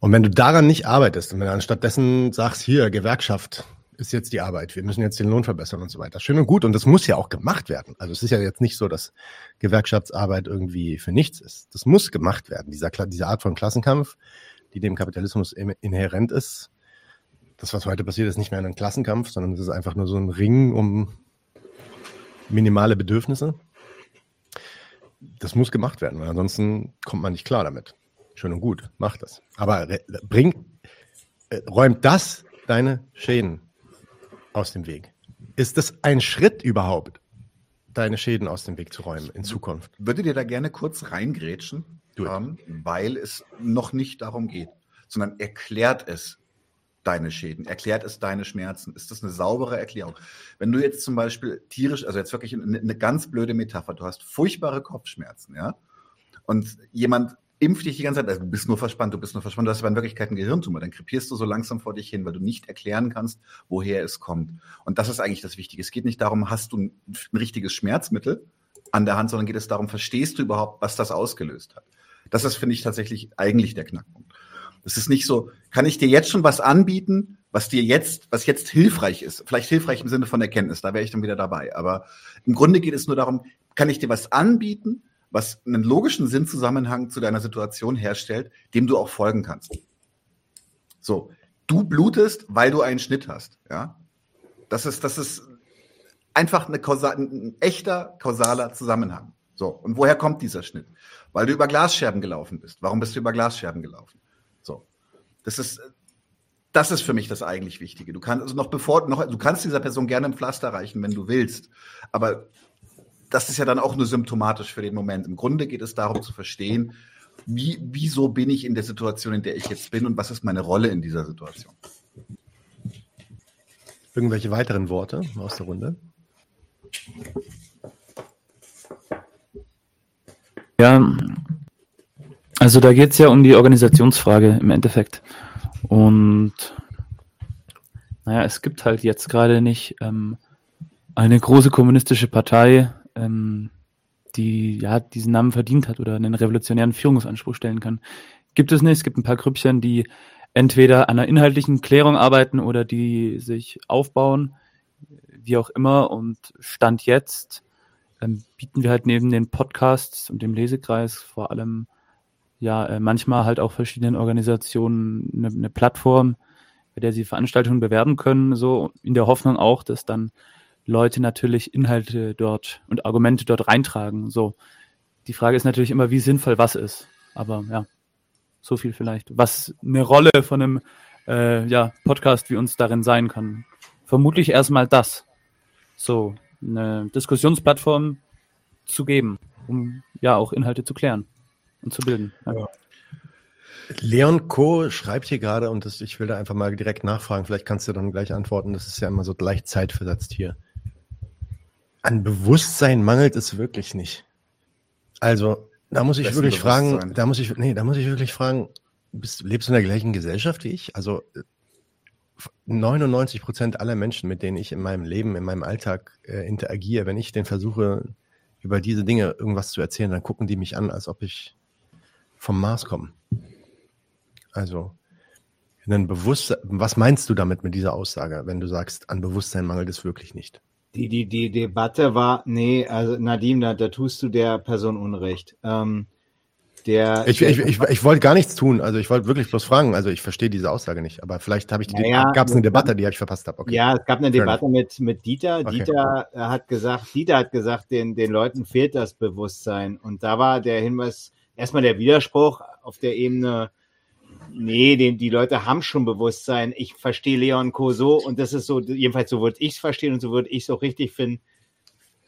Und wenn du daran nicht arbeitest und wenn du anstattdessen sagst, hier, Gewerkschaft, ist jetzt die Arbeit. Wir müssen jetzt den Lohn verbessern und so weiter. Schön und gut. Und das muss ja auch gemacht werden. Also es ist ja jetzt nicht so, dass Gewerkschaftsarbeit irgendwie für nichts ist. Das muss gemacht werden. Dieser, diese Art von Klassenkampf, die dem Kapitalismus inhärent ist. Das, was heute passiert, ist nicht mehr ein Klassenkampf, sondern es ist einfach nur so ein Ring um minimale Bedürfnisse. Das muss gemacht werden, weil ansonsten kommt man nicht klar damit. Schön und gut, macht das. Aber bringt, äh, räumt das deine Schäden aus dem Weg. Ist das ein Schritt überhaupt, deine Schäden aus dem Weg zu räumen in Zukunft? Würde dir da gerne kurz reingrätschen, ähm, weil es noch nicht darum geht, sondern erklärt es deine Schäden, erklärt es deine Schmerzen. Ist das eine saubere Erklärung? Wenn du jetzt zum Beispiel tierisch, also jetzt wirklich eine, eine ganz blöde Metapher, du hast furchtbare Kopfschmerzen, ja, und jemand impf dich die ganze Zeit, also du bist nur verspannt, du bist nur verspannt, du hast aber in Wirklichkeit einen Gehirntumor, dann krepierst du so langsam vor dich hin, weil du nicht erklären kannst, woher es kommt. Und das ist eigentlich das Wichtige. Es geht nicht darum, hast du ein, ein richtiges Schmerzmittel an der Hand, sondern geht es darum, verstehst du überhaupt, was das ausgelöst hat. Das ist, finde ich, tatsächlich eigentlich der Knackpunkt. Es ist nicht so, kann ich dir jetzt schon was anbieten, was dir jetzt, was jetzt hilfreich ist? Vielleicht hilfreich im Sinne von Erkenntnis, da wäre ich dann wieder dabei. Aber im Grunde geht es nur darum, kann ich dir was anbieten, was einen logischen Sinnzusammenhang zu deiner Situation herstellt, dem du auch folgen kannst. So, du blutest, weil du einen Schnitt hast, ja? Das ist, das ist einfach eine kausal, ein echter kausaler Zusammenhang. So, und woher kommt dieser Schnitt? Weil du über Glasscherben gelaufen bist. Warum bist du über Glasscherben gelaufen? So, das ist, das ist für mich das eigentlich Wichtige. Du kannst also noch bevor noch, du kannst dieser Person gerne ein Pflaster reichen, wenn du willst, aber das ist ja dann auch nur symptomatisch für den Moment. Im Grunde geht es darum zu verstehen, wie, wieso bin ich in der Situation, in der ich jetzt bin und was ist meine Rolle in dieser Situation. Irgendwelche weiteren Worte aus der Runde? Ja, also da geht es ja um die Organisationsfrage im Endeffekt. Und naja, es gibt halt jetzt gerade nicht ähm, eine große kommunistische Partei, ähm, die ja diesen Namen verdient hat oder einen revolutionären Führungsanspruch stellen kann. Gibt es nicht. Es gibt ein paar Grüppchen, die entweder an einer inhaltlichen Klärung arbeiten oder die sich aufbauen, wie auch immer. Und Stand jetzt ähm, bieten wir halt neben den Podcasts und dem Lesekreis vor allem ja äh, manchmal halt auch verschiedenen Organisationen eine, eine Plattform, bei der sie Veranstaltungen bewerben können, so in der Hoffnung auch, dass dann Leute natürlich Inhalte dort und Argumente dort reintragen. So. Die Frage ist natürlich immer, wie sinnvoll was ist. Aber ja, so viel vielleicht. Was eine Rolle von einem äh, ja, Podcast wie uns darin sein kann. Vermutlich erstmal das. So, eine Diskussionsplattform zu geben, um ja auch Inhalte zu klären und zu bilden. Ja. Leon Co. schreibt hier gerade, und das, ich will da einfach mal direkt nachfragen, vielleicht kannst du dann gleich antworten, das ist ja immer so gleich zeitversetzt hier. An Bewusstsein mangelt es wirklich nicht. Also, da muss ich wirklich fragen, da muss ich, nee, da muss ich wirklich fragen, bist, lebst du in der gleichen Gesellschaft wie ich? Also, 99 Prozent aller Menschen, mit denen ich in meinem Leben, in meinem Alltag äh, interagiere, wenn ich denen versuche, über diese Dinge irgendwas zu erzählen, dann gucken die mich an, als ob ich vom Mars komme. Also, ein Bewusstsein, was meinst du damit mit dieser Aussage, wenn du sagst, an Bewusstsein mangelt es wirklich nicht? Die, die, die Debatte war, nee, also Nadim, da, da tust du der Person Unrecht. Ähm, der, ich, ich, ich, ich wollte gar nichts tun, also ich wollte wirklich bloß fragen, also ich verstehe diese Aussage nicht, aber vielleicht habe ich die, naja, gab es eine Debatte, die ich verpasst habe. Okay. Ja, es gab eine Debatte mit, mit Dieter. Okay. Dieter hat gesagt, Dieter hat gesagt, den, den Leuten fehlt das Bewusstsein. Und da war der Hinweis, erstmal der Widerspruch auf der Ebene, Nee, die, die Leute haben schon Bewusstsein. Ich verstehe Leon Co. so und das ist so, jedenfalls so würde ich es verstehen und so würde ich es auch richtig finden,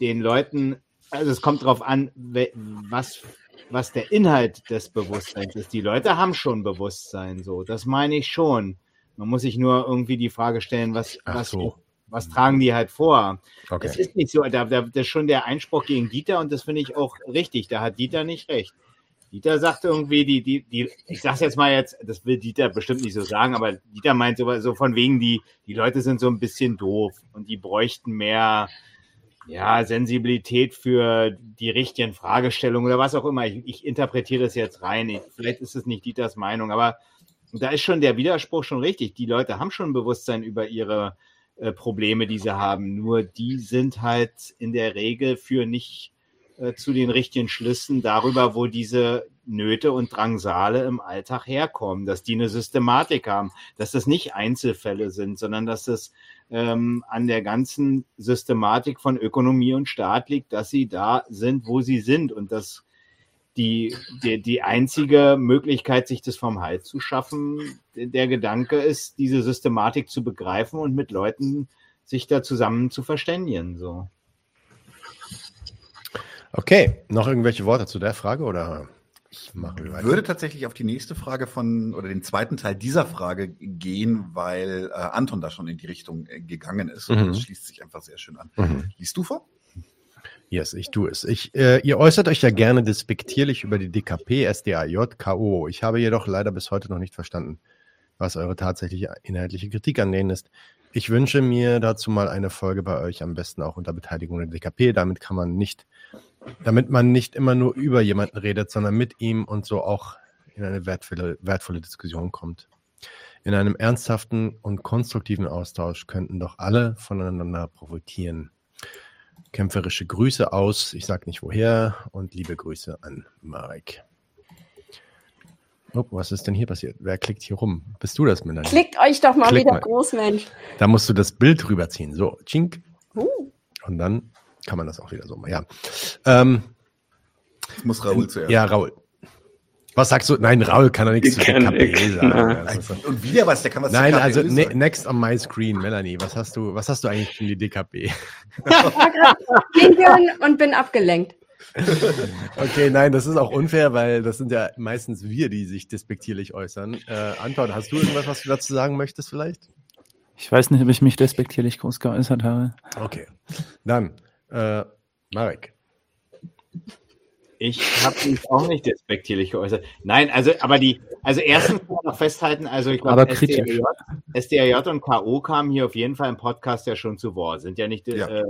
den Leuten, also es kommt darauf an, was, was der Inhalt des Bewusstseins ist. Die Leute haben schon Bewusstsein, so, das meine ich schon. Man muss sich nur irgendwie die Frage stellen, was, was, so. was tragen die halt vor? Okay. Es ist nicht so, da, da, das ist schon der Einspruch gegen Dieter und das finde ich auch richtig. Da hat Dieter nicht recht. Dieter sagt irgendwie, die, die, die, ich sag's jetzt mal jetzt, das will Dieter bestimmt nicht so sagen, aber Dieter meint so, so von wegen, die, die Leute sind so ein bisschen doof und die bräuchten mehr, ja, Sensibilität für die richtigen Fragestellungen oder was auch immer. Ich, ich interpretiere das jetzt rein. Ich, vielleicht ist es nicht Dieters Meinung, aber da ist schon der Widerspruch schon richtig. Die Leute haben schon ein Bewusstsein über ihre äh, Probleme, die sie haben. Nur die sind halt in der Regel für nicht äh, zu den richtigen Schlüssen darüber, wo diese Nöte und Drangsale im Alltag herkommen, dass die eine Systematik haben, dass das nicht Einzelfälle sind, sondern dass es ähm, an der ganzen Systematik von Ökonomie und Staat liegt, dass sie da sind, wo sie sind und dass die, die, die einzige Möglichkeit, sich das vom Hals zu schaffen, der Gedanke ist, diese Systematik zu begreifen und mit Leuten sich da zusammen zu verständigen. So. Okay, noch irgendwelche Worte zu der Frage oder? Ich mache würde tatsächlich auf die nächste Frage von oder den zweiten Teil dieser Frage gehen, weil äh, Anton da schon in die Richtung äh, gegangen ist. Und mhm. das schließt sich einfach sehr schön an. Mhm. Liest du vor? Yes, ich tue es. Ich, äh, ihr äußert euch ja gerne despektierlich über die DKP, SDAJ, KO. Ich habe jedoch leider bis heute noch nicht verstanden, was eure tatsächliche inhaltliche Kritik an denen ist. Ich wünsche mir dazu mal eine Folge bei euch, am besten auch unter Beteiligung der DKP. Damit kann man nicht damit man nicht immer nur über jemanden redet, sondern mit ihm und so auch in eine wertvolle, wertvolle Diskussion kommt. In einem ernsthaften und konstruktiven Austausch könnten doch alle voneinander profitieren. Kämpferische Grüße aus, ich sage nicht woher, und liebe Grüße an Marek. Oh, was ist denn hier passiert? Wer klickt hier rum? Bist du das, Melanie? Klickt euch doch mal Klick wieder mal. groß, Mensch. Da musst du das Bild rüberziehen. So, chink. Uh. Und dann kann man das auch wieder so machen. Ja. Ähm, das muss Raul zuerst. Ja, Raul. Was sagst du? Nein, Raul kann doch nichts zu DKP sagen. Und wieder was, der kann was Nein, also ne, next on my screen, Melanie, was hast du, was hast du eigentlich für die DKP? und bin abgelenkt. Okay, nein, das ist auch unfair, weil das sind ja meistens wir, die sich despektierlich äußern. Äh, Anton, hast du irgendwas, was du dazu sagen möchtest vielleicht? Ich weiß nicht, ob ich mich despektierlich groß geäußert habe. Okay, dann äh, Marek. Ich habe mich auch nicht despektierlich geäußert. Nein, also, aber die, also erstens noch festhalten, also ich glaube, SDRJ, SDRJ und K.O. kamen hier auf jeden Fall im Podcast ja schon zu Wort, sind ja nicht ja. Äh,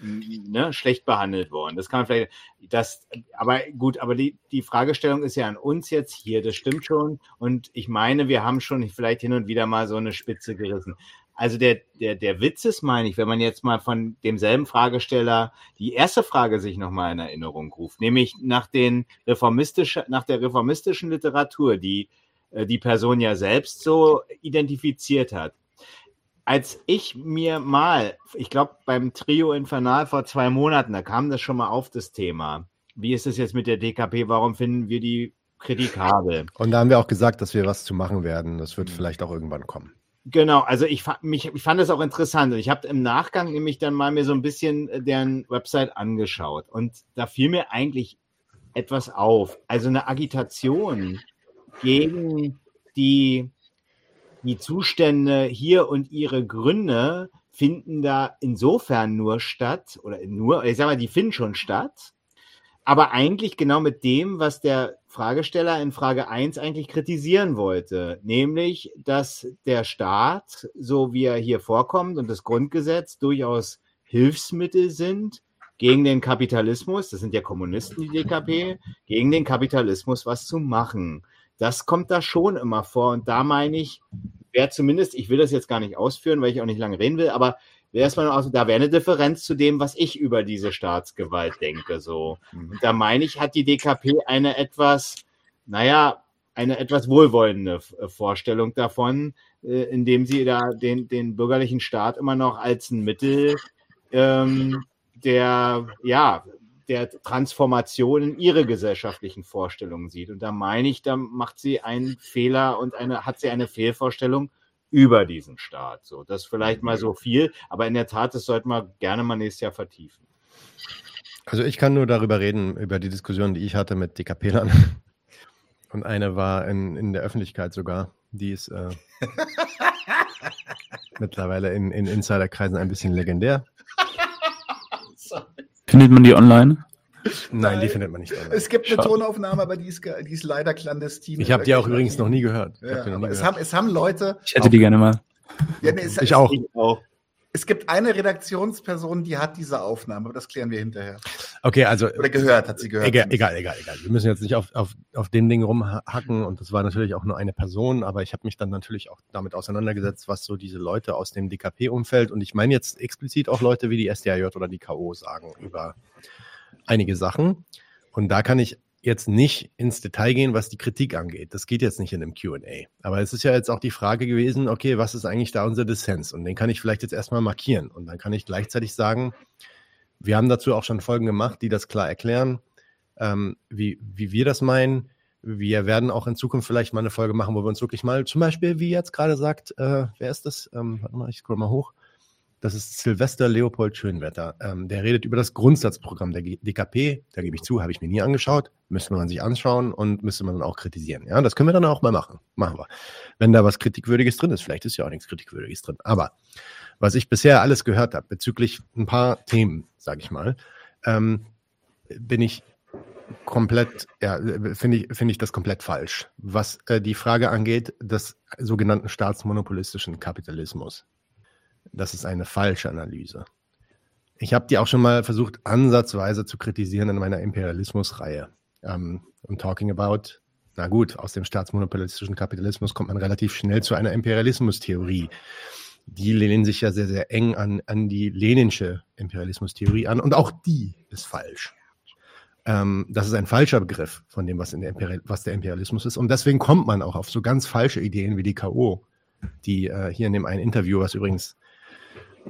ne, schlecht behandelt worden. Das kann man vielleicht, das, aber gut, aber die, die Fragestellung ist ja an uns jetzt hier, das stimmt schon. Und ich meine, wir haben schon vielleicht hin und wieder mal so eine Spitze gerissen. Also der, der, der Witz ist, meine ich, wenn man jetzt mal von demselben Fragesteller die erste Frage sich nochmal in Erinnerung ruft, nämlich nach, den reformistischen, nach der reformistischen Literatur, die äh, die Person ja selbst so identifiziert hat. Als ich mir mal, ich glaube beim Trio Infernal vor zwei Monaten, da kam das schon mal auf das Thema. Wie ist es jetzt mit der DKP? Warum finden wir die kritikabel? Und da haben wir auch gesagt, dass wir was zu machen werden. Das wird vielleicht auch irgendwann kommen. Genau, also ich, mich, ich fand das auch interessant. Ich habe im Nachgang nämlich dann mal mir so ein bisschen äh, deren Website angeschaut und da fiel mir eigentlich etwas auf. Also eine Agitation gegen die, die Zustände hier und ihre Gründe finden da insofern nur statt, oder nur, ich sag mal, die finden schon statt, aber eigentlich genau mit dem, was der Fragesteller in Frage 1 eigentlich kritisieren wollte, nämlich, dass der Staat, so wie er hier vorkommt und das Grundgesetz durchaus Hilfsmittel sind gegen den Kapitalismus, das sind ja Kommunisten, die DKP, gegen den Kapitalismus was zu machen. Das kommt da schon immer vor. Und da meine ich, wäre zumindest, ich will das jetzt gar nicht ausführen, weil ich auch nicht lange reden will, aber wäre es mal da wäre eine Differenz zu dem, was ich über diese Staatsgewalt denke. So. Mhm. Und da meine ich, hat die DKP eine etwas, naja, eine etwas wohlwollende äh, Vorstellung davon, äh, indem sie da den, den bürgerlichen Staat immer noch als ein Mittel ähm, der, ja, der Transformation in ihre gesellschaftlichen Vorstellungen sieht. Und da meine ich, da macht sie einen Fehler und eine, hat sie eine Fehlvorstellung über diesen Staat. So, das vielleicht mal so viel, aber in der Tat, das sollte man gerne mal nächstes Jahr vertiefen. Also ich kann nur darüber reden, über die Diskussion, die ich hatte mit DKP-Lern. Und eine war in, in der Öffentlichkeit sogar. Die ist äh, mittlerweile in, in Insiderkreisen ein bisschen legendär. Findet man die online? Nein, die findet man nicht online. Es gibt eine Schade. Tonaufnahme, aber die ist, die ist leider clandestin. Ich habe die auch übrigens noch nie gehört. Ja, nie gehört. Es, haben, es haben Leute. Ich hätte die gerne mal. Ja, nee, es, ich, auch. Es gibt eine Redaktionsperson, die hat diese Aufnahme, aber das klären wir hinterher. Okay, also. Oder gehört, hat sie gehört. Egal, egal, egal, egal. Wir müssen jetzt nicht auf, auf, auf dem Ding rumhacken und das war natürlich auch nur eine Person, aber ich habe mich dann natürlich auch damit auseinandergesetzt, was so diese Leute aus dem DKP-Umfeld und ich meine jetzt explizit auch Leute wie die SDAJ oder die K.O. sagen über einige Sachen. Und da kann ich jetzt nicht ins Detail gehen, was die Kritik angeht. Das geht jetzt nicht in einem QA. Aber es ist ja jetzt auch die Frage gewesen, okay, was ist eigentlich da unser Dissens? Und den kann ich vielleicht jetzt erstmal markieren. Und dann kann ich gleichzeitig sagen, wir haben dazu auch schon Folgen gemacht, die das klar erklären, ähm, wie, wie wir das meinen. Wir werden auch in Zukunft vielleicht mal eine Folge machen, wo wir uns wirklich mal, zum Beispiel, wie jetzt gerade sagt, äh, wer ist das? Ähm, warte mal, ich scroll mal hoch. Das ist Silvester Leopold Schönwetter. Ähm, der redet über das Grundsatzprogramm der DKP. Da gebe ich zu, habe ich mir nie angeschaut. Müsste man sich anschauen und müsste man dann auch kritisieren. Ja, das können wir dann auch mal machen. Machen wir. Wenn da was Kritikwürdiges drin ist, vielleicht ist ja auch nichts Kritikwürdiges drin. Aber was ich bisher alles gehört habe bezüglich ein paar Themen, sage ich mal, ähm, bin ich komplett, ja, finde ich, finde ich das komplett falsch. Was äh, die Frage angeht, des sogenannten staatsmonopolistischen Kapitalismus. Das ist eine falsche Analyse. Ich habe die auch schon mal versucht, ansatzweise zu kritisieren in meiner Imperialismus-Reihe. Ähm, und talking about, na gut, aus dem staatsmonopolistischen Kapitalismus kommt man relativ schnell zu einer Imperialismus-Theorie. Die lehnen sich ja sehr, sehr eng an, an die leninsche Imperialismus-Theorie an. Und auch die ist falsch. Ähm, das ist ein falscher Begriff von dem, was, der was, der Imperialismus ist. Und deswegen kommt man auch auf so ganz falsche Ideen wie die K.O., die äh, hier in dem einen Interview, was übrigens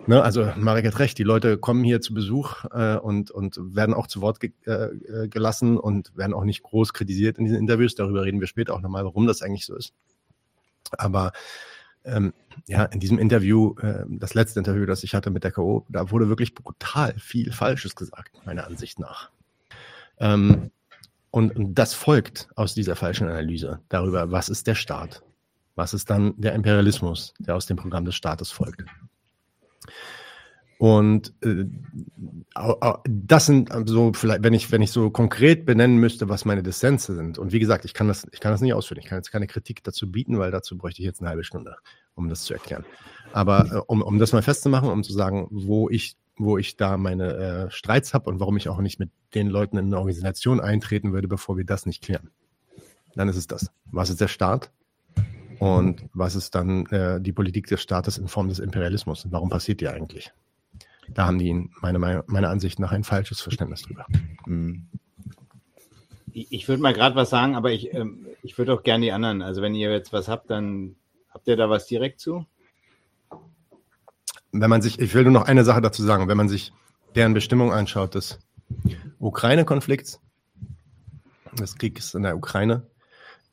Ne, also Marek hat recht, die Leute kommen hier zu Besuch äh, und, und werden auch zu Wort ge äh, gelassen und werden auch nicht groß kritisiert in diesen Interviews. Darüber reden wir später auch nochmal, warum das eigentlich so ist. Aber ähm, ja, in diesem Interview, äh, das letzte Interview, das ich hatte mit der K.O., da wurde wirklich brutal viel Falsches gesagt, meiner Ansicht nach. Ähm, und, und das folgt aus dieser falschen Analyse darüber, was ist der Staat? Was ist dann der Imperialismus, der aus dem Programm des Staates folgt? Und äh, das sind so vielleicht, wenn ich, wenn ich so konkret benennen müsste, was meine Dissense sind. Und wie gesagt, ich kann das, ich kann das nicht ausführen. Ich kann jetzt keine Kritik dazu bieten, weil dazu bräuchte ich jetzt eine halbe Stunde, um das zu erklären. Aber äh, um, um das mal festzumachen, um zu sagen, wo ich, wo ich da meine äh, Streits habe und warum ich auch nicht mit den Leuten in eine Organisation eintreten würde, bevor wir das nicht klären. Dann ist es das. Was ist der Staat? Und was ist dann äh, die Politik des Staates in Form des Imperialismus? Und warum passiert die eigentlich? Da haben die meiner, meiner Ansicht nach ein falsches Verständnis drüber. Mhm. Ich, würde mal gerade was sagen, aber ich, ähm, ich würde auch gerne die anderen. Also wenn ihr jetzt was habt, dann habt ihr da was direkt zu? Wenn man sich, ich will nur noch eine Sache dazu sagen, wenn man sich deren Bestimmung anschaut des Ukraine-Konflikts, des Krieges in der Ukraine,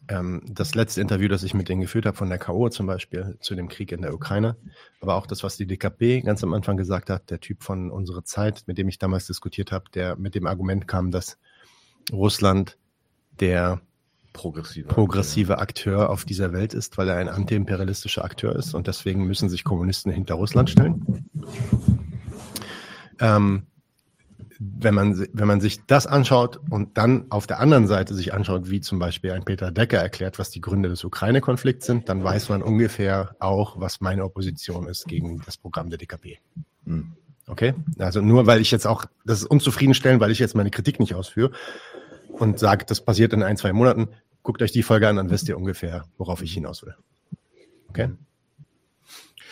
ähm, das letzte Interview, das ich mit denen geführt habe, von der K.O. zum Beispiel, zu dem Krieg in der Ukraine, aber auch das, was die DKP ganz am Anfang gesagt hat, der Typ von unserer Zeit, mit dem ich damals diskutiert habe, der mit dem Argument kam, dass Russland der progressive, progressive Akteur auf dieser Welt ist, weil er ein antiimperialistischer Akteur ist und deswegen müssen sich Kommunisten hinter Russland stellen. Ähm, wenn man, wenn man sich das anschaut und dann auf der anderen Seite sich anschaut, wie zum Beispiel ein Peter Decker erklärt, was die Gründe des Ukraine-Konflikts sind, dann weiß man ungefähr auch, was meine Opposition ist gegen das Programm der DKP. Hm. Okay? Also nur weil ich jetzt auch, das ist unzufriedenstellend, weil ich jetzt meine Kritik nicht ausführe und sage, das passiert in ein, zwei Monaten, guckt euch die Folge an, dann wisst ihr ungefähr, worauf ich hinaus will. Okay?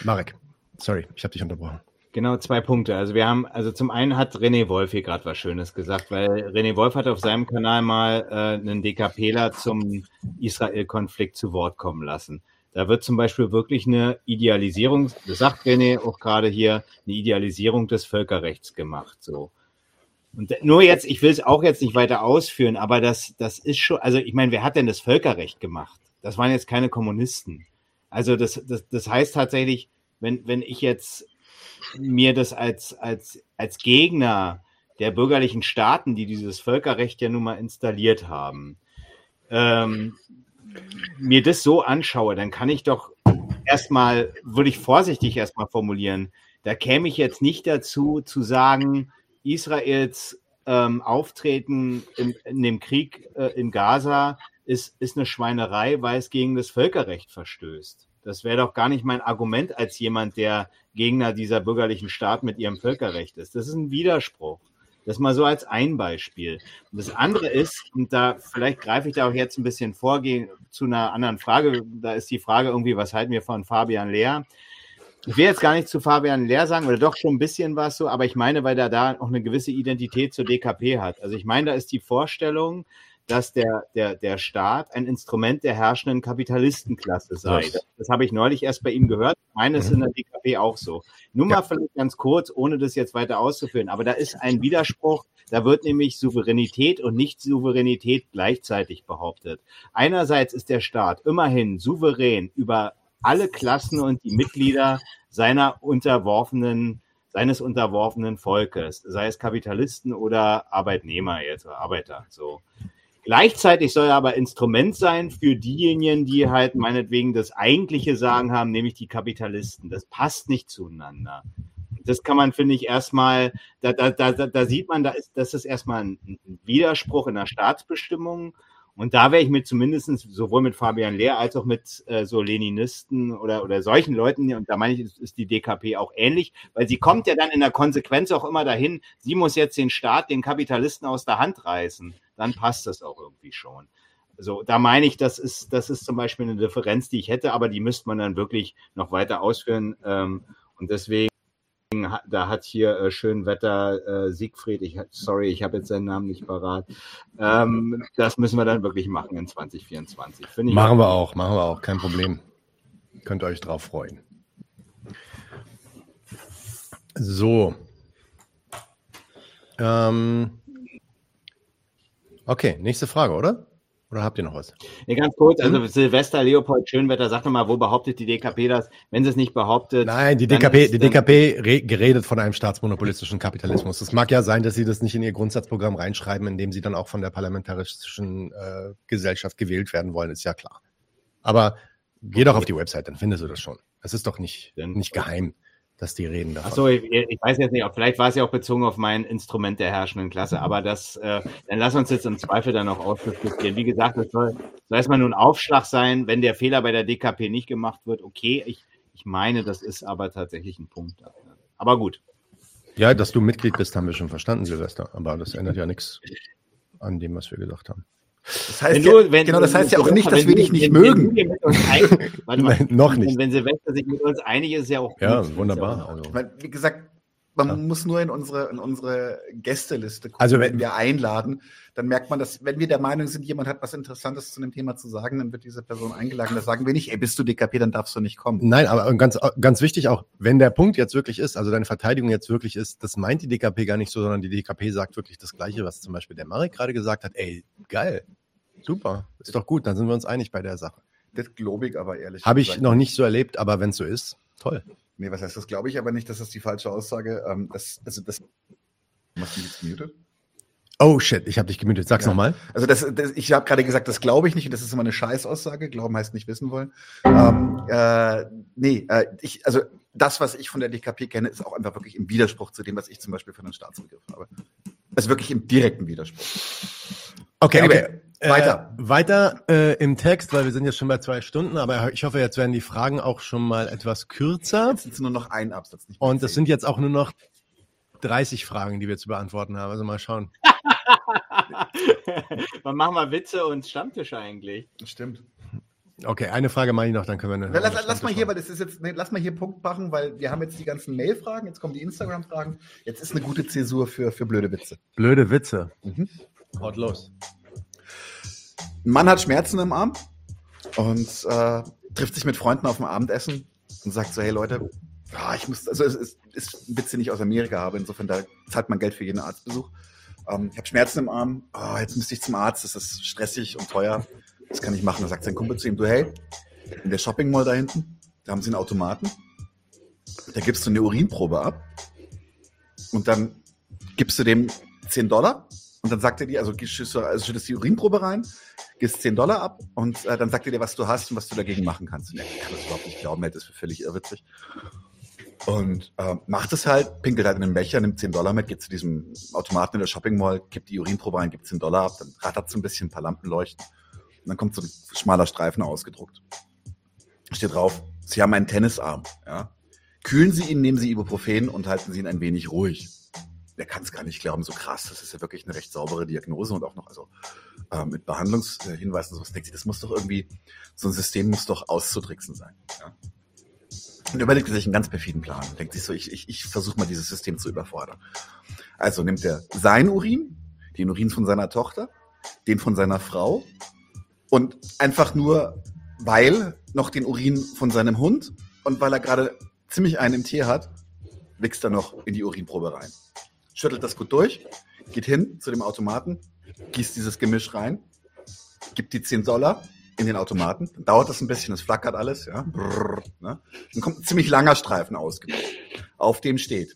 Marek, sorry, ich habe dich unterbrochen. Genau, zwei Punkte. Also wir haben, also zum einen hat René Wolf hier gerade was Schönes gesagt, weil René Wolf hat auf seinem Kanal mal äh, einen DKPler zum Israel-Konflikt zu Wort kommen lassen. Da wird zum Beispiel wirklich eine Idealisierung, das sagt René auch gerade hier, eine Idealisierung des Völkerrechts gemacht. So. Und nur jetzt, ich will es auch jetzt nicht weiter ausführen, aber das, das ist schon, also ich meine, wer hat denn das Völkerrecht gemacht? Das waren jetzt keine Kommunisten. Also das, das, das heißt tatsächlich, wenn, wenn ich jetzt mir das als, als, als Gegner der bürgerlichen Staaten, die dieses Völkerrecht ja nun mal installiert haben, ähm, mir das so anschaue, dann kann ich doch erstmal, würde ich vorsichtig erstmal formulieren, da käme ich jetzt nicht dazu zu sagen, Israels ähm, Auftreten in, in, dem Krieg äh, in Gaza ist, ist eine Schweinerei, weil es gegen das Völkerrecht verstößt. Das wäre doch gar nicht mein Argument als jemand, der Gegner dieser bürgerlichen Staat mit ihrem Völkerrecht ist. Das ist ein Widerspruch. Das mal so als ein Beispiel. Und das andere ist, und da vielleicht greife ich da auch jetzt ein bisschen vor zu einer anderen Frage. Da ist die Frage irgendwie, was halten wir von Fabian Lehr? Ich will jetzt gar nicht zu Fabian Lehr sagen, oder doch schon ein bisschen was so, aber ich meine, weil er da auch eine gewisse Identität zur DKP hat. Also ich meine, da ist die Vorstellung, dass der, der, der Staat ein Instrument der herrschenden Kapitalistenklasse sei. Das, das habe ich neulich erst bei ihm gehört. Meine ist in der DKP auch so. Nur mal vielleicht ganz kurz, ohne das jetzt weiter auszuführen. Aber da ist ein Widerspruch. Da wird nämlich Souveränität und Nicht-Souveränität gleichzeitig behauptet. Einerseits ist der Staat immerhin souverän über alle Klassen und die Mitglieder seiner unterworfenen seines unterworfenen Volkes, sei es Kapitalisten oder Arbeitnehmer jetzt oder Arbeiter. So. Gleichzeitig soll er aber Instrument sein für diejenigen, die halt meinetwegen das eigentliche Sagen haben, nämlich die Kapitalisten. Das passt nicht zueinander. Das kann man, finde ich, erstmal, da, da, da, da sieht man, da ist, das ist erstmal ein Widerspruch in der Staatsbestimmung. Und da wäre ich mir zumindest sowohl mit Fabian Lehr als auch mit äh, so Leninisten oder, oder solchen Leuten, und da meine ich, ist, ist die DKP auch ähnlich, weil sie kommt ja dann in der Konsequenz auch immer dahin, sie muss jetzt den Staat, den Kapitalisten aus der Hand reißen. Dann passt das auch irgendwie schon. So, da meine ich, das ist, das ist zum Beispiel eine Differenz, die ich hätte, aber die müsste man dann wirklich noch weiter ausführen. Ähm, und deswegen da hat hier äh, Schönwetter äh, Siegfried, ich, sorry, ich habe jetzt seinen Namen nicht parat. Ähm, das müssen wir dann wirklich machen in 2024. machen wir auch, machen wir auch, kein Problem. Könnt ihr euch drauf freuen. So. Ähm, okay, nächste Frage, oder? Oder habt ihr noch was? Nee, ganz kurz, also hm? Silvester Leopold Schönwetter, sag doch mal, wo behauptet die DKP das? Wenn sie es nicht behauptet. Nein, die DKP, die DKP geredet von einem staatsmonopolistischen Kapitalismus. Es mag ja sein, dass sie das nicht in ihr Grundsatzprogramm reinschreiben, indem sie dann auch von der parlamentarischen äh, Gesellschaft gewählt werden wollen, ist ja klar. Aber geh doch auf die Website, dann findest du das schon. Es ist doch nicht, nicht geheim dass die reden davon. Achso, ich, ich, weiß jetzt nicht, vielleicht war es ja auch bezogen auf mein Instrument der herrschenden Klasse, aber das, äh, dann lass uns jetzt im Zweifel dann noch ausdiskutieren. Wie gesagt, es soll, soll erstmal nur ein Aufschlag sein, wenn der Fehler bei der DKP nicht gemacht wird, okay, ich, ich meine, das ist aber tatsächlich ein Punkt. Aber gut. Ja, dass du Mitglied bist, haben wir schon verstanden, Silvester, aber das ändert ja nichts an dem, was wir gesagt haben. Das heißt, du, ja, wenn, genau, das heißt ja auch nicht, dass wir dich nicht mögen. Warte mal, noch nicht. Wenn Silvester sich mit uns einig ist, ist ja auch gut. Ja, wunderbar. Also. Wie gesagt, man ja. muss nur in unsere, in unsere Gästeliste gucken, also wenn, wenn wir einladen, dann merkt man, dass wenn wir der Meinung sind, jemand hat was Interessantes zu dem Thema zu sagen, dann wird diese Person eingeladen. Da sagen wir nicht, ey, bist du DKP, dann darfst du nicht kommen. Nein, aber ganz, ganz wichtig auch, wenn der Punkt jetzt wirklich ist, also deine Verteidigung jetzt wirklich ist, das meint die DKP gar nicht so, sondern die DKP sagt wirklich das Gleiche, was zum Beispiel der Marek gerade gesagt hat. Ey, geil, Super, ist doch gut, dann sind wir uns einig bei der Sache. Das glaube ich aber ehrlich. Habe ich noch nicht so erlebt, aber wenn es so ist, toll. Nee, was heißt das? Glaube ich aber nicht, dass das die falsche Aussage. Ähm, das, also das. Machst du jetzt gemutet? Oh shit, ich habe dich gemutet. Sag's ja. nochmal. Also das, das ich habe gerade gesagt, das glaube ich nicht und das ist immer eine Scheißaussage. Glauben heißt nicht wissen wollen. Ähm, äh, nee, äh, ich, also das, was ich von der DKP kenne, ist auch einfach wirklich im Widerspruch zu dem, was ich zum Beispiel von den Staatsbegriff habe. Also wirklich im direkten Widerspruch. Okay, anyway, okay. Weiter. Äh, weiter äh, im Text, weil wir sind jetzt schon bei zwei Stunden, aber ich hoffe, jetzt werden die Fragen auch schon mal etwas kürzer. Jetzt sind nur noch ein Absatz. Nicht Und es sind jetzt auch nur noch 30 Fragen, die wir zu beantworten haben. Also mal schauen. Man machen mal Witze und Stammtische eigentlich. Stimmt. Okay, eine Frage mache ich noch, dann können wir. Na, lass, lass mal hier, weil das ist jetzt, nee, lass mal hier Punkt machen, weil wir haben jetzt die ganzen Mail-Fragen, jetzt kommen die Instagram-Fragen. Jetzt ist eine gute Zäsur für, für blöde Witze. Blöde Witze. Mhm. Haut los. Ein Mann hat Schmerzen im Arm und äh, trifft sich mit Freunden auf dem Abendessen und sagt so, hey Leute, ja, ich muss, also es ist, ist ein Witz, den ich aus Amerika habe, insofern da zahlt man Geld für jeden Arztbesuch. Ähm, ich habe Schmerzen im Arm, oh, jetzt müsste ich zum Arzt, das ist stressig und teuer. Was kann ich machen? Da sagt sein Kumpel zu ihm, du hey, in der Shopping Mall da hinten, da haben sie einen Automaten, da gibst du eine Urinprobe ab und dann gibst du dem 10 Dollar und dann sagt er dir, also schüttest also schüttest die Urinprobe rein, gibst 10 Dollar ab und äh, dann sagt er dir, was du hast und was du dagegen machen kannst. Und er kann das überhaupt nicht glauben, das für völlig irrwitzig. Und äh, macht es halt, pinkelt halt in den Becher, nimmt 10 Dollar mit, geht zu diesem Automaten in der Shopping Mall, gibt die Urinprobe rein, gibt 10 Dollar ab, dann rattert so ein bisschen, ein paar Lampen leuchten. Und dann kommt so ein schmaler Streifen ausgedruckt. Steht drauf, Sie haben einen Tennisarm. Ja? Kühlen Sie ihn, nehmen Sie Ibuprofen und halten Sie ihn ein wenig ruhig der kann es gar nicht glauben, so krass. Das ist ja wirklich eine recht saubere Diagnose und auch noch also äh, mit Behandlungshinweisen und sowas. Denkt sich, das muss doch irgendwie, so ein System muss doch auszutricksen sein. Ja? Und überlegt sich einen ganz perfiden Plan. Denkt sich so, ich, ich, ich versuche mal dieses System zu überfordern. Also nimmt er sein Urin, den Urin von seiner Tochter, den von seiner Frau und einfach nur, weil noch den Urin von seinem Hund und weil er gerade ziemlich einen im Tier hat, wächst er noch in die Urinprobe rein schüttelt das gut durch, geht hin zu dem Automaten, gießt dieses Gemisch rein, gibt die 10 Dollar in den Automaten. Dann dauert das ein bisschen, es flackert alles, ja. Brrr, ne? Dann kommt ein ziemlich langer Streifen ausgebaut. Auf dem steht,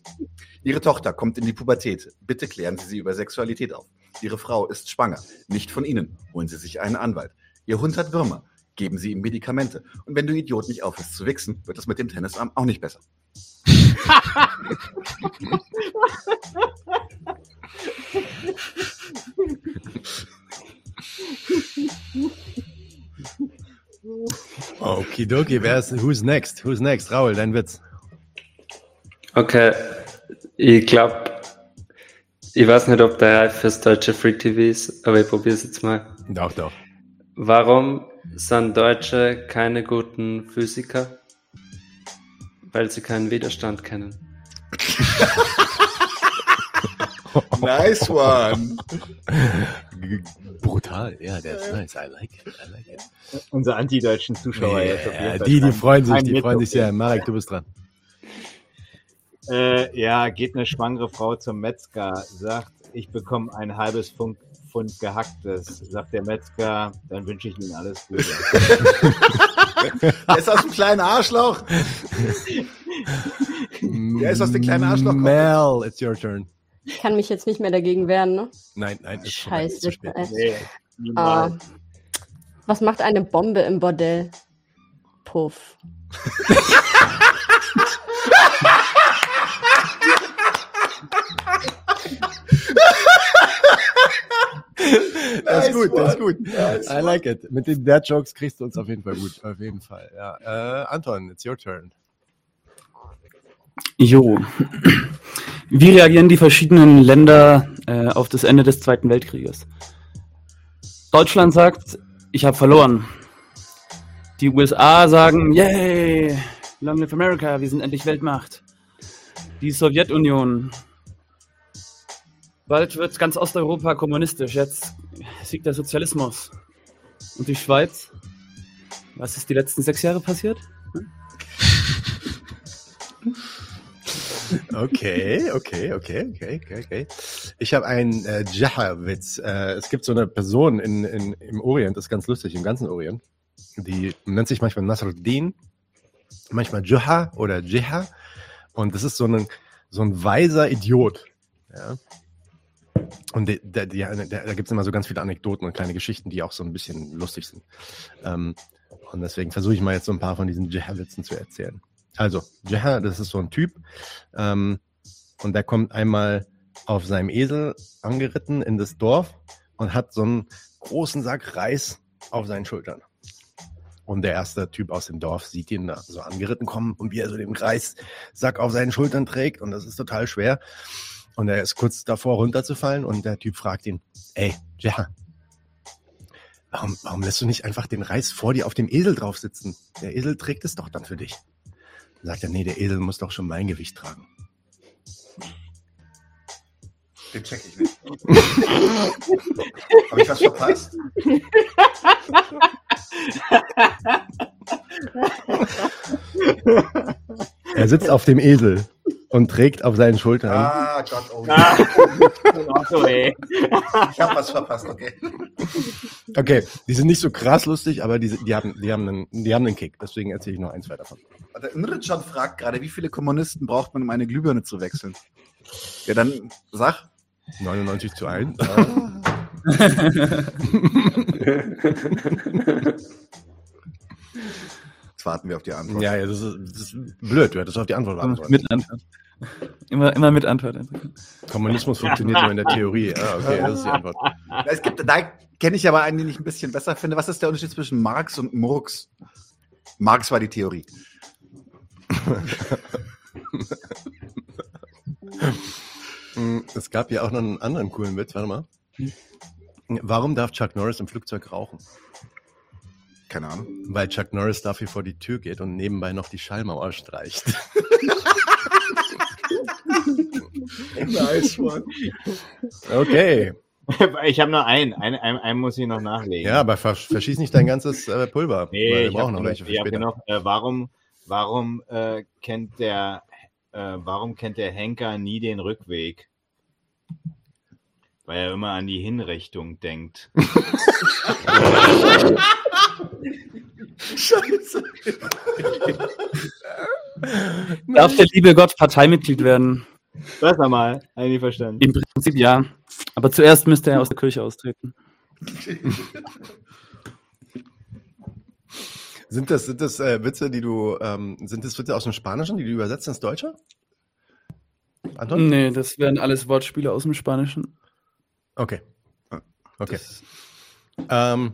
Ihre Tochter kommt in die Pubertät. Bitte klären Sie sie über Sexualität auf. Ihre Frau ist schwanger. Nicht von Ihnen. Holen Sie sich einen Anwalt. Ihr Hund hat Würmer. Geben Sie ihm Medikamente. Und wenn du Idiot nicht aufhörst zu wichsen, wird es mit dem Tennisarm auch nicht besser. Okidoki, wer ist, who's next? Who's next? Raul, dein Witz. Okay, ich glaube, ich weiß nicht, ob der reif fürs deutsche Free TV ist, aber ich probiere es jetzt mal. Doch, doch. Warum sind Deutsche keine guten Physiker? Weil sie keinen Widerstand kennen. nice one. Brutal, ja, der ist nice. I like it. I like it. Unsere antideutschen Zuschauer Ja, jetzt. auf jeden Fall die, die freuen sich, die freuen sich sehr. Marek, du bist dran. Äh, ja, geht eine schwangere Frau zum Metzger, sagt, ich bekomme ein halbes Pfund, Pfund gehacktes. Sagt der Metzger, dann wünsche ich Ihnen alles Gute. Der ist aus dem kleinen Arschloch. Der ist aus dem kleinen Arschloch. Mel, it's your turn. Ich kann mich jetzt nicht mehr dagegen wehren, ne? Nein, nein, ist ist Scheiße. spät. Äh, nee, ah. niemals. Was macht eine Bombe im Bordell? Puff. Das ist gut, das ist gut. Nice I like it. Mit den Dad Jokes kriegst du uns auf jeden Fall gut. Auf jeden Fall. Ja. Äh, Anton, it's your turn. Jo. Wie reagieren die verschiedenen Länder äh, auf das Ende des Zweiten Weltkrieges? Deutschland sagt, ich habe verloren. Die USA sagen, yay, long live America, wir sind endlich Weltmacht. Die Sowjetunion. Bald wird ganz Osteuropa kommunistisch, jetzt siegt der Sozialismus. Und die Schweiz? Was ist die letzten sechs Jahre passiert? Okay, okay, okay, okay, okay, okay. Ich habe einen äh, Jaha-Witz. Äh, es gibt so eine Person in, in, im Orient, das ist ganz lustig, im ganzen Orient. Die nennt sich manchmal Nasruddin, manchmal Jaha oder Jiha. Und das ist so ein, so ein weiser Idiot. Ja. Und der, der, der, da gibt es immer so ganz viele Anekdoten und kleine Geschichten, die auch so ein bisschen lustig sind. Ähm, und deswegen versuche ich mal jetzt so ein paar von diesen Jiha-Witzen zu erzählen. Also, Jaha, das ist so ein Typ, ähm, und der kommt einmal auf seinem Esel angeritten in das Dorf und hat so einen großen Sack Reis auf seinen Schultern. Und der erste Typ aus dem Dorf sieht ihn da so angeritten kommen und wie er so den Reissack auf seinen Schultern trägt. Und das ist total schwer. Und er ist kurz davor runterzufallen und der Typ fragt ihn, ey, Jaha, warum, warum lässt du nicht einfach den Reis vor dir auf dem Esel drauf sitzen? Der Esel trägt es doch dann für dich. Dann sagt er, nee, der Esel muss doch schon mein Gewicht tragen. Den check ich nicht. Habe ich was verpasst? Er sitzt auf dem Esel und trägt auf seinen Schultern. Ah, Gott, oh Ah. Ich habe was verpasst, okay. Okay, die sind nicht so krass lustig, aber die, die, haben, die, haben einen, die haben einen Kick. Deswegen erzähle ich noch ein, zwei davon. Der Imritschan fragt gerade, wie viele Kommunisten braucht man, um eine Glühbirne zu wechseln? Ja, dann sag. 99 zu 1. Jetzt warten wir auf die Antwort. ja, ja das, ist, das ist blöd. Du hättest auf die Antwort warten sollen. Mit Antwort. Immer, immer mit Antwort. Kommunismus funktioniert nur in der Theorie. Ah, okay, das ist die Antwort. Es gibt, da kenne ich aber einen, den ich ein bisschen besser finde. Was ist der Unterschied zwischen Marx und Murks? Marx war die Theorie. Es gab ja auch noch einen anderen coolen Witz. Warte mal. Warum darf Chuck Norris im Flugzeug rauchen? Keine Ahnung. Weil Chuck Norris dafür vor die Tür geht und nebenbei noch die Schallmauer streicht. Nice one. Okay. Ich habe nur einen. einen. Einen, einen muss ich noch nachlegen. Ja, aber vers verschieß nicht dein ganzes äh, Pulver. Nee, weil wir ich brauchen noch welche für später. noch äh, warum, warum äh, kennt der, äh, warum kennt der Henker nie den Rückweg? Weil er immer an die Hinrichtung denkt. Darf der liebe Gott Parteimitglied werden? Was nochmal? Eigentlich verstanden. Im Prinzip ja. Aber zuerst müsste er aus der Kirche austreten. Sind das, sind das äh, Witze, die du, ähm, sind das Witze aus dem Spanischen, die du übersetzt ins Deutsche? Anton? Nee, das wären alles Wortspiele aus dem Spanischen. Okay. Okay. Das, Ähm,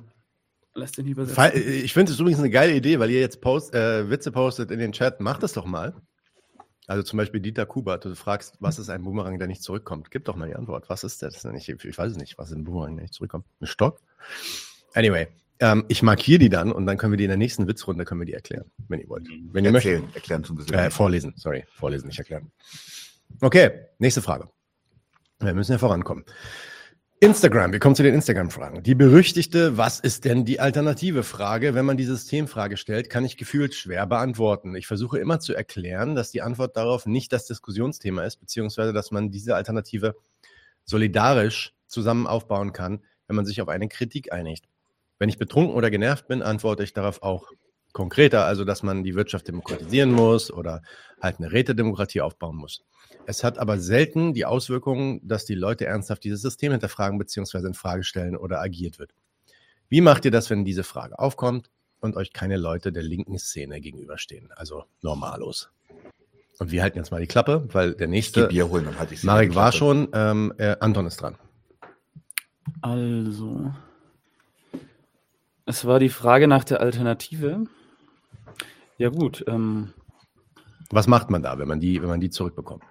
Lass den übersetzen. Ich finde es übrigens eine geile Idee, weil ihr jetzt Post, äh, Witze postet in den Chat. Macht das doch mal. Also zum Beispiel Dieter Kubert, du fragst, was ist ein Boomerang, der nicht zurückkommt? Gib doch mal die Antwort. Was ist das? Ich, ich weiß es nicht. Was ist ein Boomerang, der nicht zurückkommt? Ein Stock? Anyway, ähm, ich markiere die dann und dann können wir die in der nächsten Witzrunde können wir die erklären, wenn ihr wollt. Wenn ihr Erzählen, möchtet. erklären zum bisschen. Äh, vorlesen, sorry. Vorlesen, nicht erklären. Okay, nächste Frage. Wir müssen ja vorankommen. Instagram, wir kommen zu den Instagram-Fragen. Die berüchtigte, was ist denn die alternative Frage, wenn man die Systemfrage stellt, kann ich gefühlt schwer beantworten. Ich versuche immer zu erklären, dass die Antwort darauf nicht das Diskussionsthema ist, beziehungsweise dass man diese Alternative solidarisch zusammen aufbauen kann, wenn man sich auf eine Kritik einigt. Wenn ich betrunken oder genervt bin, antworte ich darauf auch konkreter, also dass man die Wirtschaft demokratisieren muss oder halt eine Rätedemokratie aufbauen muss. Es hat aber selten die Auswirkungen, dass die Leute ernsthaft dieses System hinterfragen bzw. in Frage stellen oder agiert wird. Wie macht ihr das, wenn diese Frage aufkommt und euch keine Leute der linken Szene gegenüberstehen, also Normalos? Und wir halten jetzt mal die Klappe, weil der nächste, Bier holen, dann halte ich Marek war schon, ähm, äh, Anton ist dran. Also, es war die Frage nach der Alternative. Ja gut. Ähm, Was macht man da, wenn man die, wenn man die zurückbekommt?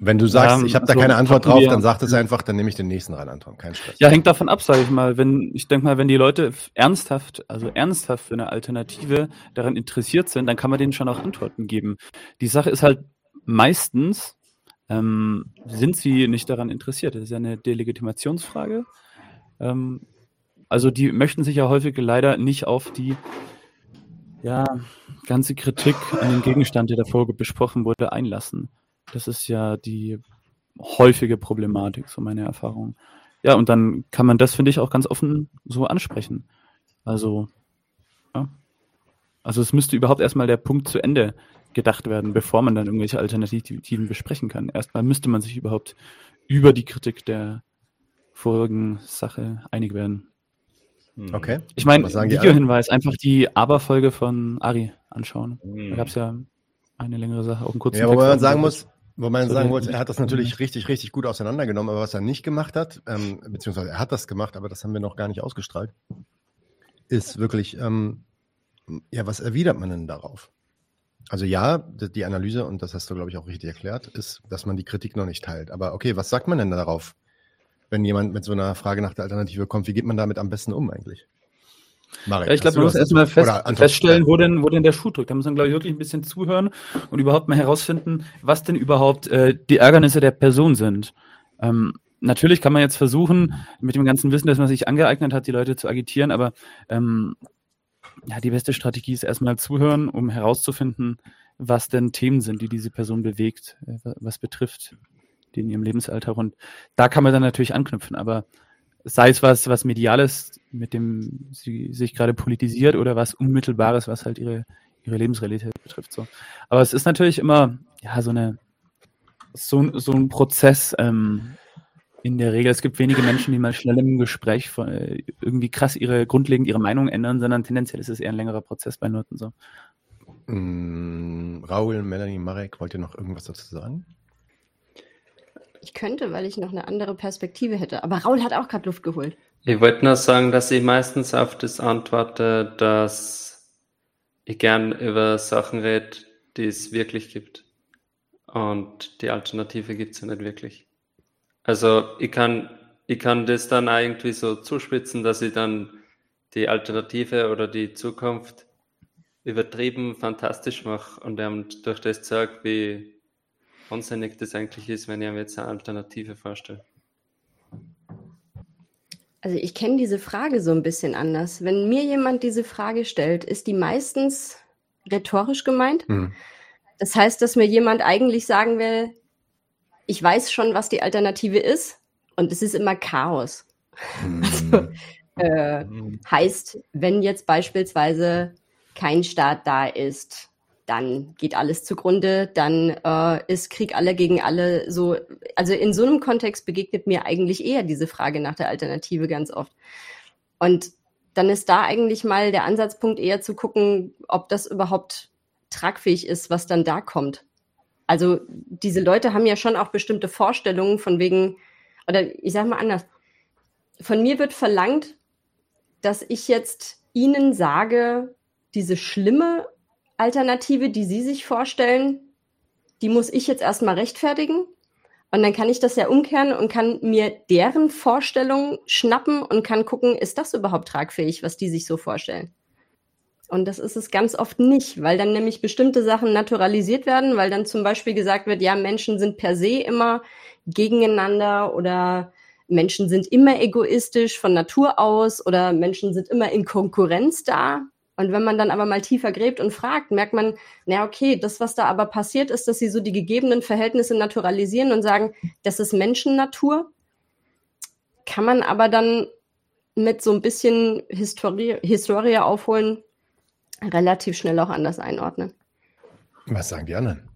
Wenn du sagst, ähm, ich habe da also keine Antwort drauf, wir, dann sag es einfach, dann nehme ich den nächsten rein, Anton. Kein Stress. Ja, hängt davon ab, sage ich mal. Wenn ich denke mal, wenn die Leute ernsthaft, also ernsthaft für eine Alternative daran interessiert sind, dann kann man denen schon auch Antworten geben. Die Sache ist halt meistens ähm, sind sie nicht daran interessiert. Das ist ja eine Delegitimationsfrage. Ähm, also die möchten sich ja häufig leider nicht auf die ja, ganze Kritik an dem Gegenstand, der davor besprochen wurde, einlassen. Das ist ja die häufige Problematik, so meine Erfahrung. Ja, und dann kann man das, finde ich, auch ganz offen so ansprechen. Also, ja. Also es müsste überhaupt erstmal der Punkt zu Ende gedacht werden, bevor man dann irgendwelche Alternativen besprechen kann. Erstmal müsste man sich überhaupt über die Kritik der vorigen Sache einig werden. Hm. Okay. Ich meine, Videohinweis, einfach die Aber-Folge von Ari anschauen. Mhm. Da gab es ja eine längere Sache, auch einen kurzen Ja, Text, wo man sagen muss, wo man sagen wollte, er hat das natürlich mhm. richtig, richtig gut auseinandergenommen, aber was er nicht gemacht hat, ähm, beziehungsweise er hat das gemacht, aber das haben wir noch gar nicht ausgestrahlt, ist wirklich, ähm, ja, was erwidert man denn darauf? Also ja, die Analyse, und das hast du, glaube ich, auch richtig erklärt, ist, dass man die Kritik noch nicht teilt. Aber okay, was sagt man denn darauf? wenn jemand mit so einer Frage nach der Alternative kommt. Wie geht man damit am besten um eigentlich? Marek, ja, ich glaube, man muss erstmal fest, feststellen, wo denn, wo denn der Schuh drückt. Da muss man, glaube ich, wirklich ein bisschen zuhören und überhaupt mal herausfinden, was denn überhaupt äh, die Ärgernisse der Person sind. Ähm, natürlich kann man jetzt versuchen, mit dem ganzen Wissen, das man sich angeeignet hat, die Leute zu agitieren, aber ähm, ja, die beste Strategie ist erstmal zuhören, um herauszufinden, was denn Themen sind, die diese Person bewegt, äh, was betrifft die in ihrem Lebensalter. Und da kann man dann natürlich anknüpfen, aber sei es was, was Mediales, mit dem sie sich gerade politisiert oder was Unmittelbares, was halt ihre, ihre Lebensrealität betrifft. So. Aber es ist natürlich immer, ja, so eine, so, so ein Prozess, ähm, in der Regel, es gibt wenige Menschen, die mal schnell im Gespräch von, äh, irgendwie krass ihre grundlegend ihre Meinung ändern, sondern tendenziell ist es eher ein längerer Prozess bei Noten so. Mm, Raul, Melanie, Marek, wollt ihr noch irgendwas dazu sagen? Ich könnte, weil ich noch eine andere Perspektive hätte. Aber Raul hat auch gerade Luft geholt. Ich wollte nur sagen, dass ich meistens auf das antworte, dass ich gern über Sachen rede, die es wirklich gibt. Und die Alternative gibt es ja nicht wirklich. Also ich kann, ich kann das dann irgendwie so zuspitzen, dass ich dann die Alternative oder die Zukunft übertrieben fantastisch mache und dann durch das zeige, wie unsinnig das eigentlich ist, wenn ich mir jetzt eine Alternative vorstelle. Also ich kenne diese Frage so ein bisschen anders. Wenn mir jemand diese Frage stellt, ist die meistens rhetorisch gemeint. Mhm. Das heißt, dass mir jemand eigentlich sagen will, ich weiß schon, was die Alternative ist und es ist immer Chaos. Mhm. Also, äh, heißt, wenn jetzt beispielsweise kein Staat da ist, dann geht alles zugrunde, dann äh, ist Krieg alle gegen alle so. Also in so einem Kontext begegnet mir eigentlich eher diese Frage nach der Alternative ganz oft. Und dann ist da eigentlich mal der Ansatzpunkt eher zu gucken, ob das überhaupt tragfähig ist, was dann da kommt. Also diese Leute haben ja schon auch bestimmte Vorstellungen von wegen, oder ich sage mal anders, von mir wird verlangt, dass ich jetzt Ihnen sage, diese schlimme Alternative, die Sie sich vorstellen, die muss ich jetzt erstmal rechtfertigen. Und dann kann ich das ja umkehren und kann mir deren Vorstellung schnappen und kann gucken, ist das überhaupt tragfähig, was die sich so vorstellen. Und das ist es ganz oft nicht, weil dann nämlich bestimmte Sachen naturalisiert werden, weil dann zum Beispiel gesagt wird, ja, Menschen sind per se immer gegeneinander oder Menschen sind immer egoistisch von Natur aus oder Menschen sind immer in Konkurrenz da. Und wenn man dann aber mal tiefer gräbt und fragt, merkt man, na okay, das, was da aber passiert ist, dass sie so die gegebenen Verhältnisse naturalisieren und sagen, das ist Menschennatur, kann man aber dann mit so ein bisschen Historie, Historie aufholen, relativ schnell auch anders einordnen. Was sagen die anderen?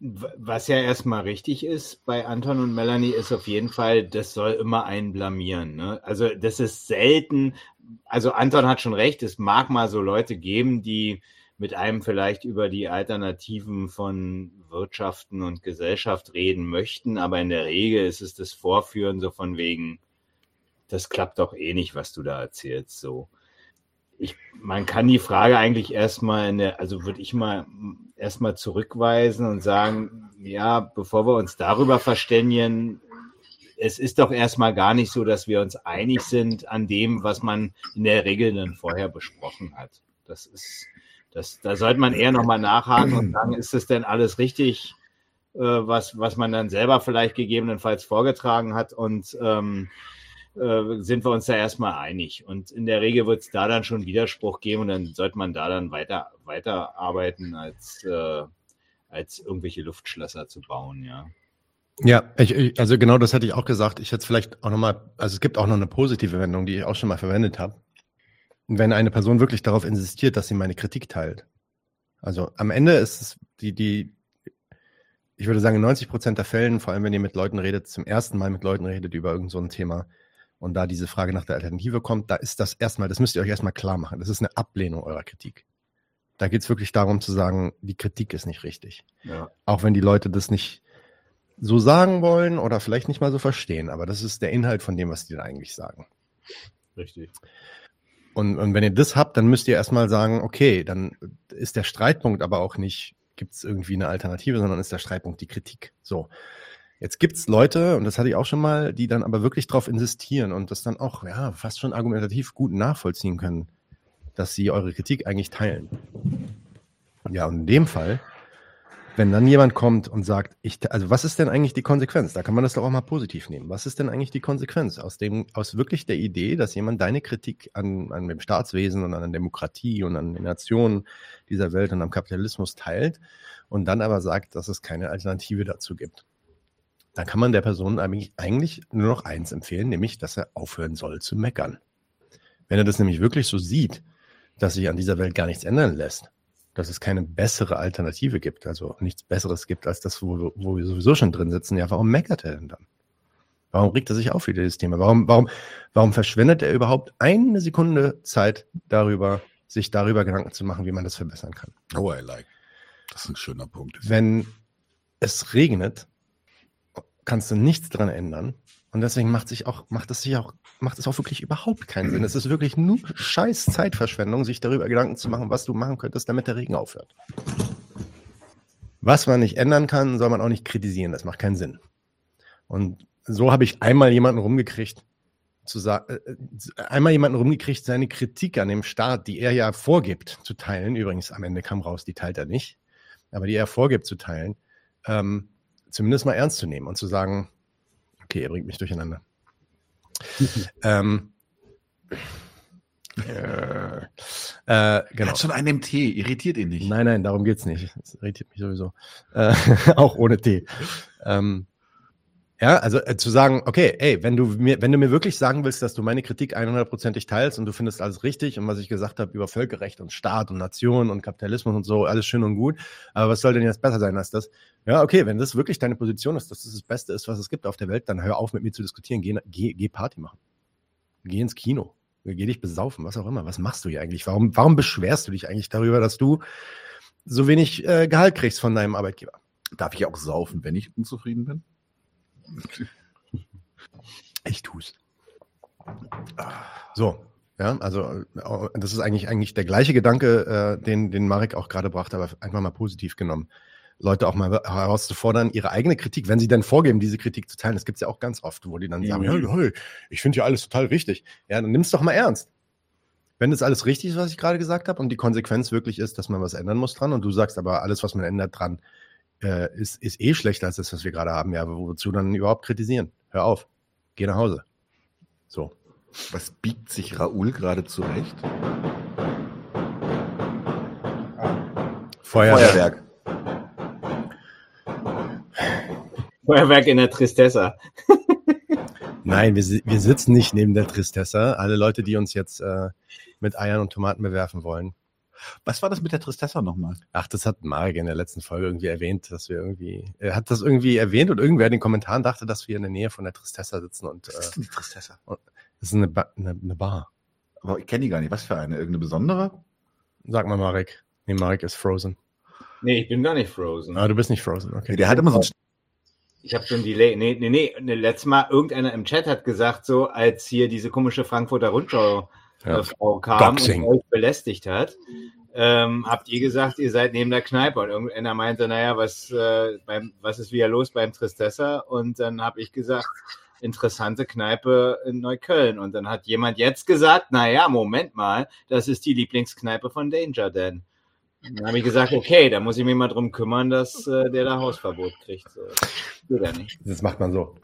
Was ja erstmal richtig ist bei Anton und Melanie, ist auf jeden Fall, das soll immer einen blamieren. Ne? Also das ist selten, also Anton hat schon recht, es mag mal so Leute geben, die mit einem vielleicht über die Alternativen von Wirtschaften und Gesellschaft reden möchten, aber in der Regel ist es das Vorführen so von wegen, das klappt doch eh nicht, was du da erzählst, so. Ich, man kann die Frage eigentlich erstmal in der, also würde ich mal erstmal zurückweisen und sagen, ja, bevor wir uns darüber verständigen, es ist doch erstmal gar nicht so, dass wir uns einig sind an dem, was man in der Regel dann vorher besprochen hat. Das ist, das, da sollte man eher nochmal nachhaken und sagen, ist das denn alles richtig, äh, was, was man dann selber vielleicht gegebenenfalls vorgetragen hat und ähm, äh, sind wir uns da erstmal einig. Und in der Regel wird es da dann schon Widerspruch geben und dann sollte man da dann weiter, weiter arbeiten, als, äh, als irgendwelche Luftschlösser zu bauen, ja. Ja, ich, ich, also genau das hätte ich auch gesagt. Ich hätte es vielleicht auch nochmal, also es gibt auch noch eine positive Wendung, die ich auch schon mal verwendet habe. Wenn eine Person wirklich darauf insistiert, dass sie meine Kritik teilt. Also am Ende ist es die, die, ich würde sagen, in 90 Prozent der Fällen, vor allem wenn ihr mit Leuten redet, zum ersten Mal mit Leuten redet über irgend so ein Thema und da diese Frage nach der Alternative kommt, da ist das erstmal, das müsst ihr euch erstmal klar machen. Das ist eine Ablehnung eurer Kritik. Da geht es wirklich darum zu sagen, die Kritik ist nicht richtig. Ja. Auch wenn die Leute das nicht so sagen wollen oder vielleicht nicht mal so verstehen, aber das ist der Inhalt von dem, was die da eigentlich sagen. Richtig. Und, und wenn ihr das habt, dann müsst ihr erstmal sagen, okay, dann ist der Streitpunkt aber auch nicht, gibt es irgendwie eine Alternative, sondern ist der Streitpunkt die Kritik. So. Jetzt gibt es Leute, und das hatte ich auch schon mal, die dann aber wirklich darauf insistieren und das dann auch, ja, fast schon argumentativ gut nachvollziehen können, dass sie eure Kritik eigentlich teilen. Ja, und in dem Fall wenn dann jemand kommt und sagt, ich, also was ist denn eigentlich die Konsequenz? Da kann man das doch auch mal positiv nehmen. Was ist denn eigentlich die Konsequenz aus dem, aus wirklich der Idee, dass jemand deine Kritik an, an dem Staatswesen und an der Demokratie und an den Nationen dieser Welt und am Kapitalismus teilt und dann aber sagt, dass es keine Alternative dazu gibt? Dann kann man der Person eigentlich, eigentlich nur noch eins empfehlen, nämlich, dass er aufhören soll zu meckern. Wenn er das nämlich wirklich so sieht, dass sich an dieser Welt gar nichts ändern lässt, dass es keine bessere Alternative gibt, also nichts Besseres gibt als das, wo, wo wir sowieso schon drin sitzen, ja, warum meckert er denn dann? Warum regt er sich auf für dieses Thema? Warum, warum, warum verschwendet er überhaupt eine Sekunde Zeit darüber, sich darüber Gedanken zu machen, wie man das verbessern kann? Oh, I like. Das ist ein schöner Punkt. Wenn es regnet, kannst du nichts dran ändern. Und deswegen macht sich auch, macht es sich auch, macht es auch wirklich überhaupt keinen Sinn. Es ist wirklich nur scheiß Zeitverschwendung, sich darüber Gedanken zu machen, was du machen könntest, damit der Regen aufhört. Was man nicht ändern kann, soll man auch nicht kritisieren. Das macht keinen Sinn. Und so habe ich einmal jemanden rumgekriegt, zu sagen, äh, einmal jemanden rumgekriegt, seine Kritik an dem Staat, die er ja vorgibt zu teilen, übrigens am Ende kam raus, die teilt er nicht, aber die er vorgibt zu teilen, ähm, zumindest mal ernst zu nehmen und zu sagen, Okay, er bringt mich durcheinander. ähm, äh, äh, genau. Er hat schon einen Tee, irritiert ihn nicht. Nein, nein, darum geht's nicht. Das irritiert mich sowieso. Äh, auch ohne Tee. Ähm, ja, also äh, zu sagen, okay, ey, wenn du mir, wenn du mir wirklich sagen willst, dass du meine Kritik 100%ig teilst und du findest alles richtig und was ich gesagt habe über Völkerrecht und Staat und Nation und Kapitalismus und so, alles schön und gut, aber was soll denn jetzt besser sein als das? Ja, okay, wenn das wirklich deine Position ist, dass das das Beste ist, was es gibt auf der Welt, dann hör auf mit mir zu diskutieren, geh, geh, geh Party machen. Geh ins Kino. Geh dich besaufen, was auch immer. Was machst du hier eigentlich? Warum, warum beschwerst du dich eigentlich darüber, dass du so wenig äh, Gehalt kriegst von deinem Arbeitgeber? Darf ich auch saufen, wenn ich unzufrieden bin? Ich tu's. So, ja, also das ist eigentlich, eigentlich der gleiche Gedanke, äh, den, den Marek auch gerade brachte, aber einfach mal positiv genommen. Leute auch mal herauszufordern, ihre eigene Kritik, wenn sie denn vorgeben, diese Kritik zu teilen. Das gibt es ja auch ganz oft, wo die dann sagen, hey, hey, ich finde ja alles total richtig. Ja, dann nimm es doch mal ernst. Wenn das alles richtig ist, was ich gerade gesagt habe, und die Konsequenz wirklich ist, dass man was ändern muss dran, und du sagst aber, alles, was man ändert dran, äh, ist, ist eh schlechter als das, was wir gerade haben, ja, wozu dann überhaupt kritisieren? Hör auf, geh nach Hause. So. Was biegt sich Raoul gerade zurecht? Feuerwerk. Feuerwerk in der Tristessa. Nein, wir, wir sitzen nicht neben der Tristessa. Alle Leute, die uns jetzt äh, mit Eiern und Tomaten bewerfen wollen. Was war das mit der Tristessa nochmal? Ach, das hat Marek in der letzten Folge irgendwie erwähnt, dass wir irgendwie, er hat das irgendwie erwähnt und irgendwer in den Kommentaren dachte, dass wir in der Nähe von der Tristessa sitzen und. Was ist denn die Tristessa? Das ist eine, ba eine, eine Bar. Aber ich kenne die gar nicht. Was für eine? Irgendeine besondere? Sag mal, Marek. Nee, Marek ist Frozen. Nee, ich bin gar nicht Frozen. Ah, du bist nicht Frozen, okay. Nee, der hat immer so ein ich habe so ein Delay. Nee, nee, nee. nee. Letztes Mal irgendeiner im Chat hat gesagt, so als hier diese komische Frankfurter Rundschau ja. Frau kam Boxing. und euch belästigt hat, ähm, habt ihr gesagt, ihr seid neben der Kneipe. Und irgendeiner meinte, naja, was, äh, beim, was ist wieder los beim Tristessa? Und dann habe ich gesagt, interessante Kneipe in Neukölln. Und dann hat jemand jetzt gesagt, naja, Moment mal, das ist die Lieblingskneipe von Danger Dan. Dann habe ich gesagt, okay, da muss ich mich mal drum kümmern, dass äh, der da Hausverbot kriegt. So. Geht ja nicht. Das macht man so.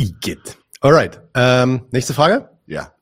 Igitt. Alright. Ähm, nächste Frage? Ja.